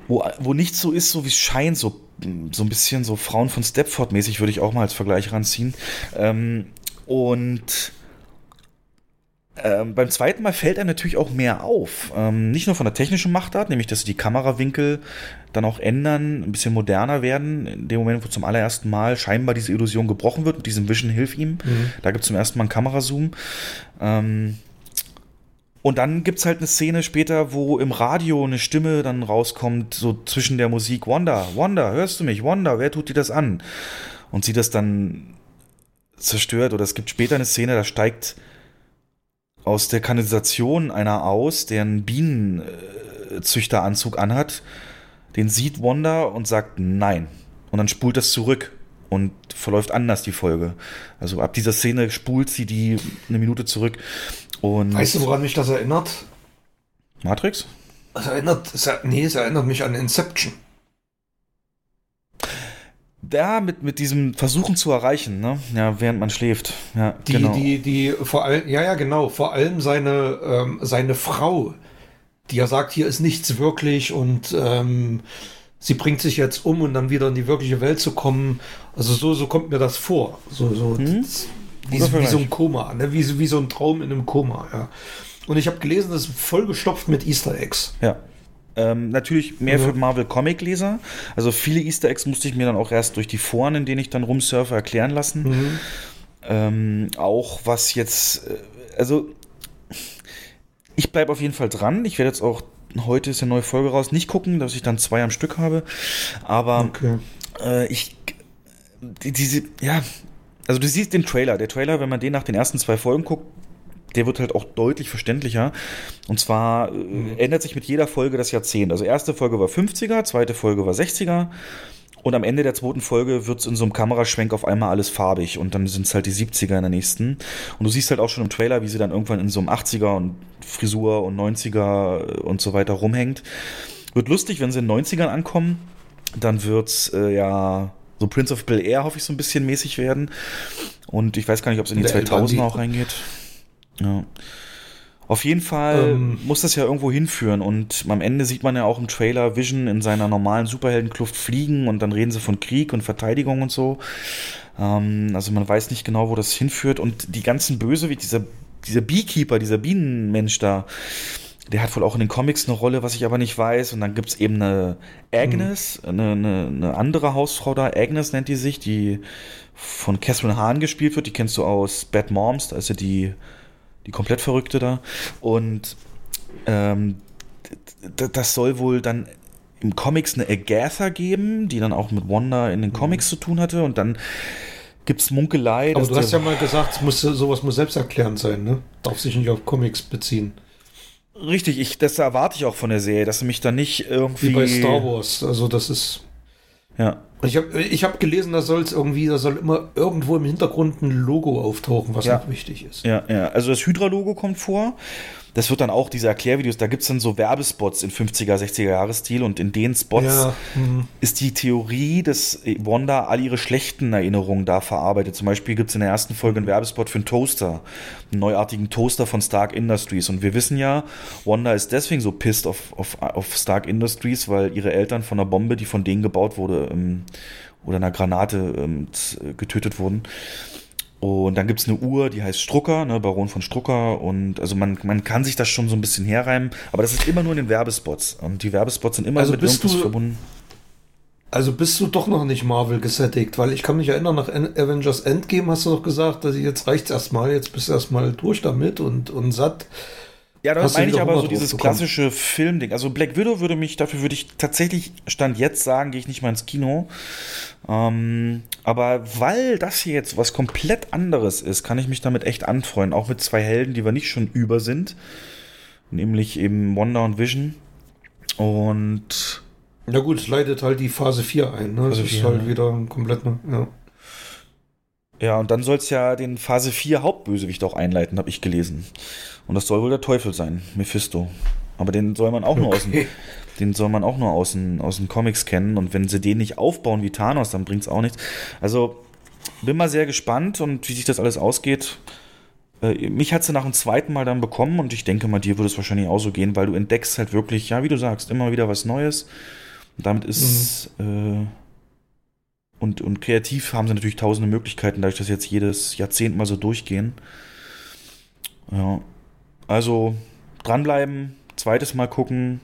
Wo, wo nichts so ist, so wie es scheint, so, so ein bisschen so Frauen von Stepford mäßig würde ich auch mal als Vergleich ranziehen. Ähm, und ähm, beim zweiten Mal fällt einem natürlich auch mehr auf. Ähm, nicht nur von der technischen Machtart, nämlich dass die Kamerawinkel dann auch ändern, ein bisschen moderner werden. In dem Moment, wo zum allerersten Mal scheinbar diese Illusion gebrochen wird, mit diesem Vision Hilf ihm. Mhm. Da gibt es zum ersten Mal einen Kamerazoom. Ähm, und dann gibt es halt eine Szene später, wo im Radio eine Stimme dann rauskommt, so zwischen der Musik, Wanda, Wanda, hörst du mich? Wanda, wer tut dir das an? Und sie das dann zerstört. Oder es gibt später eine Szene, da steigt aus der Kanalisation einer aus, der einen Bienenzüchteranzug anhat. Den sieht Wanda und sagt nein. Und dann spult das zurück und verläuft anders die Folge. Also ab dieser Szene spult sie die eine Minute zurück. Und
weißt du, woran mich das erinnert?
Matrix?
Es erinnert, es, nee, es erinnert mich an Inception
da mit, mit diesem Versuchen zu erreichen, ne? Ja, während man schläft. Ja,
die, genau. die, die, vor allem, ja, ja, genau, vor allem seine, ähm, seine Frau, die ja sagt, hier ist nichts wirklich und ähm, sie bringt sich jetzt um und dann wieder in die wirkliche Welt zu kommen. Also so, so kommt mir das vor. So, so hm? Wie, wie, so ein Koma, ne? wie, wie so ein Traum in einem Koma, ja. Und ich habe gelesen, das ist vollgestopft mit Easter Eggs.
Ja. Ähm, natürlich mehr mhm. für Marvel Comic Leser. Also viele Easter Eggs musste ich mir dann auch erst durch die Foren, in denen ich dann rumsurfe, erklären lassen. Mhm. Ähm, auch was jetzt, äh, also ich bleibe auf jeden Fall dran. Ich werde jetzt auch heute ist eine neue Folge raus, nicht gucken, dass ich dann zwei am Stück habe. Aber okay. äh, ich die, diese, ja, also du siehst den Trailer. Der Trailer, wenn man den nach den ersten zwei Folgen guckt, der wird halt auch deutlich verständlicher. Und zwar äh, mhm. ändert sich mit jeder Folge das Jahrzehnt. Also erste Folge war 50er, zweite Folge war 60er. Und am Ende der zweiten Folge wird es in so einem Kameraschwenk auf einmal alles farbig und dann sind es halt die 70er in der nächsten. Und du siehst halt auch schon im Trailer, wie sie dann irgendwann in so einem 80er und Frisur und 90er und so weiter rumhängt. Wird lustig, wenn sie in den 90ern ankommen. Dann wird's äh, ja so Prince of Bel Air, hoffe ich, so ein bisschen mäßig werden. Und ich weiß gar nicht, ob es in die 2000er auch reingeht. Ja. Auf jeden Fall ähm, muss das ja irgendwo hinführen und am Ende sieht man ja auch im Trailer Vision in seiner normalen Superheldenkluft fliegen und dann reden sie von Krieg und Verteidigung und so. Ähm, also man weiß nicht genau, wo das hinführt und die ganzen Böse, wie dieser, dieser Beekeeper, dieser Bienenmensch da, der hat wohl auch in den Comics eine Rolle, was ich aber nicht weiß. Und dann gibt es eben eine Agnes, mhm. eine, eine, eine, andere Hausfrau da, Agnes nennt die sich, die von Catherine Hahn gespielt wird. Die kennst du aus Bad Moms, da ist ja die die komplett Verrückte da. Und ähm, das soll wohl dann im Comics eine Agatha geben, die dann auch mit Wanda in den Comics mhm. zu tun hatte. Und dann gibt es Munkelei.
Aber du hast ja mal gesagt, muss, sowas muss selbsterklärend sein, ne? Darf sich nicht auf Comics beziehen.
Richtig, ich, das erwarte ich auch von der Serie, dass sie mich da nicht irgendwie.
Wie bei Star Wars, also das ist.
Ja.
Ich habe ich hab gelesen, da soll es irgendwie, da soll immer irgendwo im Hintergrund ein Logo auftauchen, was
Ja.
noch wichtig ist.
Ja, ja. Also das Hydra-Logo kommt vor. Das wird dann auch diese Erklärvideos, da gibt es dann so Werbespots in 50er, 60er Jahresstil und in den Spots
Ja, hm.
ist die Theorie, dass Wanda all ihre schlechten Erinnerungen da verarbeitet. Zum Beispiel gibt es in der ersten Folge einen Werbespot für einen Toaster, einen neuartigen Toaster von Stark Industries. Und wir wissen ja, Wanda ist deswegen so pissed auf, auf, auf Stark Industries, weil ihre Eltern von einer Bombe, die von denen gebaut wurde, ähm, oder einer Granate ähm, getötet wurden. Und dann gibt es eine Uhr, die heißt Strucker, ne, Baron von Strucker. Und also man, man kann sich das schon so ein bisschen herreimen, aber das ist immer nur in den Werbespots. Und die Werbespots sind immer
Also
mit
bist
irgendwas
du-
verbunden.
Also bist du doch noch nicht Marvel gesättigt, weil ich kann mich erinnern, nach En- Avengers Endgame hast du doch gesagt, dass jetzt reicht's erstmal, jetzt bist du erstmal durch damit und, und satt.
Ja, da
Hast du
meine ich aber so dieses
bekommen?
klassische Filmding. Also Black Widow würde mich, dafür würde ich tatsächlich, Stand jetzt sagen, gehe ich nicht mal ins Kino. Ähm, aber weil das hier jetzt was komplett anderes ist, kann ich mich damit echt anfreuen. Auch mit zwei Helden, die wir nicht schon über sind. Nämlich eben Wanda und Vision. Und
Ja gut, es leitet halt die Phase 4 ein, ne? Das
Phase
ist
4,
halt
ne?
wieder ein komplett, ne- ja.
Ja, und dann soll es ja den Phase 4 Hauptbösewicht auch einleiten, habe ich gelesen. Und das soll wohl der Teufel sein, Mephisto. Aber den soll man auch nur aus dem,
Okay.
den soll man auch nur aus den, aus den Comics kennen. Und wenn sie den nicht aufbauen wie Thanos, dann bringt's auch nichts. Also bin mal sehr gespannt und wie sich das alles ausgeht. Äh, mich hat sie nach dem zweiten Mal dann bekommen und ich denke mal, dir würde es wahrscheinlich auch so gehen, weil du entdeckst halt wirklich, ja, wie du sagst, immer wieder was Neues. Und damit ist äh, und, und kreativ haben sie natürlich tausende Möglichkeiten, dadurch, dass jetzt jedes Jahrzehnt mal so durchgehen. Ja. Also dranbleiben, zweites Mal gucken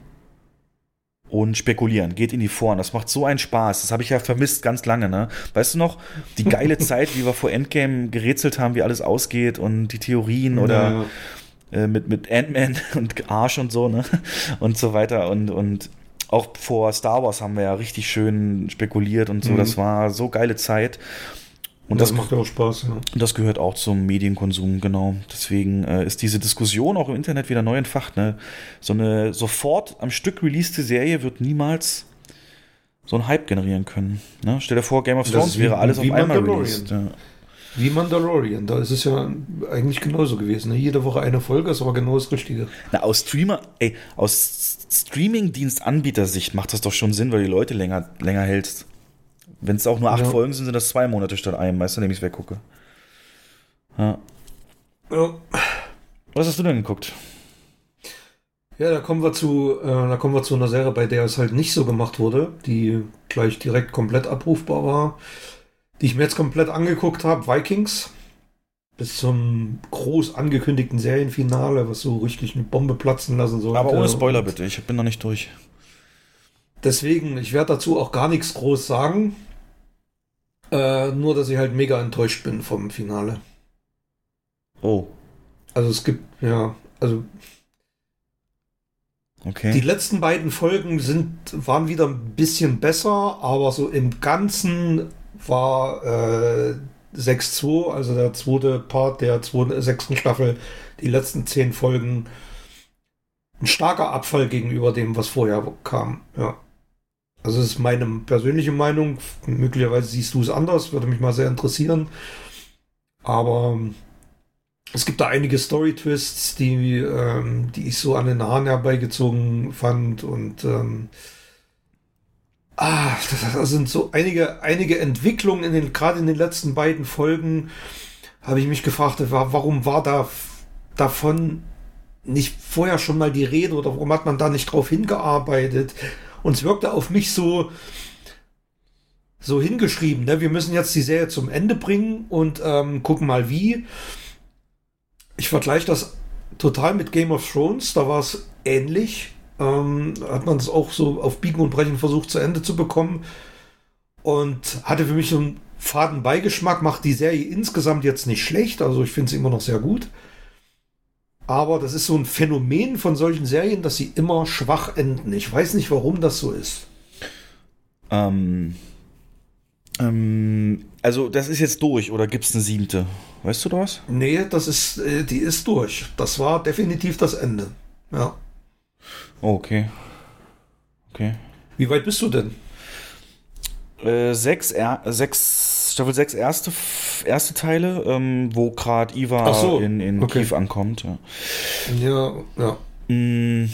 und spekulieren. Geht in die Foren. Das macht so einen Spaß. Das habe ich ja vermisst ganz lange, ne? Weißt du noch, die geile Zeit, wie wir vor Endgame gerätselt haben, wie alles ausgeht und die Theorien oder äh, mit, mit Ant-Man und Arsch und so, ne? Und so weiter. Und, und auch vor Star Wars haben wir ja richtig schön spekuliert und so.
Mhm.
Das war so geile Zeit. Und
das,
das,
macht ja auch Spaß, ja.
und das gehört auch zum Medienkonsum, genau. Deswegen äh, ist diese Diskussion auch im Internet wieder neu entfacht. Ne? So eine sofort am Stück releaste Serie wird niemals so einen Hype generieren können. Ne? Stell dir vor, Game of Thrones wäre alles auf einmal released. Ja.
Wie Mandalorian, da ist es ja eigentlich genauso gewesen. Ne? Jede Woche eine Folge ist aber genau das Richtige.
Na, aus Streamer, ey, aus Streaming-Dienst-Anbieter-Sicht macht das doch schon Sinn, weil die Leute länger, länger hältst. Wenn es auch nur acht
Ja.
Folgen sind, sind das zwei Monate statt einem, weißt du, indem ich es weggucke. Ja.
Ja.
Was hast du denn geguckt?
Ja, da kommen wir zu, äh, da kommen wir zu einer Serie, bei der es halt nicht so gemacht wurde, die gleich direkt komplett abrufbar war, die ich mir jetzt komplett angeguckt habe, Vikings. Bis zum groß angekündigten Serienfinale, was so richtig eine Bombe platzen lassen soll.
Aber ohne Spoiler bitte, ich bin noch nicht durch.
Deswegen, ich werde dazu auch gar nichts groß sagen. Äh, nur, dass ich halt mega enttäuscht bin vom Finale.
Oh,
Also es gibt, ja, also Die
okay.
letzten beiden Folgen sind, waren wieder ein bisschen besser, aber so im Ganzen war äh, 6-2, also der zweite Part der zweiten, sechsten Staffel, die letzten zehn Folgen, ein starker Abfall gegenüber dem, was vorher kam. Ja. Also das ist meine persönliche Meinung. Möglicherweise siehst du es anders, würde mich mal sehr interessieren. Aber es gibt da einige Story-Twists, die, ähm, die ich so an den Haaren herbeigezogen fand und ähm, ah, das, sind so einige, einige Entwicklungen in den, gerade in den letzten beiden Folgen, habe ich mich gefragt, wa- warum war da davon nicht vorher schon mal die Rede oder warum hat man da nicht drauf hingearbeitet? Und es wirkte auf mich so, so hingeschrieben, ne? wir müssen jetzt die Serie zum Ende bringen und ähm, gucken mal wie. Ich vergleiche das total mit Game of Thrones, da war es ähnlich. Ähm, hat man es auch so auf Biegen und Brechen versucht zu Ende zu bekommen und hatte für mich so einen faden Beigeschmack, macht die Serie insgesamt jetzt nicht schlecht, also ich finde sie immer noch sehr gut. Aber das ist so ein Phänomen von solchen Serien, dass sie immer schwach enden. Ich weiß nicht, warum das so ist.
Ähm, ähm, also, das ist jetzt durch oder gibt es eine siebte? Weißt du da was?
Nee, das ist, äh, die ist durch. Das war definitiv das Ende. Ja.
Oh, okay. Okay.
Wie weit bist du denn?
Äh, sechs, er, sechs, Staffel 6 erste, erste Teile, ähm, wo gerade Iva
so,
in, in
okay.
Kiew ankommt. Ja.
Ja, ja.
Mm,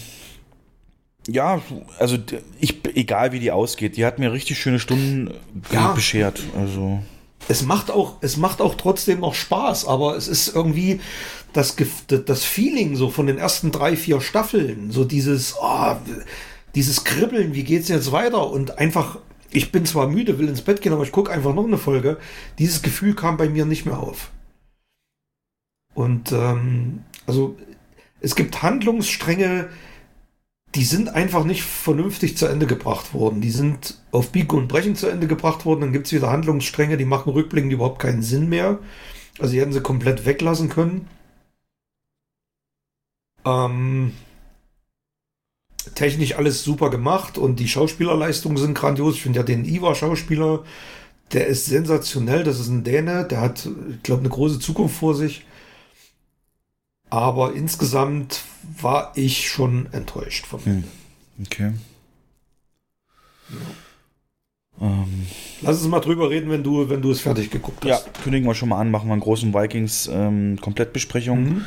Ja, also ich, egal wie die ausgeht, die hat mir richtig schöne Stunden äh,
Ja.
beschert. Also
Es macht auch, es macht auch trotzdem noch Spaß, aber es ist irgendwie das, das Feeling so von den ersten drei, vier Staffeln, so dieses, oh, dieses Kribbeln, wie geht's jetzt weiter? Und einfach, ich bin zwar müde, will ins Bett gehen, aber ich gucke einfach noch eine Folge. Dieses Gefühl kam bei mir nicht mehr auf. Und ähm, also es gibt Handlungsstränge, die sind einfach nicht vernünftig zu Ende gebracht worden. Die sind auf Biegen und Brechen zu Ende gebracht worden. Dann gibt es wieder Handlungsstränge, die machen rückblickend überhaupt keinen Sinn mehr. Also die hätten sie komplett weglassen können. Ähm, technisch alles super gemacht und die Schauspielerleistungen sind grandios. Ich finde ja den Ivar-Schauspieler, der ist sensationell. Das ist ein Däne, der hat, ich glaube, eine große Zukunft vor sich. Aber insgesamt war ich schon enttäuscht vom
Hm.
Ende.
okay. Ähm,
Lass uns mal drüber reden, wenn du, wenn du es fertig geguckt
ja,
hast.
kündigen wir schon mal an, machen wir einen großen Vikings ähm, Komplettbesprechung.
Mhm.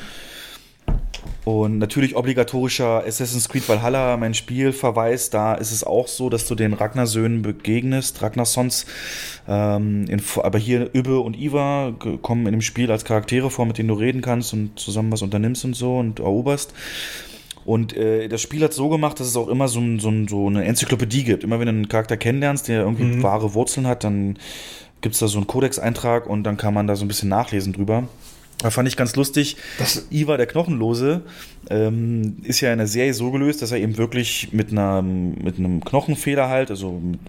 Und natürlich obligatorischer Assassin's Creed Valhalla, mein Spielverweis. Da ist es auch so, dass du den Ragnarsöhnen begegnest, Ragnarsons. Ähm, in, aber hier Übbe und Iva kommen in dem Spiel als Charaktere vor, mit denen du reden kannst und zusammen was unternimmst und so und eroberst. Und äh, das Spiel hat so gemacht, dass es auch immer so, so, so eine Enzyklopädie gibt. Immer wenn du einen Charakter kennenlernst, der irgendwie
Mhm.
wahre Wurzeln hat, dann gibt es da so einen Codex-Eintrag und dann kann man da so ein bisschen nachlesen drüber. Da fand ich ganz lustig.
Das-
Ivar der Knochenlose ähm, ist ja in der Serie so gelöst, dass er eben wirklich mit einer mit einem Knochenfeder halt, also mit,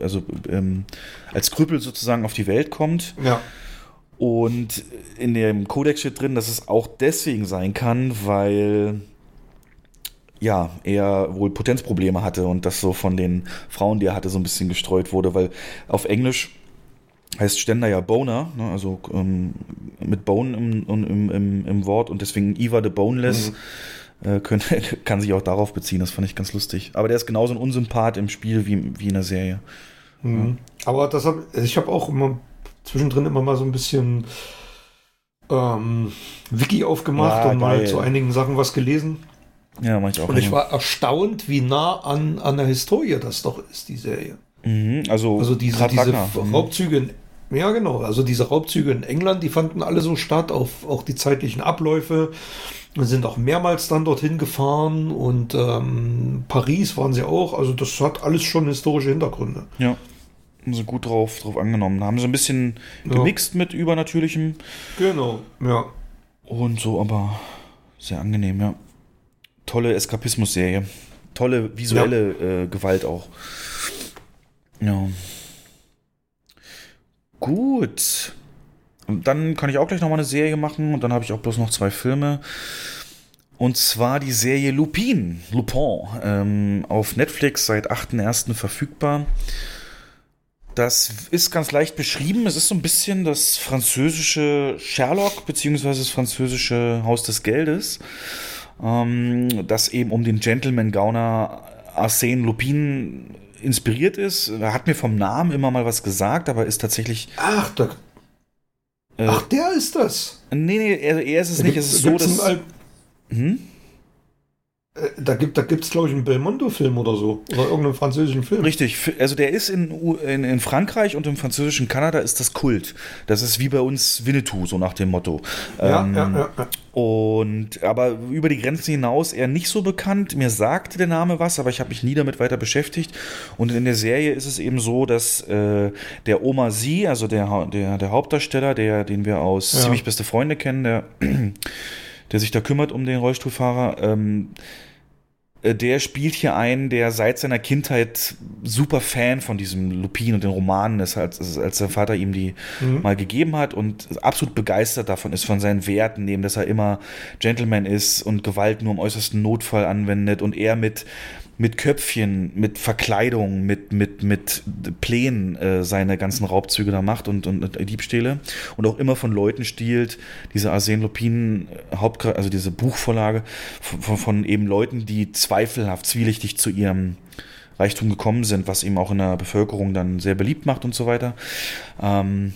also ähm, als Krüppel sozusagen auf die Welt kommt.
Ja.
Und in dem Kodex steht drin, dass es auch deswegen sein kann, weil ja, er wohl Potenzprobleme hatte und das so von den Frauen, die er hatte, so ein bisschen gestreut wurde, weil auf Englisch heißt Ständer ja Boner, ne, also ähm, mit Bone im, im, im, im Wort und deswegen Eva the Boneless äh, können, kann sich auch darauf beziehen, das fand ich ganz lustig. Aber der ist genauso ein Unsympath im Spiel wie, wie in der Serie.
Mhm. Aber das hab, ich habe auch immer zwischendrin immer mal so ein bisschen ähm, Wiki aufgemacht
Ja,
und mal
geil.
zu einigen Sachen was gelesen.
Ja, mach ich auch.
Und ich
immer.
war erstaunt, wie nah an, an der Historie das doch ist, die Serie.
Mhm, also,
Also diese, diese.
Mhm.
Raubzüge in, ja genau, also diese Raubzüge in England, die fanden alle so statt, auf auch die zeitlichen Abläufe. Wir sind auch mehrmals dann dorthin gefahren und ähm, Paris waren sie auch. Also das hat alles schon historische Hintergründe.
Ja. Haben sie gut drauf, drauf angenommen. Haben sie ein bisschen
Ja.
gemixt mit Übernatürlichem
Genau, ja.
und so, aber sehr angenehm, ja. Tolle Eskapismus-Serie. Tolle visuelle äh, Gewalt auch. Ja. Gut. Und dann kann ich auch gleich noch mal eine Serie machen und dann habe ich auch bloß noch zwei Filme. Und zwar die Serie Lupin, Lupin, ähm, auf Netflix seit 8.1. verfügbar. Das ist ganz leicht beschrieben. Es ist so ein bisschen das französische Sherlock beziehungsweise das französische Haus des Geldes, ähm, das eben um den Gentleman-Gauner Arsène Lupin inspiriert ist. Er hat mir vom Namen immer mal was gesagt, aber ist tatsächlich.
Ach, da,
Äh,
ach der ist das.
nee, nee, er, er ist es
Da
nicht. Es ist so, dass. Hm?
Äh, Da gibt da gibt's glaube ich einen Belmondo-Film oder so oder irgendeinen französischen Film.
Richtig, also der ist in, in, in Frankreich und im französischen Kanada ist das Kult. Das ist wie bei uns Winnetou, so nach dem Motto.
Ja,
Ähm,
ja, ja, ja.
Und aber über die Grenzen hinaus eher nicht so bekannt. Mir sagte der Name was, aber ich habe mich nie damit weiter beschäftigt. Und in der Serie ist es eben so, dass äh, der Oma Sie, also der, der, der Hauptdarsteller, der, den wir aus
Ja.
ziemlich beste Freunde kennen, der, der sich da kümmert um den Rollstuhlfahrer, ähm, äh, der spielt hier einen, der seit seiner Kindheit super Fan von diesem Lupin und den Romanen ist, als, als sein Vater ihm die
Mhm.
mal gegeben hat und absolut begeistert davon ist, von seinen Werten, neben dass er immer Gentleman ist und Gewalt nur im äußersten Notfall anwendet und er mit mit Köpfchen, mit Verkleidung, mit, mit, mit Plänen äh, seine ganzen Raubzüge da macht und, und, und Diebstähle und auch immer von Leuten stiehlt, diese Arsène Lupin Haupt, also diese Buchvorlage von, von, eben Leuten, die zweifelhaft, zwielichtig zu ihrem Reichtum gekommen sind, was ihm auch in der Bevölkerung dann sehr beliebt macht und so weiter. Ähm,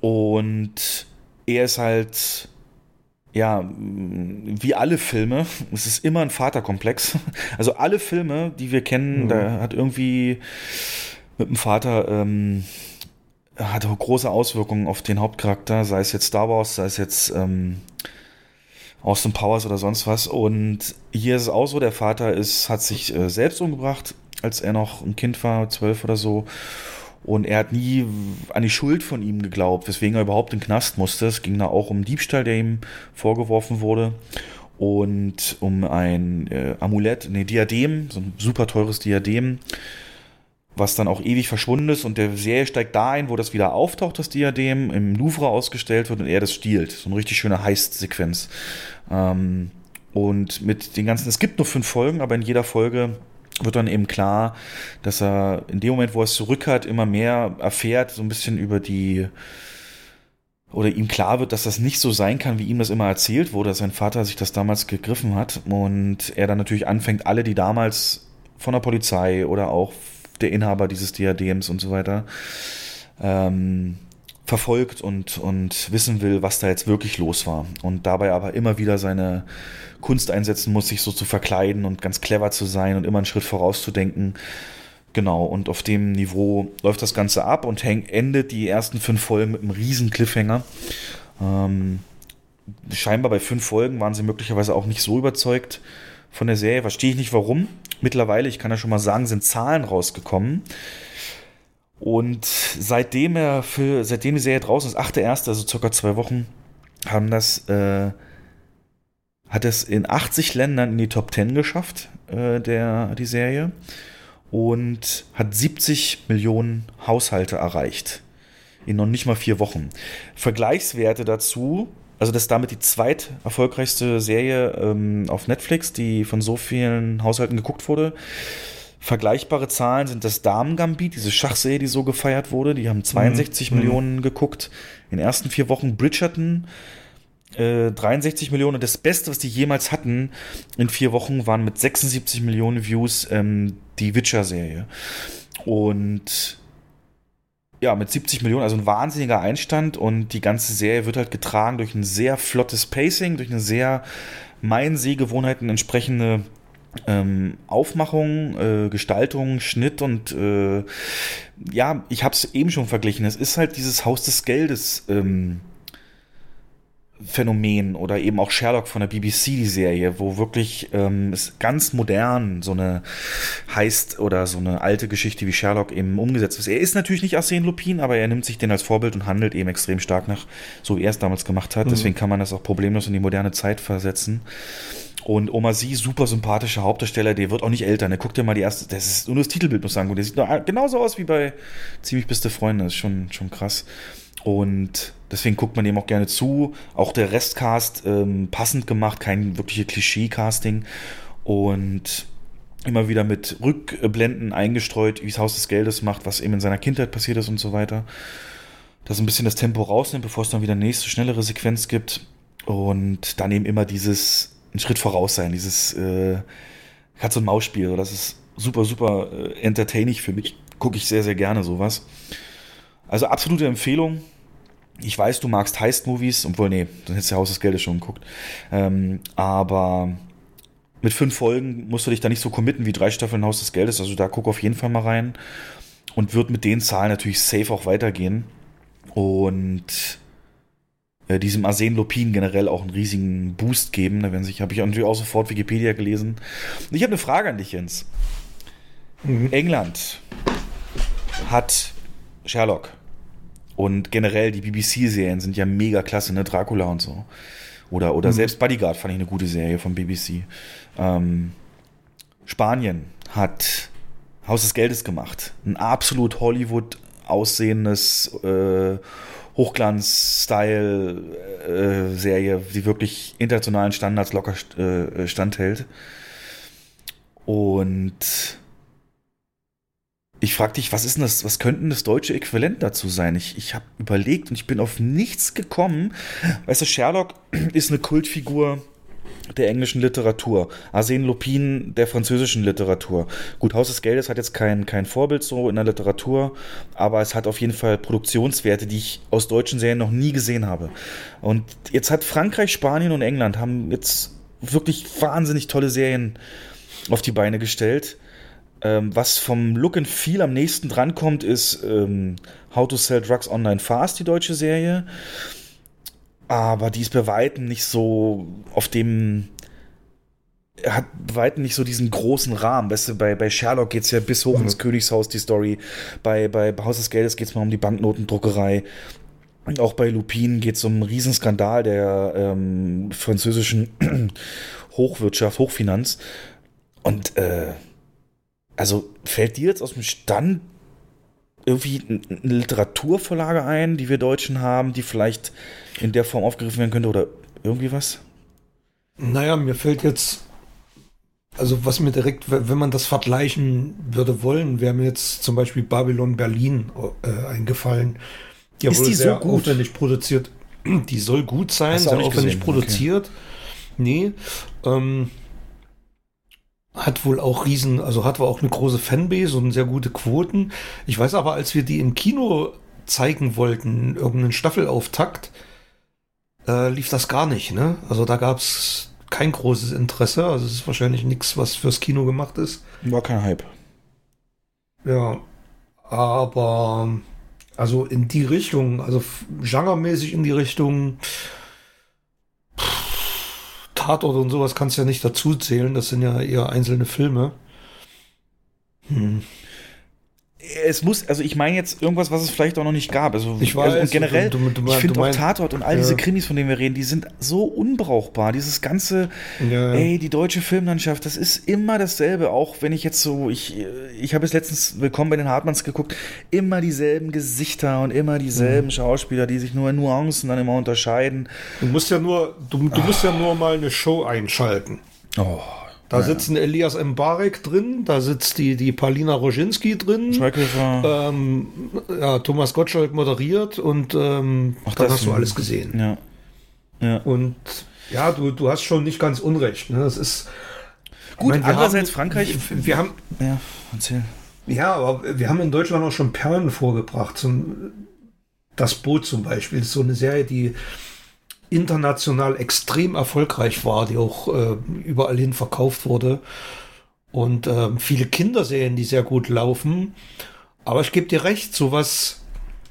und er ist halt, ja, wie alle Filme, es ist immer ein Vaterkomplex. Also alle Filme, die wir kennen, mhm. da hat irgendwie mit dem Vater ähm, hat große Auswirkungen auf den Hauptcharakter, sei es jetzt Star Wars, sei es jetzt ähm, Austin Powers oder sonst was. Und hier ist es auch so, der Vater ist, hat sich äh, selbst umgebracht, als er noch ein Kind war, zwölf oder so. Und er hat nie an die Schuld von ihm geglaubt, weswegen er überhaupt in den Knast musste. Es ging da auch um Diebstahl, der ihm vorgeworfen wurde. Und um ein äh, Amulett, nee, Diadem, so ein super teures Diadem, was dann auch ewig verschwunden ist. Und der Serie steigt da ein, wo das wieder auftaucht, das Diadem, im Louvre ausgestellt wird und er das stiehlt. So eine richtig schöne Heist-Sequenz. Ähm, und mit den ganzen, es gibt nur fünf Folgen, aber in jeder Folge wird dann eben klar, dass er in dem Moment, wo er es zurück hat, immer mehr erfährt, so ein bisschen über die, oder ihm klar wird, dass das nicht so sein kann, wie ihm das immer erzählt wurde, dass sein Vater sich das damals gegriffen hat. Und er dann natürlich anfängt, alle, die damals von der Polizei oder auch der Inhaber dieses Diadems und so weiter, ähm, verfolgt und, und wissen will, was da jetzt wirklich los war. Und dabei aber immer wieder seine Kunst einsetzen muss, sich so zu verkleiden und ganz clever zu sein und immer einen Schritt vorauszudenken. Genau, und auf dem Niveau läuft das Ganze ab und häng, endet die ersten fünf Folgen mit einem riesen Cliffhanger. Ähm, scheinbar bei fünf Folgen waren sie möglicherweise auch nicht so überzeugt von der Serie. Verstehe ich nicht warum. Mittlerweile, ich kann ja schon mal sagen, sind Zahlen rausgekommen. Und seitdem er für, seitdem die Serie draußen ist, 8.1., also circa zwei Wochen, haben das, äh, hat es in 80 Ländern in die Top 10 geschafft, äh, der, die Serie. Und hat 70 Millionen Haushalte erreicht. In noch nicht mal vier Wochen. Vergleichswerte dazu, also das ist damit die zweit erfolgreichste Serie ähm, auf Netflix, die von so vielen Haushalten geguckt wurde. Vergleichbare Zahlen sind das Damen-Gambit, diese Schachserie, die so gefeiert wurde. Die haben 62 mhm. Millionen geguckt. In den ersten vier Wochen Bridgerton äh, 63 Millionen. Und das Beste, was die jemals hatten in vier Wochen, waren mit 76 Millionen Views ähm, die Witcher-Serie. Und ja, mit 70 Millionen, also ein wahnsinniger Einstand. Und die ganze Serie wird halt getragen durch ein sehr flottes Pacing, durch eine sehr meinen Sehgewohnheiten entsprechende ähm, Aufmachung, äh, Gestaltung, Schnitt und äh, ja, ich habe es eben schon verglichen. Es ist halt dieses Haus des Geldes ähm, Phänomen oder eben auch Sherlock von der BBC, die Serie, wo wirklich ähm, es ganz modern so eine heißt oder so eine alte Geschichte wie Sherlock eben umgesetzt ist. Er ist natürlich nicht Arsène Lupin, aber er nimmt sich den als Vorbild und handelt eben extrem stark nach, so wie er es damals gemacht hat. Mhm. Deswegen kann man das auch problemlos in die moderne Zeit versetzen. Und Oma Sie, super sympathischer Hauptdarsteller, der wird auch nicht älter. Ne? Guck dir mal die erste, das ist nur das Titelbild muss sagen, der sieht genauso aus wie bei Ziemlich beste Freunde, das ist schon, schon krass. Und deswegen guckt man dem auch gerne zu. Auch der Restcast ähm, passend gemacht, kein wirkliche Klischee-Casting. Und immer wieder mit Rückblenden eingestreut, wie es Haus des Geldes macht, was eben in seiner Kindheit passiert ist und so weiter. Das ein bisschen das Tempo rausnimmt, bevor es dann wieder eine nächste, schnellere Sequenz gibt. Und dann eben immer dieses einen Schritt voraus sein, dieses äh, Katz- und Maus-Spiel. Das ist super, super äh, entertaining für mich. Gucke ich sehr, sehr gerne sowas. Also absolute Empfehlung. Ich weiß, du magst Heist-Movies, obwohl, nee, dann hättest du Haus des Geldes schon geguckt. Ähm, aber mit fünf Folgen musst du dich da nicht so committen wie drei Staffeln Haus des Geldes. Also da guck auf jeden Fall mal rein. Und wird mit den Zahlen natürlich safe auch weitergehen. Und äh, diesem Arsen Lupin generell auch einen riesigen Boost geben. Da werden sich, habe ich natürlich auch sofort Wikipedia gelesen. Ich habe eine Frage an dich, Jens. Mhm. England hat Sherlock und generell die BBC-Serien sind ja mega klasse, ne? Dracula und so. Oder, oder mhm. selbst Bodyguard fand ich eine gute Serie von BBC. Ähm, Spanien hat Haus des Geldes gemacht. Ein absolut Hollywood aussehendes äh, Hochglanz-Style-Serie, die wirklich internationalen Standards locker äh, standhält. Und ich frage dich, was ist denn das, was könnte das deutsche Äquivalent dazu sein? Ich, ich habe überlegt und ich bin auf nichts gekommen. Weißt du, Sherlock ist eine Kultfigur der englischen Literatur, Arsène Lupin der französischen Literatur. Gut, Haus des Geldes hat jetzt kein, kein Vorbild so in der Literatur, aber es hat auf jeden Fall Produktionswerte, die ich aus deutschen Serien noch nie gesehen habe. Und jetzt hat Frankreich, Spanien und England haben jetzt wirklich wahnsinnig tolle Serien auf die Beine gestellt. Ähm, was vom Look and Feel am nächsten drankommt, ist ähm, How to Sell Drugs Online Fast, die deutsche Serie aber die ist bei weitem nicht so auf dem er hat bei weitem nicht so diesen großen Rahmen. Weißt du, bei, bei Sherlock geht es ja bis hoch mhm. ins Königshaus, die Story. Bei, bei Haus des Geldes geht es mal um die Banknotendruckerei. Und auch bei Lupin geht es um einen Riesenskandal der ähm, französischen Hochwirtschaft, Hochfinanz. Und äh, also fällt dir jetzt aus dem Stand irgendwie eine Literaturvorlage ein, die wir Deutschen haben, die vielleicht in der Form aufgegriffen werden könnte oder irgendwie was?
Naja, mir fällt jetzt, also was mir direkt, wenn man das vergleichen würde wollen, wäre mir jetzt zum Beispiel Babylon Berlin äh, eingefallen.
Die ist die so gut?
aufwendig produziert. Die soll gut sein, sehr aufwendig gesehen? produziert. Okay. Nee. Ähm, hat wohl auch riesen, also hat wohl auch eine große Fanbase und sehr gute Quoten. Ich weiß aber, als wir die im Kino zeigen wollten, irgendeinen Staffelauftakt, äh, lief das gar nicht. Ne? Also da gab es kein großes Interesse. Also es ist wahrscheinlich nichts, was fürs Kino gemacht ist.
War kein Hype.
Ja, aber also in die Richtung, also genremäßig in die Richtung Tatort und sowas kannst du ja nicht dazu zählen. Das sind ja eher einzelne Filme.
Hm es muss, also ich meine jetzt irgendwas, was es vielleicht auch noch nicht gab. Also,
ich weiß,
also generell, du, du, du, ich finde auch Tatort und all ja. diese Krimis, von denen wir reden, die sind so unbrauchbar. Dieses ganze, ja. ey, die deutsche Filmlandschaft, das ist immer dasselbe. Auch wenn ich jetzt so, ich, ich habe es letztens Willkommen bei den Hartmanns geguckt, immer dieselben Gesichter und immer dieselben mhm. Schauspieler, die sich nur in Nuancen dann immer unterscheiden.
Du musst ja nur, du, du musst ja nur mal eine Show einschalten.
Oh,
da ja. sitzen Elias Mbarek drin, da sitzt die, die Palina Roginski drin. Ähm, ja, Thomas Gottschalk moderiert und ähm, Ach, dann hast du alles gesehen.
Ja. ja.
Und ja, du, du hast schon nicht ganz unrecht. Ne? Das ist.
Gut, meine, andererseits haben, Frankreich.
Wir, wir haben.
Ja, erzähl.
Ja, aber wir haben in Deutschland auch schon Perlen vorgebracht. Zum, das Boot zum Beispiel ist so eine Serie, die international extrem erfolgreich war, die auch äh, überall hin verkauft wurde. Und äh, viele Kinderserien, die sehr gut laufen. Aber ich gebe dir recht, sowas,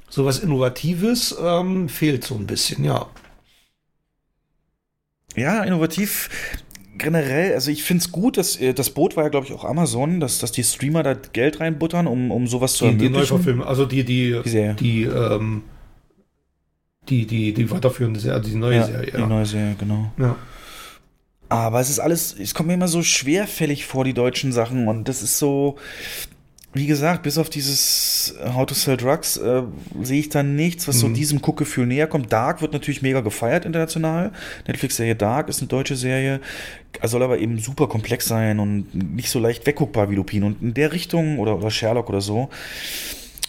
sowas Innovatives ähm, fehlt so ein bisschen, ja.
Ja, innovativ generell, also ich finde es gut, dass äh, das Boot war ja, glaube ich, auch Amazon, dass, dass die Streamer da Geld reinbuttern, um, um sowas zu
die, ermöglichen. Die Neuverfilmung, also die, die, die, die ähm, die, die, die weiterführende Serie, die neue
ja,
Serie.
Ja. Die neue Serie, genau.
Ja.
Aber es ist alles, es kommt mir immer so schwerfällig vor, die deutschen Sachen. Und das ist so, wie gesagt, bis auf dieses How to Sell Drugs äh, sehe ich da nichts, was mhm. so diesem Guckgefühl näher kommt. Dark wird natürlich mega gefeiert international. Netflix-Serie Dark ist eine deutsche Serie, soll aber eben super komplex sein und nicht so leicht wegguckbar wie Lupin. Und in der Richtung, oder, oder Sherlock oder so,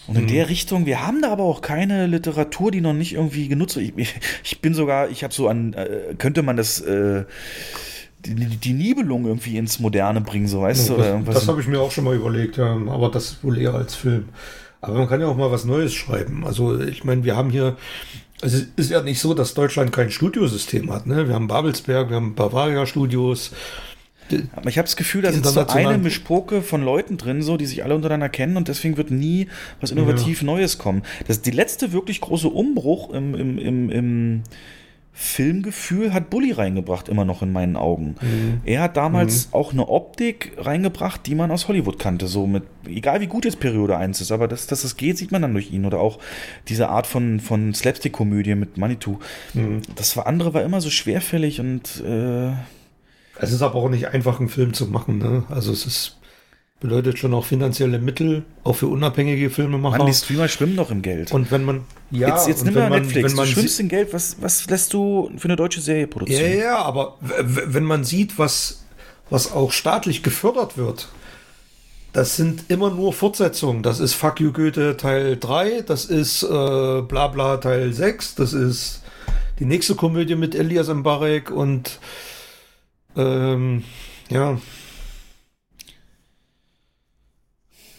und in mhm. der Richtung, wir haben da aber auch keine Literatur, die noch nicht irgendwie genutzt wird. Ich, ich, bin sogar, ich habe so an, äh, könnte man das, äh, die, die, Nibelung irgendwie ins Moderne bringen, so weißt ja, du?
Oder das, das habe ich mir auch schon mal überlegt, ja, aber das wohl eher als Film. Aber man kann ja auch mal was Neues schreiben. Also ich meine, wir haben hier, also es ist ja nicht so, dass Deutschland kein Studiosystem hat. Ne? Wir haben Babelsberg, wir haben Bavaria Studios,
aber ich habe das Gefühl, da sind so eine Mischpoke von Leuten drin, so, die sich alle untereinander kennen und deswegen wird nie was innovativ ja. Neues kommen. Das ist die letzte wirklich große Umbruch im, im, im, im Filmgefühl hat Bully reingebracht, immer noch in meinen Augen. Mhm. Er hat damals mhm. auch eine Optik reingebracht, die man aus Hollywood kannte, so mit, egal wie gut jetzt Periode 1 ist, aber dass, dass das geht, sieht man dann durch ihn. Oder auch diese Art von, von Slapstick-Komödie mit Manitou. Mhm. Das war andere war immer so schwerfällig und äh,
es ist aber auch nicht einfach, einen Film zu machen. Ne? Also es ist bedeutet schon auch finanzielle Mittel, auch für unabhängige Filmemacher.
Mann, die Streamer schwimmen noch im Geld.
Und wenn man
ja, jetzt, jetzt nimm mal Netflix, man, du schwimmst in Geld, was, was lässt du für eine deutsche Serie produzieren?
Ja, ja, aber wenn man sieht, was, was auch staatlich gefördert wird, das sind immer nur Fortsetzungen. Das ist Fuck You Goethe Teil 3, das ist äh, Bla Bla Teil 6, das ist die nächste Komödie mit Elias Mbarek und Ähm, ja.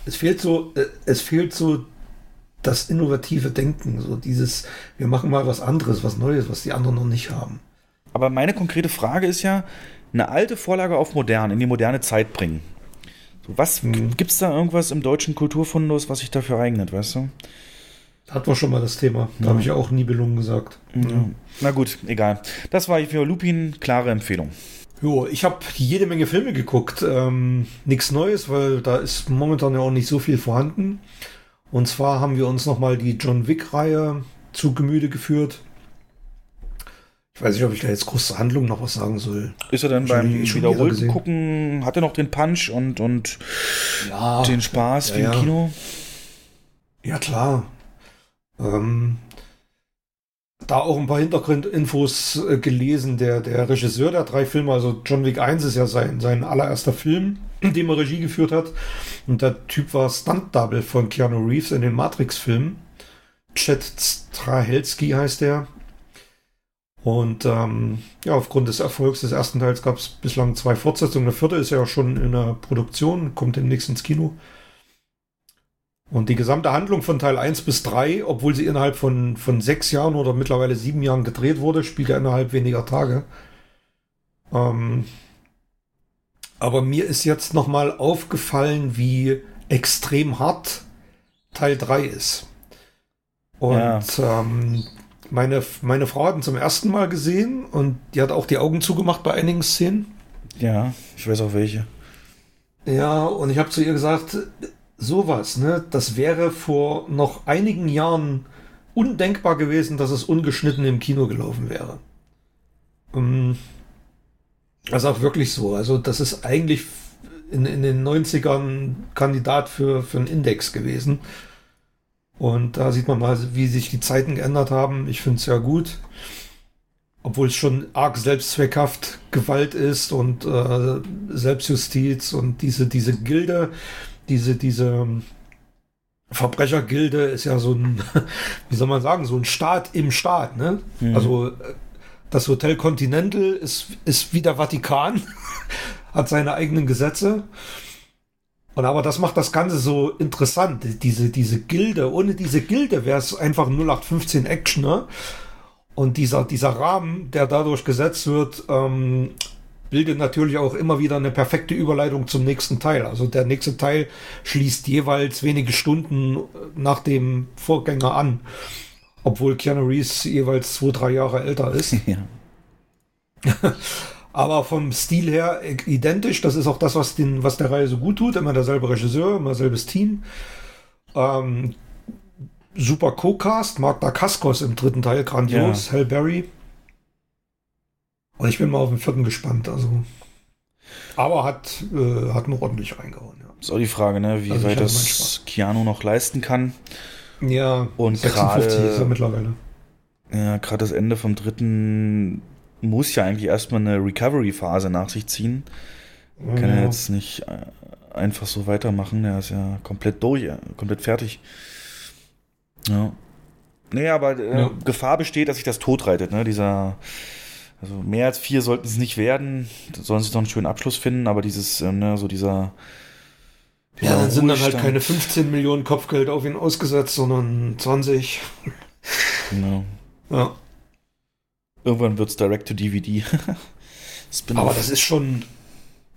Es fehlt so, äh, es fehlt so das innovative Denken, so dieses, wir machen mal was anderes, was Neues, was die anderen noch nicht haben.
Aber meine konkrete Frage ist ja, eine alte Vorlage auf modern, in die moderne Zeit bringen. So, was
Hm.
gibt es da irgendwas im deutschen Kulturfundus, was sich dafür eignet, weißt du?
Hatten wir schon mal das Thema. Da habe ich ja auch Nibelungen gesagt.
Ja. Na gut, egal. Das war für Lupin klare Empfehlung.
Jo, ich habe jede Menge Filme geguckt. Ähm, Nichts Neues, weil da ist momentan ja auch nicht so viel vorhanden. Und zwar haben wir uns nochmal die John Wick-Reihe zu Gemüte geführt. Ich weiß nicht, ob ich da jetzt groß zur Handlung noch was sagen soll.
Ist er dann
Schon
beim Wiederholten gucken, hat er noch den Punch und, und
Ja,
den Spaß
ja,
wie im
ja.
Kino?
Ja, klar. Ähm, da auch ein paar Hintergrundinfos äh, gelesen. Der, der Regisseur der drei Filme, also John Wick 1 ist ja sein, sein allererster Film, in dem er Regie geführt hat. Und der Typ war Stunt-Double von Keanu Reeves in den Matrix-Filmen. Chad Strahelski heißt er. Und ähm, ja, aufgrund des Erfolgs des ersten Teils gab es bislang zwei Fortsetzungen. Der vierte ist ja schon in der Produktion, kommt demnächst ins Kino. Und die gesamte Handlung von Teil 1 bis 3, obwohl sie innerhalb von, von sechs Jahren oder mittlerweile sieben Jahren gedreht wurde, spielt ja innerhalb weniger Tage. Ähm, aber mir ist jetzt nochmal aufgefallen, wie extrem hart Teil 3 ist. Und ähm, meine, meine Frau hat ihn zum ersten Mal gesehen und die hat auch die Augen zugemacht bei einigen Szenen.
Ja, ich weiß auch welche.
Ja, und ich habe zu ihr gesagt, sowas, ne, das wäre vor noch einigen Jahren undenkbar gewesen, dass es ungeschnitten im Kino gelaufen wäre. Ähm, Das auch wirklich so. Also, das ist eigentlich in, in den 90ern Kandidat für, für einen Index gewesen. Und da sieht man mal, wie sich die Zeiten geändert haben. Ich finde es ja gut. Obwohl es schon arg selbstzweckhaft Gewalt ist und äh, Selbstjustiz und diese, diese Gilde, diese, diese ähm, Verbrechergilde ist ja so ein, wie soll man sagen, so ein Staat im Staat, ne? Also äh, das Hotel Continental ist, ist wie der Vatikan, hat seine eigenen Gesetze. Und aber das macht das Ganze so interessant, diese, diese Gilde. Ohne diese Gilde wäre es einfach ein 0815 Actioner. Und dieser, dieser Rahmen, der dadurch gesetzt wird, ähm, bildet natürlich auch immer wieder eine perfekte Überleitung zum nächsten Teil. Also der nächste Teil schließt jeweils wenige Stunden nach dem Vorgänger an. Obwohl Keanu Reeves jeweils zwei, drei Jahre älter ist.
Ja.
Aber vom Stil her identisch. Das ist auch das, was, den, was der Reihe so gut tut. Immer derselbe Regisseur, immer selbes Team. Ähm, super Co-Cast. Mark Dacascos im dritten Teil, grandios.
Ja.
Hal Berry. Und ich bin mal auf den vierten gespannt. Also. Aber hat, äh, hat noch ordentlich reingehauen. Ja,
Ist auch die Frage, ne, wie
Also
weit das. Keanu noch leisten kann.
ja
Und
56
gerade-
ist er mittlerweile.
Ja, gerade das Ende vom dritten muss ja eigentlich erstmal eine Recovery-Phase nach sich ziehen. Kann er
Ja.
jetzt nicht äh, einfach so weitermachen. Er ist ja komplett durch, äh, komplett fertig. Ja. Nee, aber äh,
Ja.
Gefahr besteht, dass sich das totreitet, ne? Dieser, also mehr als vier sollten es nicht werden. Da sollen sie doch einen schönen Abschluss finden, aber dieses, ähm, ne, so dieser.
Ja, dann sind dann halt keine 15 Millionen Kopfgeld auf ihn ausgesetzt, sondern 20.
Genau.
Ja.
Irgendwann wird es Direct to DVD. Spin-off.
Aber das ist schon,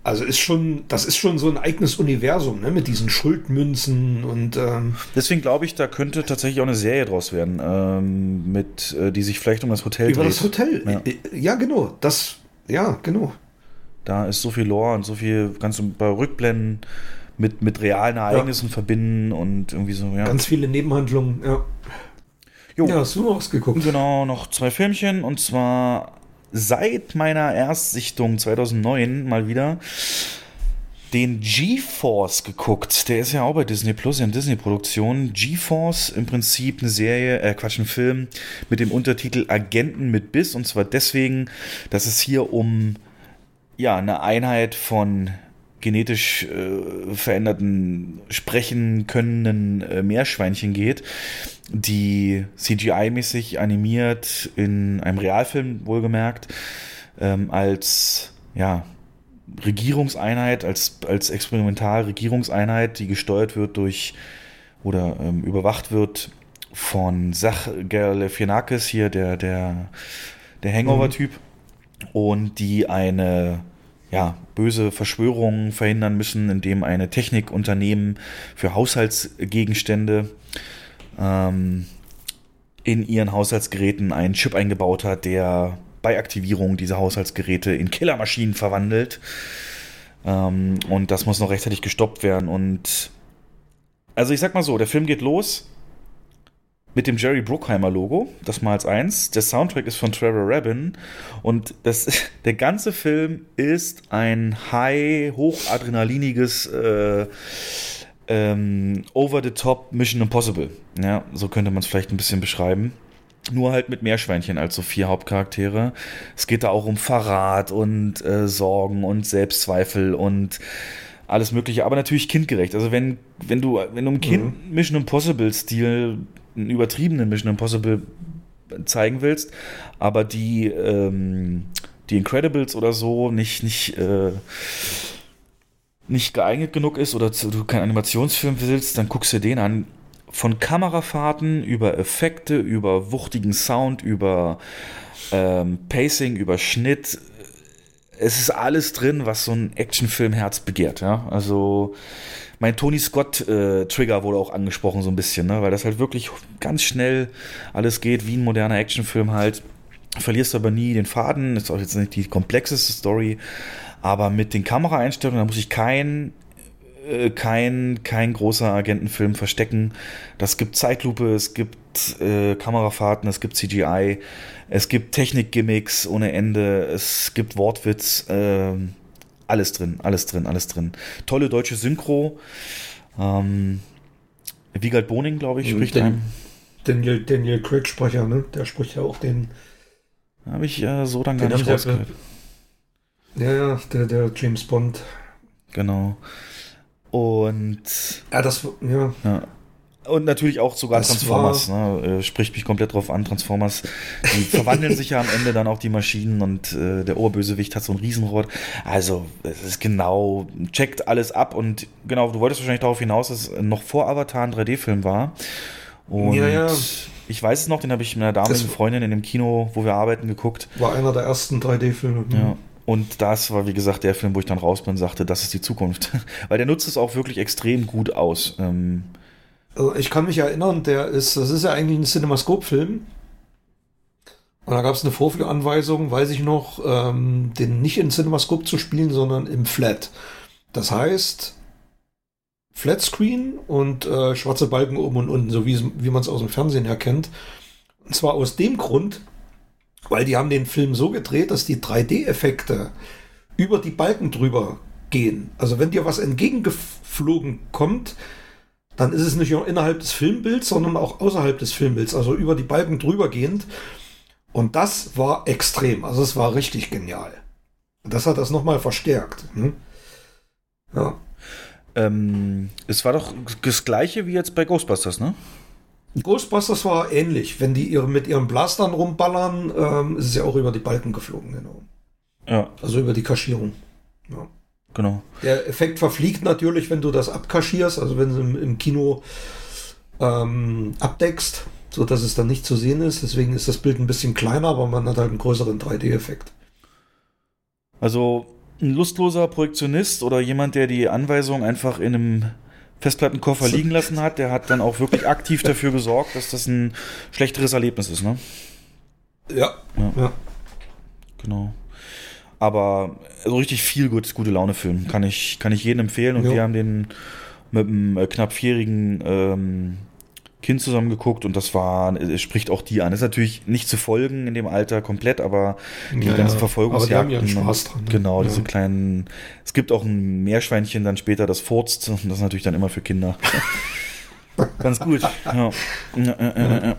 also ist schon, das ist schon so ein eigenes Universum, ne, mit diesen Schuldmünzen und ähm,
Deswegen glaube ich, da könnte tatsächlich auch eine Serie draus werden, ähm, mit, äh, die sich vielleicht um das Hotel
über
dreht.
das Hotel.
Ja.
Äh, Ja, genau. Das, ja, genau.
Da ist so viel Lore und so viel, kannst du bei Rückblenden mit, mit realen Ereignissen verbinden und irgendwie so, ja.
Ganz viele Nebenhandlungen, ja.
Jo.
Ja, hast du noch was geguckt?
Genau, noch zwei Filmchen und zwar seit meiner Erstsichtung 2009 mal wieder den G-Force geguckt. Der ist ja auch bei Disney Plus, eine Disney-Produktion. G-Force im Prinzip eine Serie, äh Quatsch, ein Film mit dem Untertitel Agenten mit Biss und zwar deswegen, dass es hier um ja eine Einheit von genetisch äh, veränderten, sprechen könnenden äh, Meerschweinchen geht, die CGI-mäßig animiert in einem Realfilm wohlgemerkt ähm, als ja, Regierungseinheit, als, als Experimentalregierungseinheit, die gesteuert wird durch oder ähm, überwacht wird von Zach Galifianakis hier, der, der, der Hangover-Typ, und die eine ja, böse Verschwörung verhindern müssen, indem eine Technikunternehmen für Haushaltsgegenstände ähm, in ihren Haushaltsgeräten einen Chip eingebaut hat, der bei Aktivierung dieser Haushaltsgeräte in Killermaschinen verwandelt. Ähm, und das muss noch rechtzeitig gestoppt werden. Und also ich sag mal so, der Film geht los mit dem Jerry Bruckheimer Logo, das mal als eins. Der Soundtrack ist von Trevor Rabin und das, der ganze Film ist ein high, hochadrenaliniges äh, ähm, Over-the-Top Mission Impossible. Ja, so könnte man es vielleicht ein bisschen beschreiben. Nur halt mit Meerschweinchen als so vier Hauptcharaktere. Es geht da auch um Verrat und äh, Sorgen und Selbstzweifel und alles Mögliche, aber natürlich kindgerecht. Also wenn, wenn du, wenn du im Kind mhm. Mission Impossible-Stil, einen übertriebenen Mission Impossible zeigen willst, aber die, ähm, die Incredibles oder so nicht, nicht, äh, nicht geeignet genug ist oder du keinen Animationsfilm willst, dann guckst du den an von Kamerafahrten über Effekte, über wuchtigen Sound, über ähm, Pacing, über Schnitt. Es ist alles drin, was so ein Actionfilm-Herz begehrt. Ja? Also mein Tony Scott-Trigger äh, wurde auch angesprochen so ein bisschen, ne? weil das halt wirklich ganz schnell alles geht, wie ein moderner Actionfilm halt. Verlierst aber nie den Faden, ist auch jetzt nicht die komplexeste Story, aber mit den Kameraeinstellungen, da muss ich kein äh, kein, kein großer Agentenfilm verstecken. Das gibt Zeitlupe, es gibt äh, Kamerafahrten, es gibt CGI, es gibt Technikgimmicks ohne Ende, es gibt Wortwitz, äh, alles drin, alles drin, alles drin. Tolle deutsche Synchro. Ähm, Wiegald Boning, glaube ich, spricht
Den, Daniel, Daniel Craig Sprecher, ne? Der spricht ja auch den.
Habe ich äh, so dann gar nicht rausgehört.
Ja, ja, der, der James Bond.
Genau. Und.
Ja, das. Ja.
ja. Und natürlich auch sogar das Transformers, ne, äh, spricht mich komplett drauf an. Transformers, die verwandeln sich ja am Ende dann auch die Maschinen und äh, der Oberbösewicht hat so ein Riesenrot. Also, es ist genau, checkt alles ab und genau, du wolltest wahrscheinlich darauf hinaus, dass es noch vor Avatar ein 3D-Film war. Und ja, ja. ich weiß es noch, den habe ich mit einer damaligen Freundin in dem Kino, wo wir arbeiten, geguckt.
War einer der ersten 3D-Filme.
Ja. Und das war, wie gesagt, der Film, wo ich dann raus bin und sagte, das ist die Zukunft. Weil der nutzt es auch wirklich extrem gut aus. Ähm
ich kann mich erinnern, der ist, das ist ja eigentlich ein Cinemascope-Film. Und da gab es eine Vorführanweisung, weiß ich noch, ähm, den nicht in Cinemascope zu spielen, sondern im Flat. Das heißt, Flatscreen und äh, schwarze Balken oben und unten, so wie, wie man es aus dem Fernsehen erkennt. Und zwar aus dem Grund, weil die haben den Film so gedreht, dass die 3D-Effekte über die Balken drüber gehen. Also wenn dir was entgegengeflogen kommt, dann ist es nicht nur innerhalb des Filmbilds, sondern auch außerhalb des Filmbilds, also über die Balken drüber gehend. Und das war extrem, also es war richtig genial. Das hat das nochmal verstärkt. Hm?
Ja. Ähm, es war doch das gleiche wie jetzt bei Ghostbusters, ne?
Ghostbusters war ähnlich. Wenn die ihre, mit ihren Blastern rumballern, ähm, ist es ja auch über die Balken geflogen, genau. Ja. Also über die Kaschierung. Ja.
Genau.
Der Effekt verfliegt natürlich, wenn du das abkaschierst, also wenn du im, im Kino ähm, abdeckst, so dass es dann nicht zu sehen ist. Deswegen ist das Bild ein bisschen kleiner, aber man hat halt einen größeren 3D-Effekt.
Also ein lustloser Projektionist oder jemand, der die Anweisung einfach in einem Festplattenkoffer liegen lassen hat, der hat dann auch wirklich aktiv dafür gesorgt, dass das ein schlechteres Erlebnis ist, ne?
Ja. Ja. ja.
Genau. Aber so richtig viel gut, gute Laune-Film. Kann ich, kann ich jedem empfehlen. Und jo. wir haben den mit einem äh, knapp vierjährigen ähm, Kind zusammen geguckt und das war, es spricht auch die an. Ist natürlich nicht zu folgen in dem Alter komplett, aber die ja, ganzen Verfolgungsjagden.
Aber die haben ja Spaß dran.
Ne? Genau, ja. diese kleinen. Es gibt auch ein Meerschweinchen dann später, das furzt und das ist natürlich dann immer für Kinder. Ganz gut. Ja. Ja,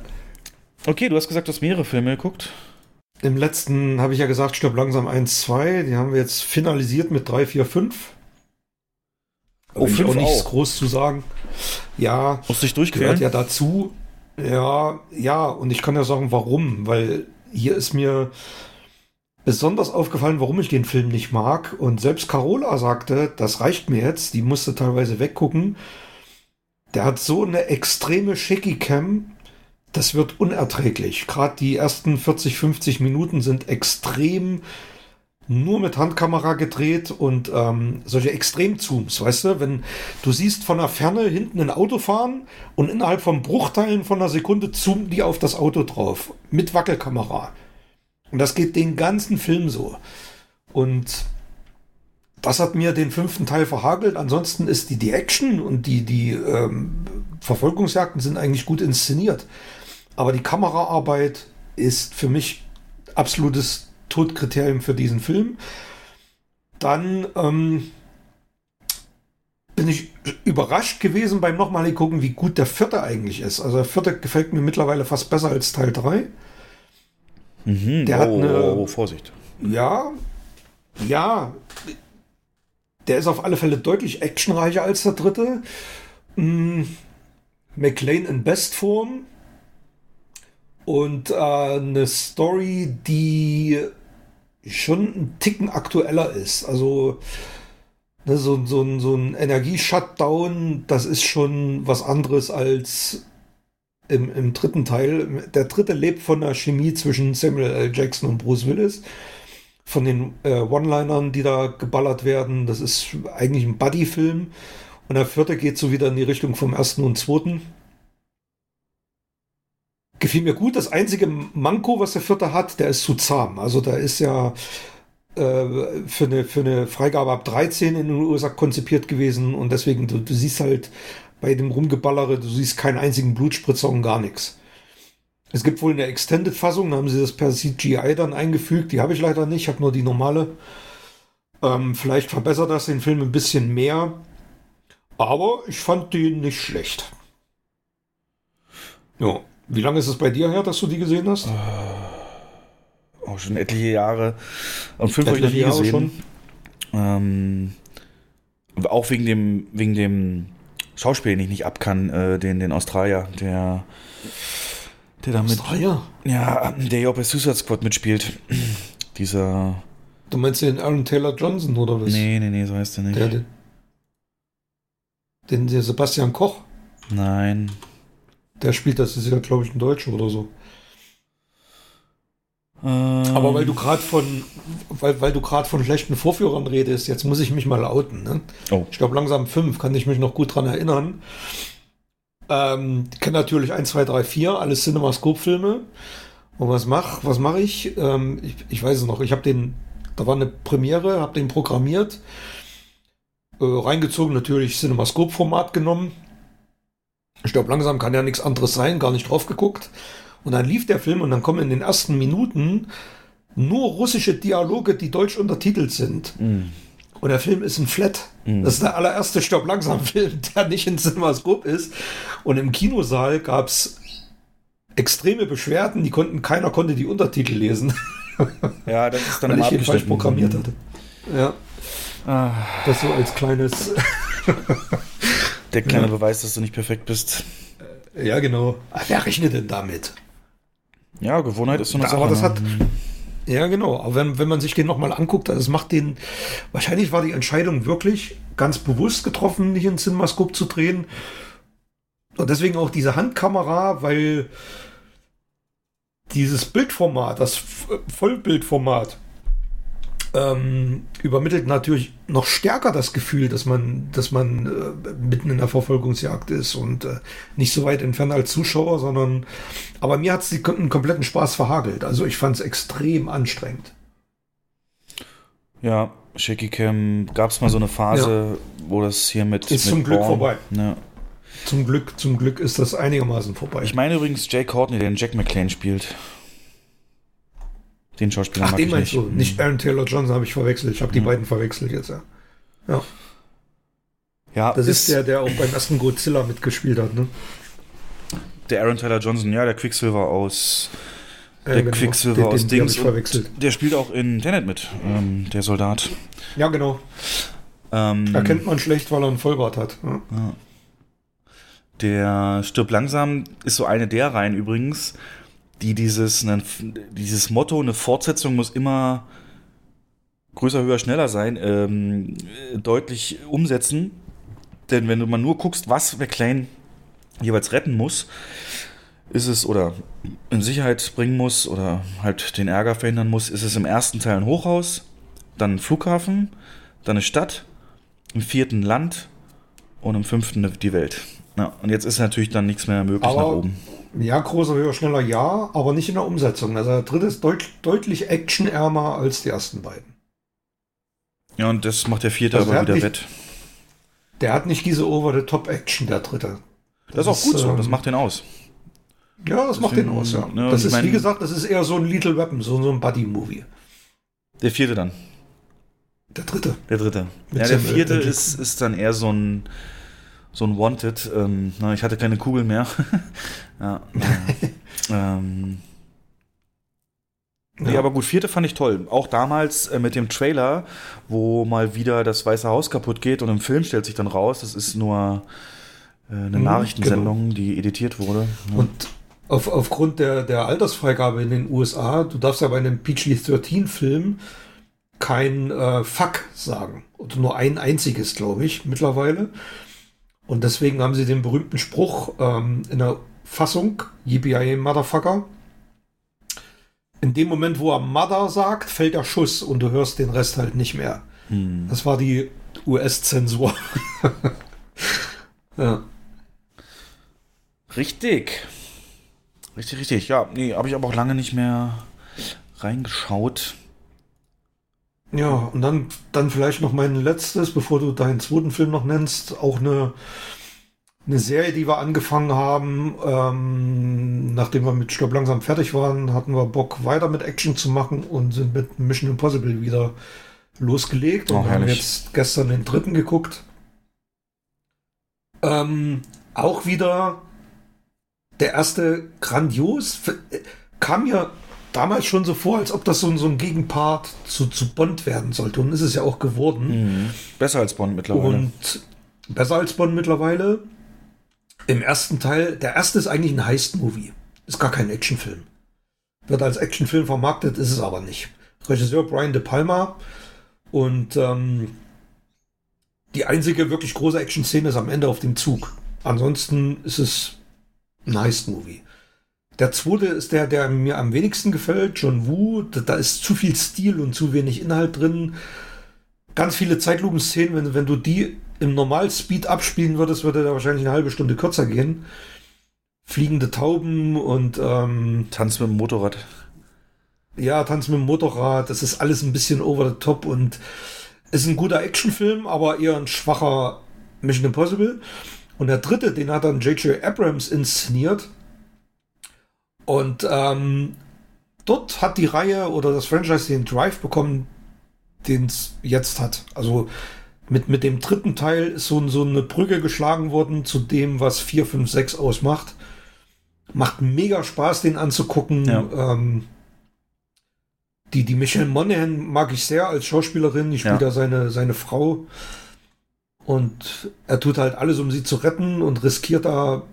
okay, du hast gesagt, du hast mehrere Filme geguckt.
Im letzten habe ich ja gesagt, stirb langsam 1, 2. Die haben wir jetzt finalisiert mit 3, 4, 5. Oh, fünf auch nichts auch. groß zu sagen. Ja,
muss dich durchqueren.
Gehört ja dazu. Ja, ja, und ich kann ja sagen, warum, weil hier ist mir besonders aufgefallen, warum ich den Film nicht mag. Und selbst Carola sagte, das reicht mir jetzt, die musste teilweise weggucken. Der hat so eine extreme Shaky Cam, das wird unerträglich. Gerade die ersten 40, 50 Minuten sind extrem nur mit Handkamera gedreht und ähm, solche Extremzooms, weißt du, wenn du siehst von der Ferne hinten ein Auto fahren und innerhalb von Bruchteilen von einer Sekunde zoomen die auf das Auto drauf mit Wackelkamera. Und das geht den ganzen Film so. Und das hat mir den fünften Teil verhagelt. Ansonsten ist die, die Action und die, die ähm, Verfolgungsjagden sind eigentlich gut inszeniert. Aber die Kameraarbeit ist für mich absolutes Todkriterium für diesen Film. Dann ähm, bin ich überrascht gewesen beim nochmal gucken, wie gut der vierte eigentlich ist. Also der vierte gefällt mir mittlerweile fast besser als Teil 3.
Mhm.
Der
oh,
hat eine-
oh, oh, Vorsicht.
Ja, ja. Der ist auf alle Fälle deutlich actionreicher als der dritte. Mm, McLean in Bestform. Und äh, eine Story, die schon ein Ticken aktueller ist. Also ne, so, so, ein- so ein Energie-Shutdown, das ist schon was anderes als im, im dritten Teil. Der dritte lebt von der Chemie zwischen Samuel L. Jackson und Bruce Willis. Von den äh, One-Linern, die da geballert werden. Das ist eigentlich ein Buddy-Film. Und der vierte geht so wieder in die Richtung vom ersten und zweiten. Gefiel mir gut. Das einzige Manko, was der vierte hat, der ist zu zahm. Also da ist ja äh, für, eine, für eine Freigabe ab 13 in den USA konzipiert gewesen. Und deswegen, du, du siehst halt bei dem Rumgeballere, du siehst keinen einzigen Blutspritzer und gar nichts. Es gibt wohl eine Extended-Fassung, da haben sie das per CGI dann eingefügt. Die habe ich leider nicht, ich habe nur die normale. Ähm, vielleicht verbessert das den Film ein bisschen mehr. Aber ich fand den nicht schlecht. Ja. Wie lange ist es bei dir her, dass du die gesehen hast?
Auch schon etliche Jahre. Und fünf habe ich noch nie
Jahre
gesehen. Ähm, auch wegen dem, wegen dem Schauspiel, den ich nicht ab kann, äh, den, den Australier, der, der damit,
Australier?
ja, der ja auch bei Suicide Squad mitspielt. Dieser,
Du meinst den Aaron Taylor Johnson oder was?
nee, nee, nee, so heißt er nicht.
Der, den, den der Sebastian Koch,
Nein.
Der spielt, das ist ja, glaube ich, ein Deutscher oder so.
Ähm,
Aber weil du gerade von, weil, weil du gerade von schlechten Vorführern redest, jetzt muss ich mich mal outen. Ne?
Oh.
Ich glaube langsam fünf, kann ich mich noch gut dran erinnern. Ähm, ich kenne natürlich 1, 2, 3, 4, alles Cinemascope-Filme. Und was mach, was mache ich? Ähm, ich? Ich weiß es noch, ich habe den, da war eine Premiere, habe den programmiert, äh, reingezogen, natürlich Cinemascope-Format genommen. Glaube, langsam kann ja nichts anderes sein, gar nicht drauf geguckt. Und dann lief der Film und dann kommen in den ersten Minuten nur russische Dialoge, die deutsch untertitelt sind.
Mm.
Und der Film ist ein Flat. Das ist der allererste Stopp langsam Film, der nicht in Cinemascope ist. Und im Kinosaal gab es extreme Beschwerden, die konnten, keiner konnte die Untertitel lesen,
Ja, das ist dann
weil ich ihn falsch programmiert hatte. Ja,
Ah,
das so als kleines.
Der kleine Beweis, dass du nicht perfekt bist.
ja, genau. Ah, Wer rechnet denn damit?
Ja, Gewohnheit ist so eine Sache.
Aber das
ne?
hat. Ja, genau. Aber wenn, wenn man sich den nochmal anguckt, also es macht den. Wahrscheinlich war die Entscheidung wirklich ganz bewusst getroffen, nicht in Cinemascope zu drehen. Und deswegen auch diese Handkamera, weil dieses Bildformat, das Vollbildformat, ähm, übermittelt natürlich noch stärker das Gefühl, dass man, dass man äh, mitten in der Verfolgungsjagd ist und äh, nicht so weit entfernt als Zuschauer, sondern aber mir hat es den kompletten Spaß verhagelt. Also ich fand es extrem anstrengend.
Ja, Shaky Cam gab es mal so eine Phase, wo das hier mit.
Ist
mit
zum Glück
Born-
vorbei.
Ja.
Zum Glück, zum Glück ist das einigermaßen vorbei.
Ich meine übrigens Jay Courtney, der den Jack McClane spielt. Den Schauspieler
Ach,
mag
den
ich
meinst
nicht.
du? Nicht Aaron Taylor Johnson habe ich verwechselt. Ich habe die beiden verwechselt jetzt, ja. Ja,
Ja,
das ist, der, der auch beim ersten Godzilla mitgespielt hat, ne?
der Aaron Taylor Johnson, ja, der Quicksilver aus. Der
genau.
Quicksilver
Den-
aus
den-
Dings.
verwechselt.
Der spielt auch in Tenet mit, ähm, der Soldat.
Ja, genau.
Ähm,
Erkennt man schlecht, weil er einen Vollbart hat. Ja.
Der stirbt langsam, ist so eine der Reihen übrigens, die dieses, ne, dieses Motto, eine Fortsetzung muss immer größer, höher, schneller sein, ähm, deutlich umsetzen. Denn wenn du mal nur guckst, was McLean jeweils retten muss, ist es oder in Sicherheit bringen muss oder halt den Ärger verhindern muss, ist es im ersten Teil ein Hochhaus, dann ein Flughafen, dann eine Stadt, im vierten Land und im fünften die Welt. Ja, und jetzt ist natürlich dann nichts mehr möglich
Aber-
nach oben.
Ja, großer, höher, schneller, ja, aber nicht in der Umsetzung. Also der dritte ist deut deutlich actionärmer als die ersten beiden.
Ja, und das macht der vierte
Also
aber
er
wieder
nicht-
wett.
Der hat nicht diese Over-the-Top-Action, der dritte.
Das ist auch gut so,
ähm,
das macht den aus.
Ja, das macht den
Deswegen,
aus, ja.
ne,
das ist,
mein-
wie gesagt, das ist eher so ein Little Weapon, so, so ein Buddy-Movie.
Der vierte dann.
Der dritte.
Der dritte.
Mit
ja, der vierte ist, ist dann eher so ein, so ein Wanted. Ähm, na, ich hatte keine Kugel mehr. ja, naja. ähm, Nee,
Ja.
aber gut, vierte fand ich toll. Auch damals äh, mit dem Trailer, wo mal wieder das Weiße Haus kaputt geht und im Film stellt sich dann raus, das ist nur äh, eine
Mhm,
Nachrichtensendung, die editiert wurde. Ja.
Und auf, aufgrund der, der Altersfreigabe in den USA, du darfst ja bei einem PG-13-Film kein äh, Fuck sagen. Oder nur ein einziges, glaube ich, mittlerweile. Und deswegen haben sie den berühmten Spruch ähm, in der Fassung, Yippee Motherfucker. In dem Moment, wo er Mother sagt, fällt der Schuss und du hörst den Rest halt nicht mehr.
Hm.
Das war die US-Zensur. ja.
Richtig. Richtig, richtig. Ja, nee, habe ich aber auch lange nicht mehr reingeschaut.
Ja, und dann, dann vielleicht noch mein letztes, bevor du deinen zweiten Film noch nennst, auch eine, eine Serie, die wir angefangen haben. Ähm, nachdem wir mit Stopp langsam fertig waren, hatten wir Bock, weiter mit Action zu machen und sind mit Mission Impossible wieder losgelegt und
Oh,
haben
herrlich.
jetzt gestern den dritten geguckt. Ähm, auch wieder der erste grandios. Äh, Kam mir damals schon so vor, als ob das so, ein- so ein Gegenpart zu, zu Bond werden sollte. Und ist es ja auch geworden.
Mhm. Besser als Bond mittlerweile.
Und besser als Bond mittlerweile. Im ersten Teil, der erste ist eigentlich ein Heist-Movie. Ist gar kein Actionfilm. Wird als Actionfilm vermarktet, ist es aber nicht. Regisseur Brian De Palma. Und ähm, die einzige wirklich große Action-Szene ist am Ende auf dem Zug. Ansonsten ist es ein Heist-Movie. Der zweite ist der, der mir am wenigsten gefällt, John Woo. Da, da ist zu viel Stil und zu wenig Inhalt drin. Ganz viele Zeitlupenszenen, wenn, wenn du die im Normalspeed abspielen würdest, würde der wahrscheinlich eine halbe Stunde kürzer gehen. Fliegende Tauben und ähm,
Tanz mit dem Motorrad.
ja, Tanz mit dem Motorrad, das ist alles ein bisschen over the top und ist ein guter Actionfilm, aber eher ein schwacher Mission Impossible. Und der dritte, den hat dann J.J. Abrams inszeniert. Und ähm, dort hat die Reihe oder das Franchise den Drive bekommen, den es jetzt hat. Also mit, mit dem dritten Teil ist so, so eine Brücke geschlagen worden zu dem, was 4, 5, 6 ausmacht. Macht mega Spaß, den anzugucken.
Ja.
Ähm, die, die Michelle Monaghan mag ich sehr als Schauspielerin. Die spielt
Ja.
da seine, seine Frau. Und er tut halt alles, um sie zu retten und riskiert da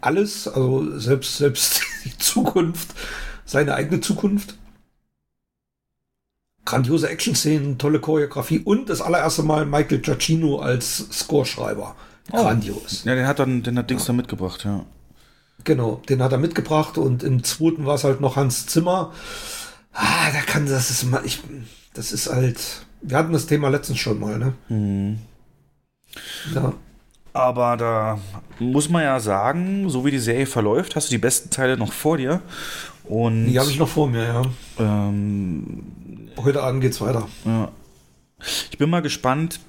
alles, also selbst, selbst die Zukunft, seine eigene Zukunft. Grandiose Action-Szenen, tolle Choreografie und das allererste Mal Michael Giacchino als Scoreschreiber.
Oh.
Grandios.
Ja, den hat dann, den hat Dings dann mitgebracht, ja.
Genau, den hat er mitgebracht und im zweiten war es halt noch Hans Zimmer. Ah, da kann das ist mal, ich, das ist halt, wir hatten das Thema letztens schon mal, ne?
Mhm.
Ja.
Aber da muss man ja sagen, so wie die Serie verläuft, hast du die besten Teile noch vor dir. Und
Die habe ich noch vor mir, ja.
ähm,
Heute Abend geht's weiter.
ja. ich bin mal gespannt.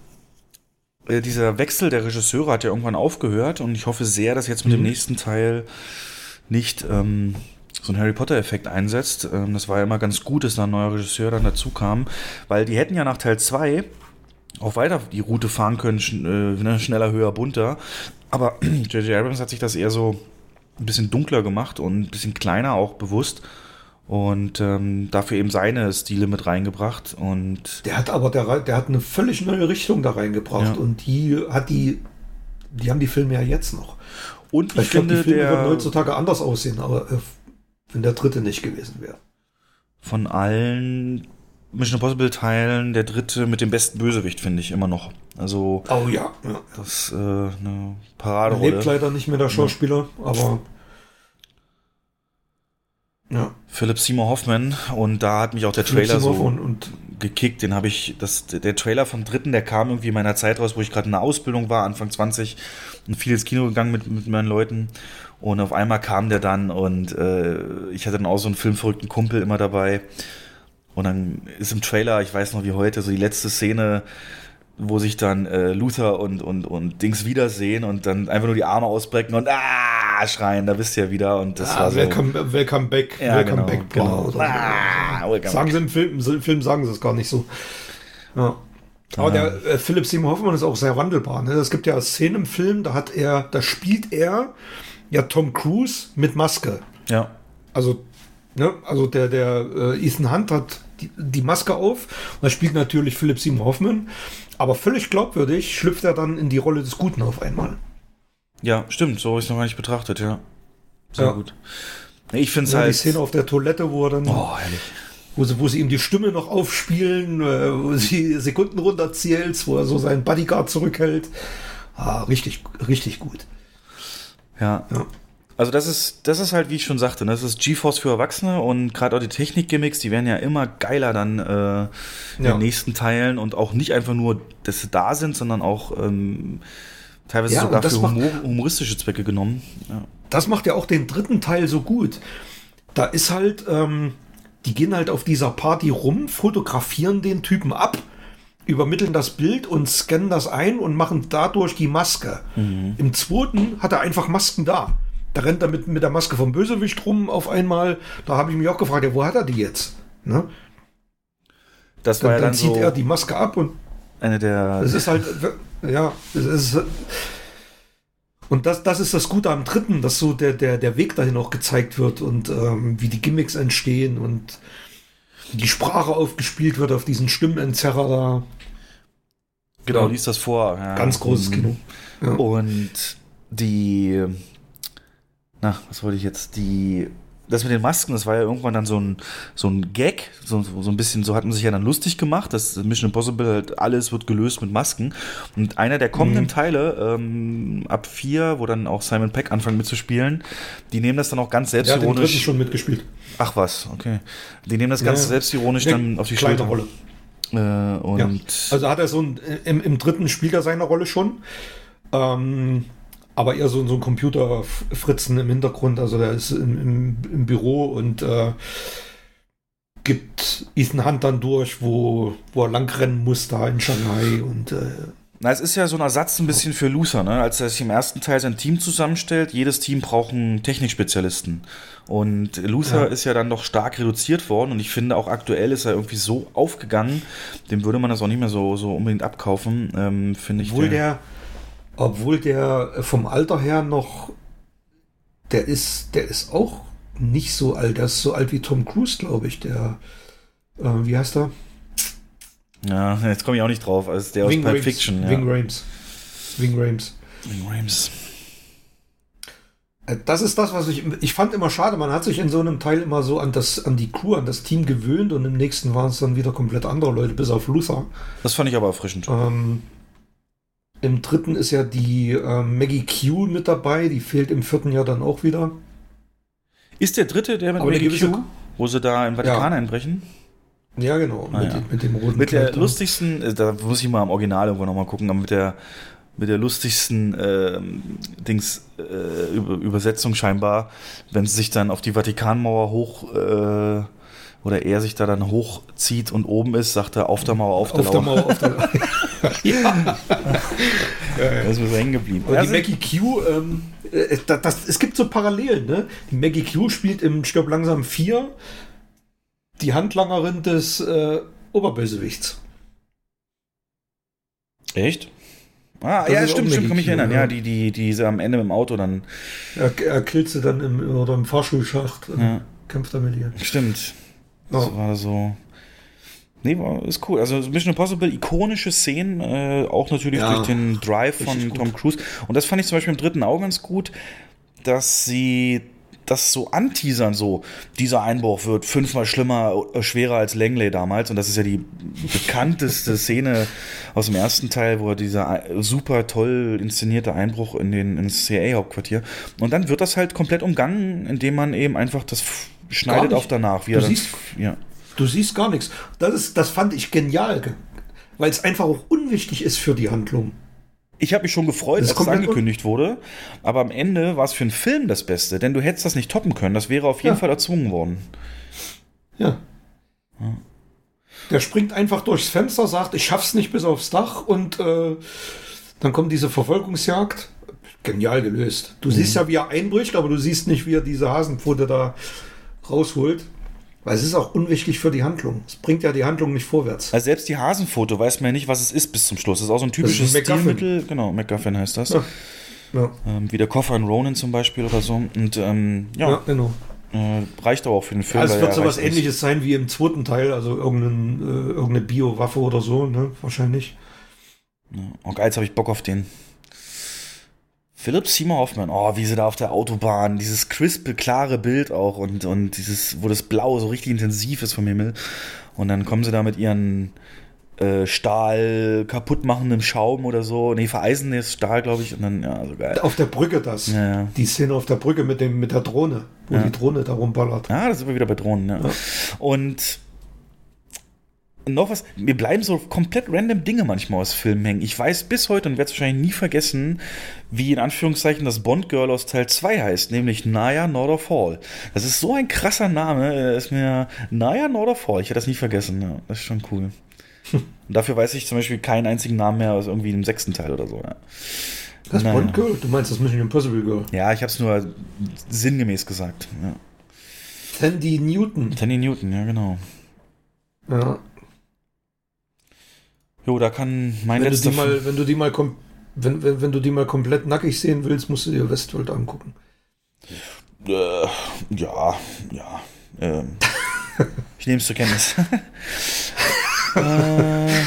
Äh, dieser Wechsel der Regisseure hat ja irgendwann aufgehört und ich hoffe sehr, dass jetzt mit dem
Mhm.
nächsten Teil nicht ähm, so ein Harry Potter-Effekt einsetzt. Ähm, das war ja immer ganz gut, dass da ein neuer Regisseur dann dazu kam, weil die hätten ja nach Teil 2 auch weiter die Route fahren können, schn äh, ne, schneller, höher, bunter. Aber J.J. Abrams hat sich das eher so ein bisschen dunkler gemacht und ein bisschen kleiner auch bewusst und ähm, dafür eben seine Stile mit reingebracht und
Der hat aber, der, der hat eine völlig neue Richtung da reingebracht
Ja.
und die hat die, die haben die Filme ja jetzt noch.
und ich,
Ich glaube, die
finde
Filme würden
der
heutzutage anders aussehen, aber äh, wenn der dritte nicht gewesen wäre.
Von allen Mission Impossible Teilen der dritte mit dem besten Bösewicht, finde ich immer noch. Also,
Oh ja, ja.
das ist äh, eine
Er
Paraderolle.
lebt leider nicht mehr der Schauspieler, aber ja.
Philip Seymour Hoffman und da hat mich auch der
Philipp
Trailer
Seymour
so
und, und
gekickt. Den habe ich, das, der Trailer vom dritten, der kam irgendwie in meiner Zeit raus, wo ich gerade in der Ausbildung war, Anfang 20 und viel ins Kino gegangen mit, mit meinen Leuten. Und auf einmal kam der dann und äh, ich hatte dann auch so einen filmverrückten Kumpel immer dabei. Und dann ist im Trailer, ich weiß noch wie heute, so die letzte Szene, wo sich dann äh, Luther und, und, und Dings wiedersehen und dann einfach nur die Arme ausbrechen und ah schreien, da bist du ja wieder. Und das
ah,
war so.
welcome, welcome back,
Ja,
welcome
genau,
back
genau.
so.
Ah, welcome
sagen
back.
sie im Film, im Film sagen sie es gar nicht so. Ja. Aber der äh, Philipp Seymour Hoffmann ist auch sehr wandelbar. Ne? Es gibt ja Szenen im Film, da hat er, da spielt er ja Tom Cruise mit Maske.
Ja.
Also, ne, also der, der äh, Ethan Hunt hat die, die Maske auf und da spielt natürlich Philipp Seymour Hoffman. Aber völlig glaubwürdig schlüpft er dann in die Rolle des Guten auf einmal.
Ja, stimmt, so habe ich es noch gar nicht betrachtet, ja. Sehr
Ja.
gut. Ich finde es
Ja, die
halt.
Szene auf der Toilette, wo er dann,
Oh, herrlich.
wo, sie, wo sie ihm die Stimme noch aufspielen, äh, wo sie Sekunden runterzählt, wo er so seinen Bodyguard zurückhält. Ah, richtig, richtig gut.
Ja.
Ja.
Also das ist, das ist halt, wie ich schon sagte, ne, das ist GeForce für Erwachsene und gerade auch die Technik-Gimmicks, die werden ja immer geiler dann äh, in
Ja.
den nächsten Teilen und auch nicht einfach nur, dass sie da sind, sondern auch ähm, teilweise
Ja,
sogar für humor, humoristische Zwecke genommen. Ja.
Das macht ja auch den dritten Teil so gut. Da ist halt, ähm, die gehen halt auf dieser Party rum, fotografieren den Typen ab, übermitteln das Bild und scannen das ein und machen dadurch die Maske. Im zweiten hat er einfach Masken da. Da rennt er mit, mit der Maske vom Bösewicht rum auf einmal. Da habe ich mich auch gefragt, ja, wo hat er die jetzt? Ne?
Das
Dann,
war ja
dann
dann
zieht
so
er die Maske ab und
eine der.
es ist halt, ja, es ist. Und das, das ist das Gute am dritten, dass so der, der, der Weg dahin auch gezeigt wird und ähm, wie die Gimmicks entstehen und die Sprache aufgespielt wird auf diesen Stimmenentzerrer da.
genau,
ja.
liest das vor. Ja.
Ganz großes
Mhm.
Kino. Ja.
Und die, na, was wollte ich jetzt? Die, das mit den Masken, das war ja irgendwann dann so ein, so ein Gag, so, so ein bisschen, so hat man sich ja dann lustig gemacht, dass Mission Impossible halt alles wird gelöst mit Masken. Und einer der kommenden
Mhm.
Teile, ähm, ab vier, wo dann auch Simon Peck anfängt mitzuspielen, die nehmen das dann auch ganz
den
selbstironisch.
schon mitgespielt.
Ach was, okay. Die nehmen das
Ja,
ganz
ja.
selbstironisch
Eine
dann auf die
kleine
Schulter.
Rolle.
Äh, und
Ja. Also hat er so ein, im, im dritten spielt er seine Rolle schon. Ähm, aber eher so, so ein Computerfritzen im Hintergrund. Also der ist im, im, im Büro und äh, gibt Ethan Hunt dann durch, wo, wo er langrennen muss da in Shanghai und äh,
Na, es ist ja so ein Ersatz ein bisschen für Luther, ne? Als er sich im ersten Teil sein Team zusammenstellt, jedes Team braucht einen Technikspezialisten. Und Luther
Ja.
ist ja dann doch stark reduziert worden und ich finde auch aktuell ist er irgendwie so aufgegangen, dem würde man das auch nicht mehr so, so unbedingt abkaufen, ähm, finde ich.
obwohl der, obwohl der vom Alter her noch, der ist, der ist auch nicht so alt. Der ist so alt wie Tom Cruise, glaube ich. Der, äh, wie heißt er?
Ja, jetzt komme ich auch nicht drauf. Also der aus Pulp. Fiction. Ja.
Wing Rames. Wing Rames.
Wing Rames.
Äh, Das ist das, was ich. Ich fand immer schade. Man hat sich in so einem Teil immer so an das, an die Crew, an das Team gewöhnt und im nächsten waren es dann wieder komplett andere Leute, bis auf Luther.
Das fand ich aber erfrischend.
Ähm, Im dritten ist ja die äh, Maggie Q mit dabei. Die fehlt im vierten Jahr dann auch wieder.
Ist der dritte, der mit
Aber
Maggie Q, wo sie da im Vatikan
Ja.
einbrechen?
Ja, genau.
Ah,
mit,
ja.
mit dem roten
Mit der
da.
lustigsten, äh, da muss ich mal am Original irgendwo nochmal gucken, aber mit der, mit der lustigsten ähm, Dings, äh, Über Übersetzung scheinbar, wenn sie sich dann auf die Vatikanmauer hoch, äh, oder er sich da dann hochzieht und oben ist, sagt er auf der Mauer, auf der,
Auf der. Mauer, auf der ja.
Da ist mir so hängen geblieben.
Und
Ja,
die Maggie Q, ähm, äh, das, das, es gibt so Parallelen, ne? Die Maggie Q spielt im Stirb langsam 4 die Handlangerin des äh, Oberbösewichts.
Echt? Ah,
Das
ja,
ist
stimmt, stimmt, kann mich erinnern.
ja.
Ja, die, die, die sie am Ende mit dem Auto dann.
Er, er killt sie dann im, oder im Fahrschulschacht,
Ja.
kämpft er mit ihr.
Stimmt.
Ja.
Das war so. Nee, ist cool. Also Mission Impossible, ikonische Szenen, äh, auch natürlich
Ja,
durch den Drive von. Tom Cruise. Und das fand ich zum Beispiel im dritten auch ganz gut, dass sie das so anteasern, so, dieser Einbruch wird fünfmal schlimmer, äh, schwerer als Langley damals. Und das ist ja die bekannteste Szene aus dem ersten Teil, wo er dieser äh, super toll inszenierte Einbruch in den, ins CIA-Hauptquartier. Und dann wird das halt komplett umgangen, indem man eben einfach das schneidet auf danach. Wie
Du
er dann,
siehst-
ja.
Du siehst gar nichts. Das, ist, das fand ich genial, ge- weil es einfach auch unwichtig ist für die Handlung.
Ich habe mich schon gefreut,
Das
als es angekündigt wurde, aber am Ende war es für einen Film das Beste, denn du hättest das nicht toppen können. Das wäre auf jeden
Ja.
Fall erzwungen worden.
Ja. Der springt einfach durchs Fenster, sagt, ich schaff's nicht bis aufs Dach und äh, dann kommt diese Verfolgungsjagd. Genial gelöst. Du siehst ja, wie er einbricht, aber du siehst nicht, wie er diese Hasenpfote da rausholt. Weil es ist auch unwichtig für die Handlung. Es bringt ja die Handlung nicht vorwärts.
Also selbst die Hasenfoto weiß man ja nicht, was es ist bis zum Schluss. Das ist auch so ein typisches
ein.
Stilmittel. Genau, MacGuffin heißt das.
Ja. Ja,
Ähm, wie der Koffer in Ronin zum Beispiel oder so. Und ähm, ja,
ja genau.
Äh, reicht aber auch für den Film.
Ja, es
weil
wird sowas
reicht nicht.
ähnliches sein wie im zweiten Teil, also irgendein, äh, irgendeine Biowaffe oder so, ne? Wahrscheinlich.
Oh geil, jetzt habe ich Bock auf den. Philip Seymour Hoffman, oh, wie sie da auf der Autobahn, dieses crispe, klare Bild auch und, und dieses, wo das Blau so richtig intensiv ist vom Himmel. Und dann kommen sie da mit ihren äh, Stahl kaputt machenden Schaum oder so. Nee, vereisenes Stahl, glaube ich. Und dann, ja, so geil.
Auf der Brücke das.
Ja, ja.
Die Szene auf der Brücke mit, dem, mit der Drohne, wo die Drohne da rumballert.
Ah, da sind wir wieder bei Drohnen, ja. Und noch was, mir bleiben so komplett random Dinge manchmal aus Filmen hängen. Ich weiß bis heute und werde es wahrscheinlich nie vergessen, wie in Anführungszeichen das Bond-Girl aus Teil 2 heißt, nämlich Naya Norderfall. Das ist so ein krasser Name, äh, ist mir Naya Norderfall, ich werde das nie vergessen, ja. Das ist schon cool. Und dafür weiß ich zum Beispiel keinen einzigen Namen mehr aus irgendwie dem sechsten Teil oder so. Ja,
Das
Nein.
Bond Girl? Du meinst das Mission Impossible Girl?
ja ich habe es nur sinngemäß gesagt. Ja.
Tandy Newton.
Tandy Newton, ja genau.
Ja.
Jo, da kann mein
Wenn, du
letzter
die mal, wenn, du die mal wenn, wenn, wenn du die mal komplett nackig sehen willst, musst du dir Westworld angucken.
Äh, ja, ja. Ähm, ich nehme es zur Kenntnis. äh,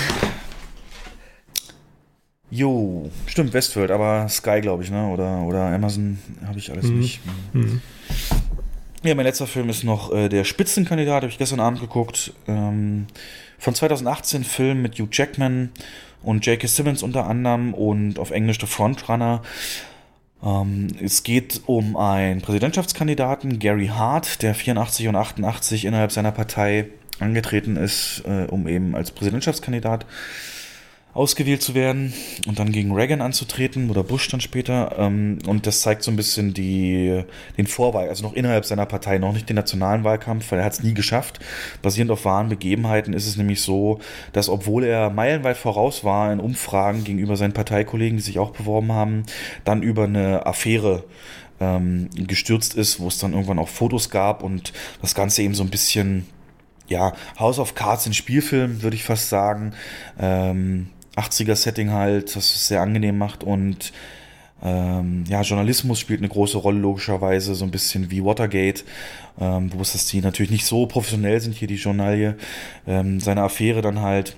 jo, stimmt, Westworld, aber Sky, glaube ich, ne? Oder, oder Amazon habe ich alles nicht. Ja, mein letzter Film ist noch äh, der Spitzenkandidat, habe ich gestern Abend geguckt. Ähm, von 2018 Film mit Hugh Jackman und J.K. Simmons unter anderem und auf Englisch The Frontrunner. Ähm, es geht um einen Präsidentschaftskandidaten, Gary Hart, der 84 und 88 innerhalb seiner Partei angetreten ist, äh, um eben als Präsidentschaftskandidat ausgewählt zu werden und dann gegen Reagan anzutreten oder Bush dann später. Ähm, und das zeigt so ein bisschen die, den Vorwahl, also noch innerhalb seiner Partei, noch nicht den nationalen Wahlkampf, weil er hat es nie geschafft. Basierend auf wahren Begebenheiten ist es nämlich so, dass obwohl er meilenweit voraus war in Umfragen gegenüber seinen Parteikollegen, die sich auch beworben haben, dann über eine Affäre ähm, gestürzt ist, wo es dann irgendwann auch Fotos gab und das Ganze eben so ein bisschen ja, House of Cards in Spielfilm, würde ich fast sagen. Ähm, 80er-Setting halt, das es sehr angenehm macht und ähm, ja, Journalismus spielt eine große Rolle, logischerweise, so ein bisschen wie Watergate. Ähm, bewusst, dass die natürlich nicht so professionell sind, hier die Journalie. Ähm, seine Affäre dann halt.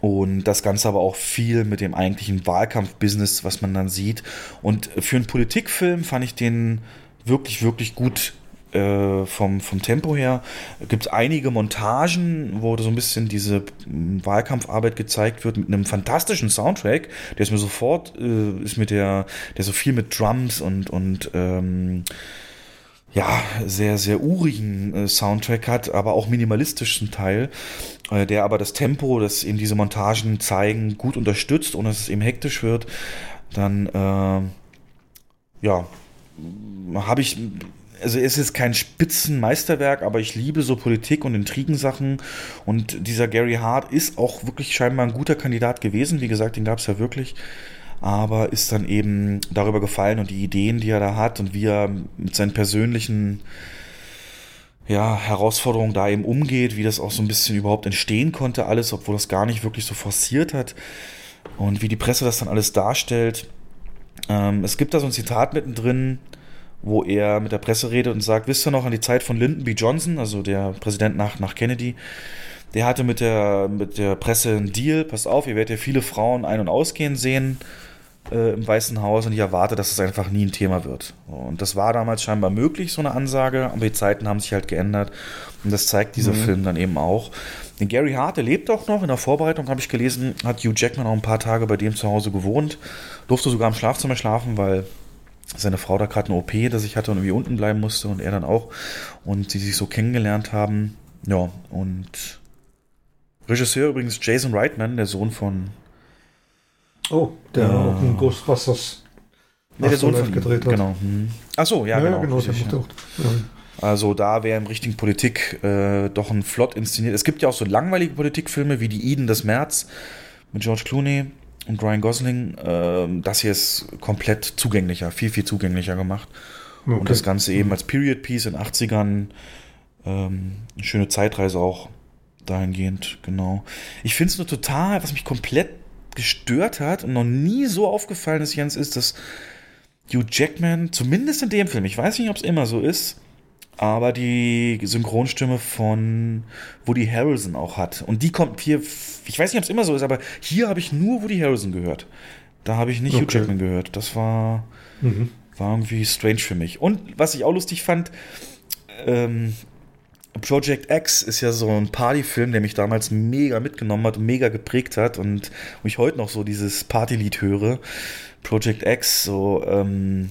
Und das Ganze aber auch viel mit dem eigentlichen Wahlkampf-Business, was man dann sieht. Und für einen Politikfilm fand ich den wirklich, wirklich gut äh, vom, vom Tempo her. Gibt es einige Montagen, wo so ein bisschen diese m, Wahlkampfarbeit gezeigt wird mit einem fantastischen Soundtrack. Der ist mir sofort, äh, ist mit der, der so viel mit Drums und, und ähm, ja, sehr, sehr urigen äh, Soundtrack hat, aber auch minimalistisch zum Teil, äh, der aber das Tempo, das eben diese Montagen zeigen, gut unterstützt, ohne dass es eben hektisch wird. Dann, äh, ja, habe ich, also es ist kein Spitzenmeisterwerk, aber ich liebe so Politik und Intrigensachen und dieser Gary Hart ist auch wirklich scheinbar ein guter Kandidat gewesen. Wie gesagt, den gab es ja wirklich aber ist dann eben darüber gefallen und die Ideen, die er da hat und wie er mit seinen persönlichen ja, Herausforderungen da eben umgeht, wie das auch so ein bisschen überhaupt entstehen konnte, alles, obwohl das gar nicht wirklich so forciert hat und wie die Presse das dann alles darstellt. Ähm, es gibt da so ein Zitat mittendrin, wo er mit der Presse redet und sagt, wisst ihr noch an die Zeit von Lyndon B. Johnson, also der Präsident nach, nach Kennedy, der hatte mit der, mit der Presse einen Deal, passt auf, ihr werdet ja viele Frauen ein- und ausgehen sehen, äh, im Weißen Haus und ich erwarte, dass es einfach nie ein Thema wird. Und das war damals scheinbar möglich, so eine Ansage, aber die Zeiten haben sich halt geändert. Und das zeigt dieser mhm. Film dann eben auch. Den Gary Hart, der lebt auch noch. In der Vorbereitung habe ich gelesen, hat Hugh Jackman auch ein paar Tage bei dem zu Hause gewohnt. Durfte sogar im Schlafzimmer schlafen, weil seine Frau da gerade eine OP, dass ich hatte und irgendwie unten bleiben musste und er dann auch. Und sie sich so kennengelernt haben. Ja, und Regisseur übrigens Jason Reitman, der Sohn von
Oh, der ja. auch in Ghostbusters
nee, der Sohn von gedreht hat. Genau. Hm. Ach so, ja, ja genau. genau richtig, ja. Also da wäre im richtigen Politik äh, doch ein flott inszeniert. Es gibt ja auch so langweilige Politikfilme wie die Eden des März mit George Clooney und Ryan Gosling. Ähm, das hier ist komplett zugänglicher, viel, viel zugänglicher gemacht. Okay. Und das Ganze eben als Period Piece in 80ern. Ähm, eine schöne Zeitreise auch dahingehend, genau. Ich finde es nur total, was mich komplett gestört hat und noch nie so aufgefallen ist, Jens, ist, dass Hugh Jackman, zumindest in dem Film, ich weiß nicht, ob es immer so ist, aber die Synchronstimme von Woody Harrelson auch hat. Und die kommt hier, ich weiß nicht, ob es immer so ist, aber hier habe ich nur Woody Harrelson gehört. Da habe ich nicht okay. Hugh Jackman gehört. Das war, mhm. war irgendwie strange für mich. Und was ich auch lustig fand, ähm, Project X ist ja so ein Partyfilm, der mich damals mega mitgenommen hat und mega geprägt hat und wo ich heute noch so dieses Partylied höre. Project X, so, ähm,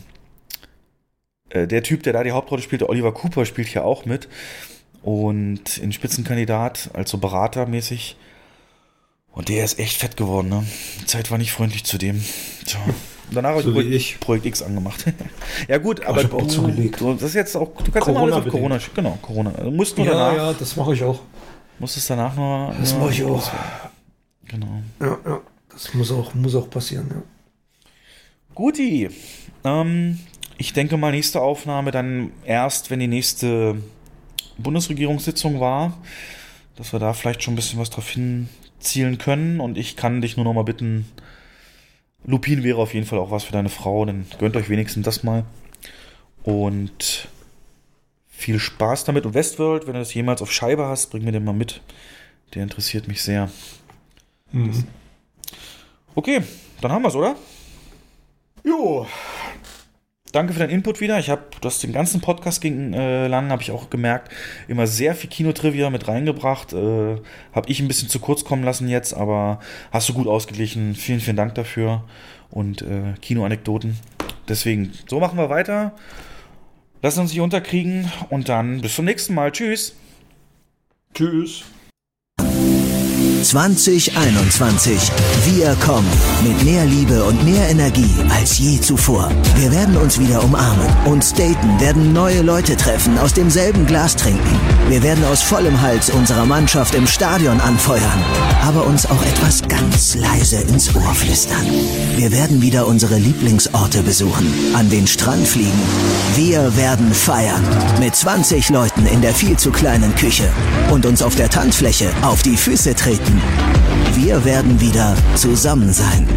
äh, der Typ, der da die Hauptrolle spielt, der Oliver Cooper, spielt hier auch mit. Und in Spitzenkandidat, also Beratermäßig. Und der ist echt fett geworden, ne? Die Zeit war nicht freundlich zu dem. Tja. Danach habe so ich, ich Projekt X angemacht. ja gut, aber
du, zugelegt.
du, das ist jetzt auch, du kannst Corona immer alles auf Corona, genau, Corona. Du musst nur
ja,
danach.
Ja, das mache ich auch.
Musst es danach noch.
Das mache ich auch.
Genau.
Ja, ja, das muss auch, muss auch passieren, ja.
Guti. Ähm, ich denke mal, nächste Aufnahme dann erst, wenn die nächste Bundesregierungssitzung war, dass wir da vielleicht schon ein bisschen was drauf hinzielen können. Und ich kann dich nur noch mal bitten, Lupin wäre auf jeden Fall auch was für deine Frau, dann gönnt euch wenigstens das mal. Und viel Spaß damit. Und Westworld, wenn du das jemals auf Scheibe hast, bring mir den mal mit. Der interessiert mich sehr. Mhm. Okay, dann haben wir es, oder?
Jo,
Danke für deinen Input wieder. Ich habe, das den ganzen Podcast ging äh, lang, habe ich auch gemerkt, immer sehr viel Kinotrivia mit reingebracht. Äh, habe ich ein bisschen zu kurz kommen lassen jetzt, aber hast du gut ausgeglichen. Vielen, vielen Dank dafür und äh, Kinoanekdoten. Deswegen, so machen wir weiter. Lassen uns nicht unterkriegen und dann bis zum nächsten Mal. Tschüss.
Tschüss.
2021. Wir kommen mit mehr Liebe und mehr Energie als je zuvor. Wir werden uns wieder umarmen. Uns daten, werden neue Leute treffen, aus demselben Glas trinken. Wir werden aus vollem Hals unserer Mannschaft im Stadion anfeuern, aber uns auch etwas ganz leise ins Ohr flüstern. Wir werden wieder unsere Lieblingsorte besuchen, an den Strand fliegen. Wir werden feiern. Mit 20 Leuten in der viel zu kleinen Küche und uns auf der Tanzfläche auf die Füße treten. Wir werden wieder zusammen sein.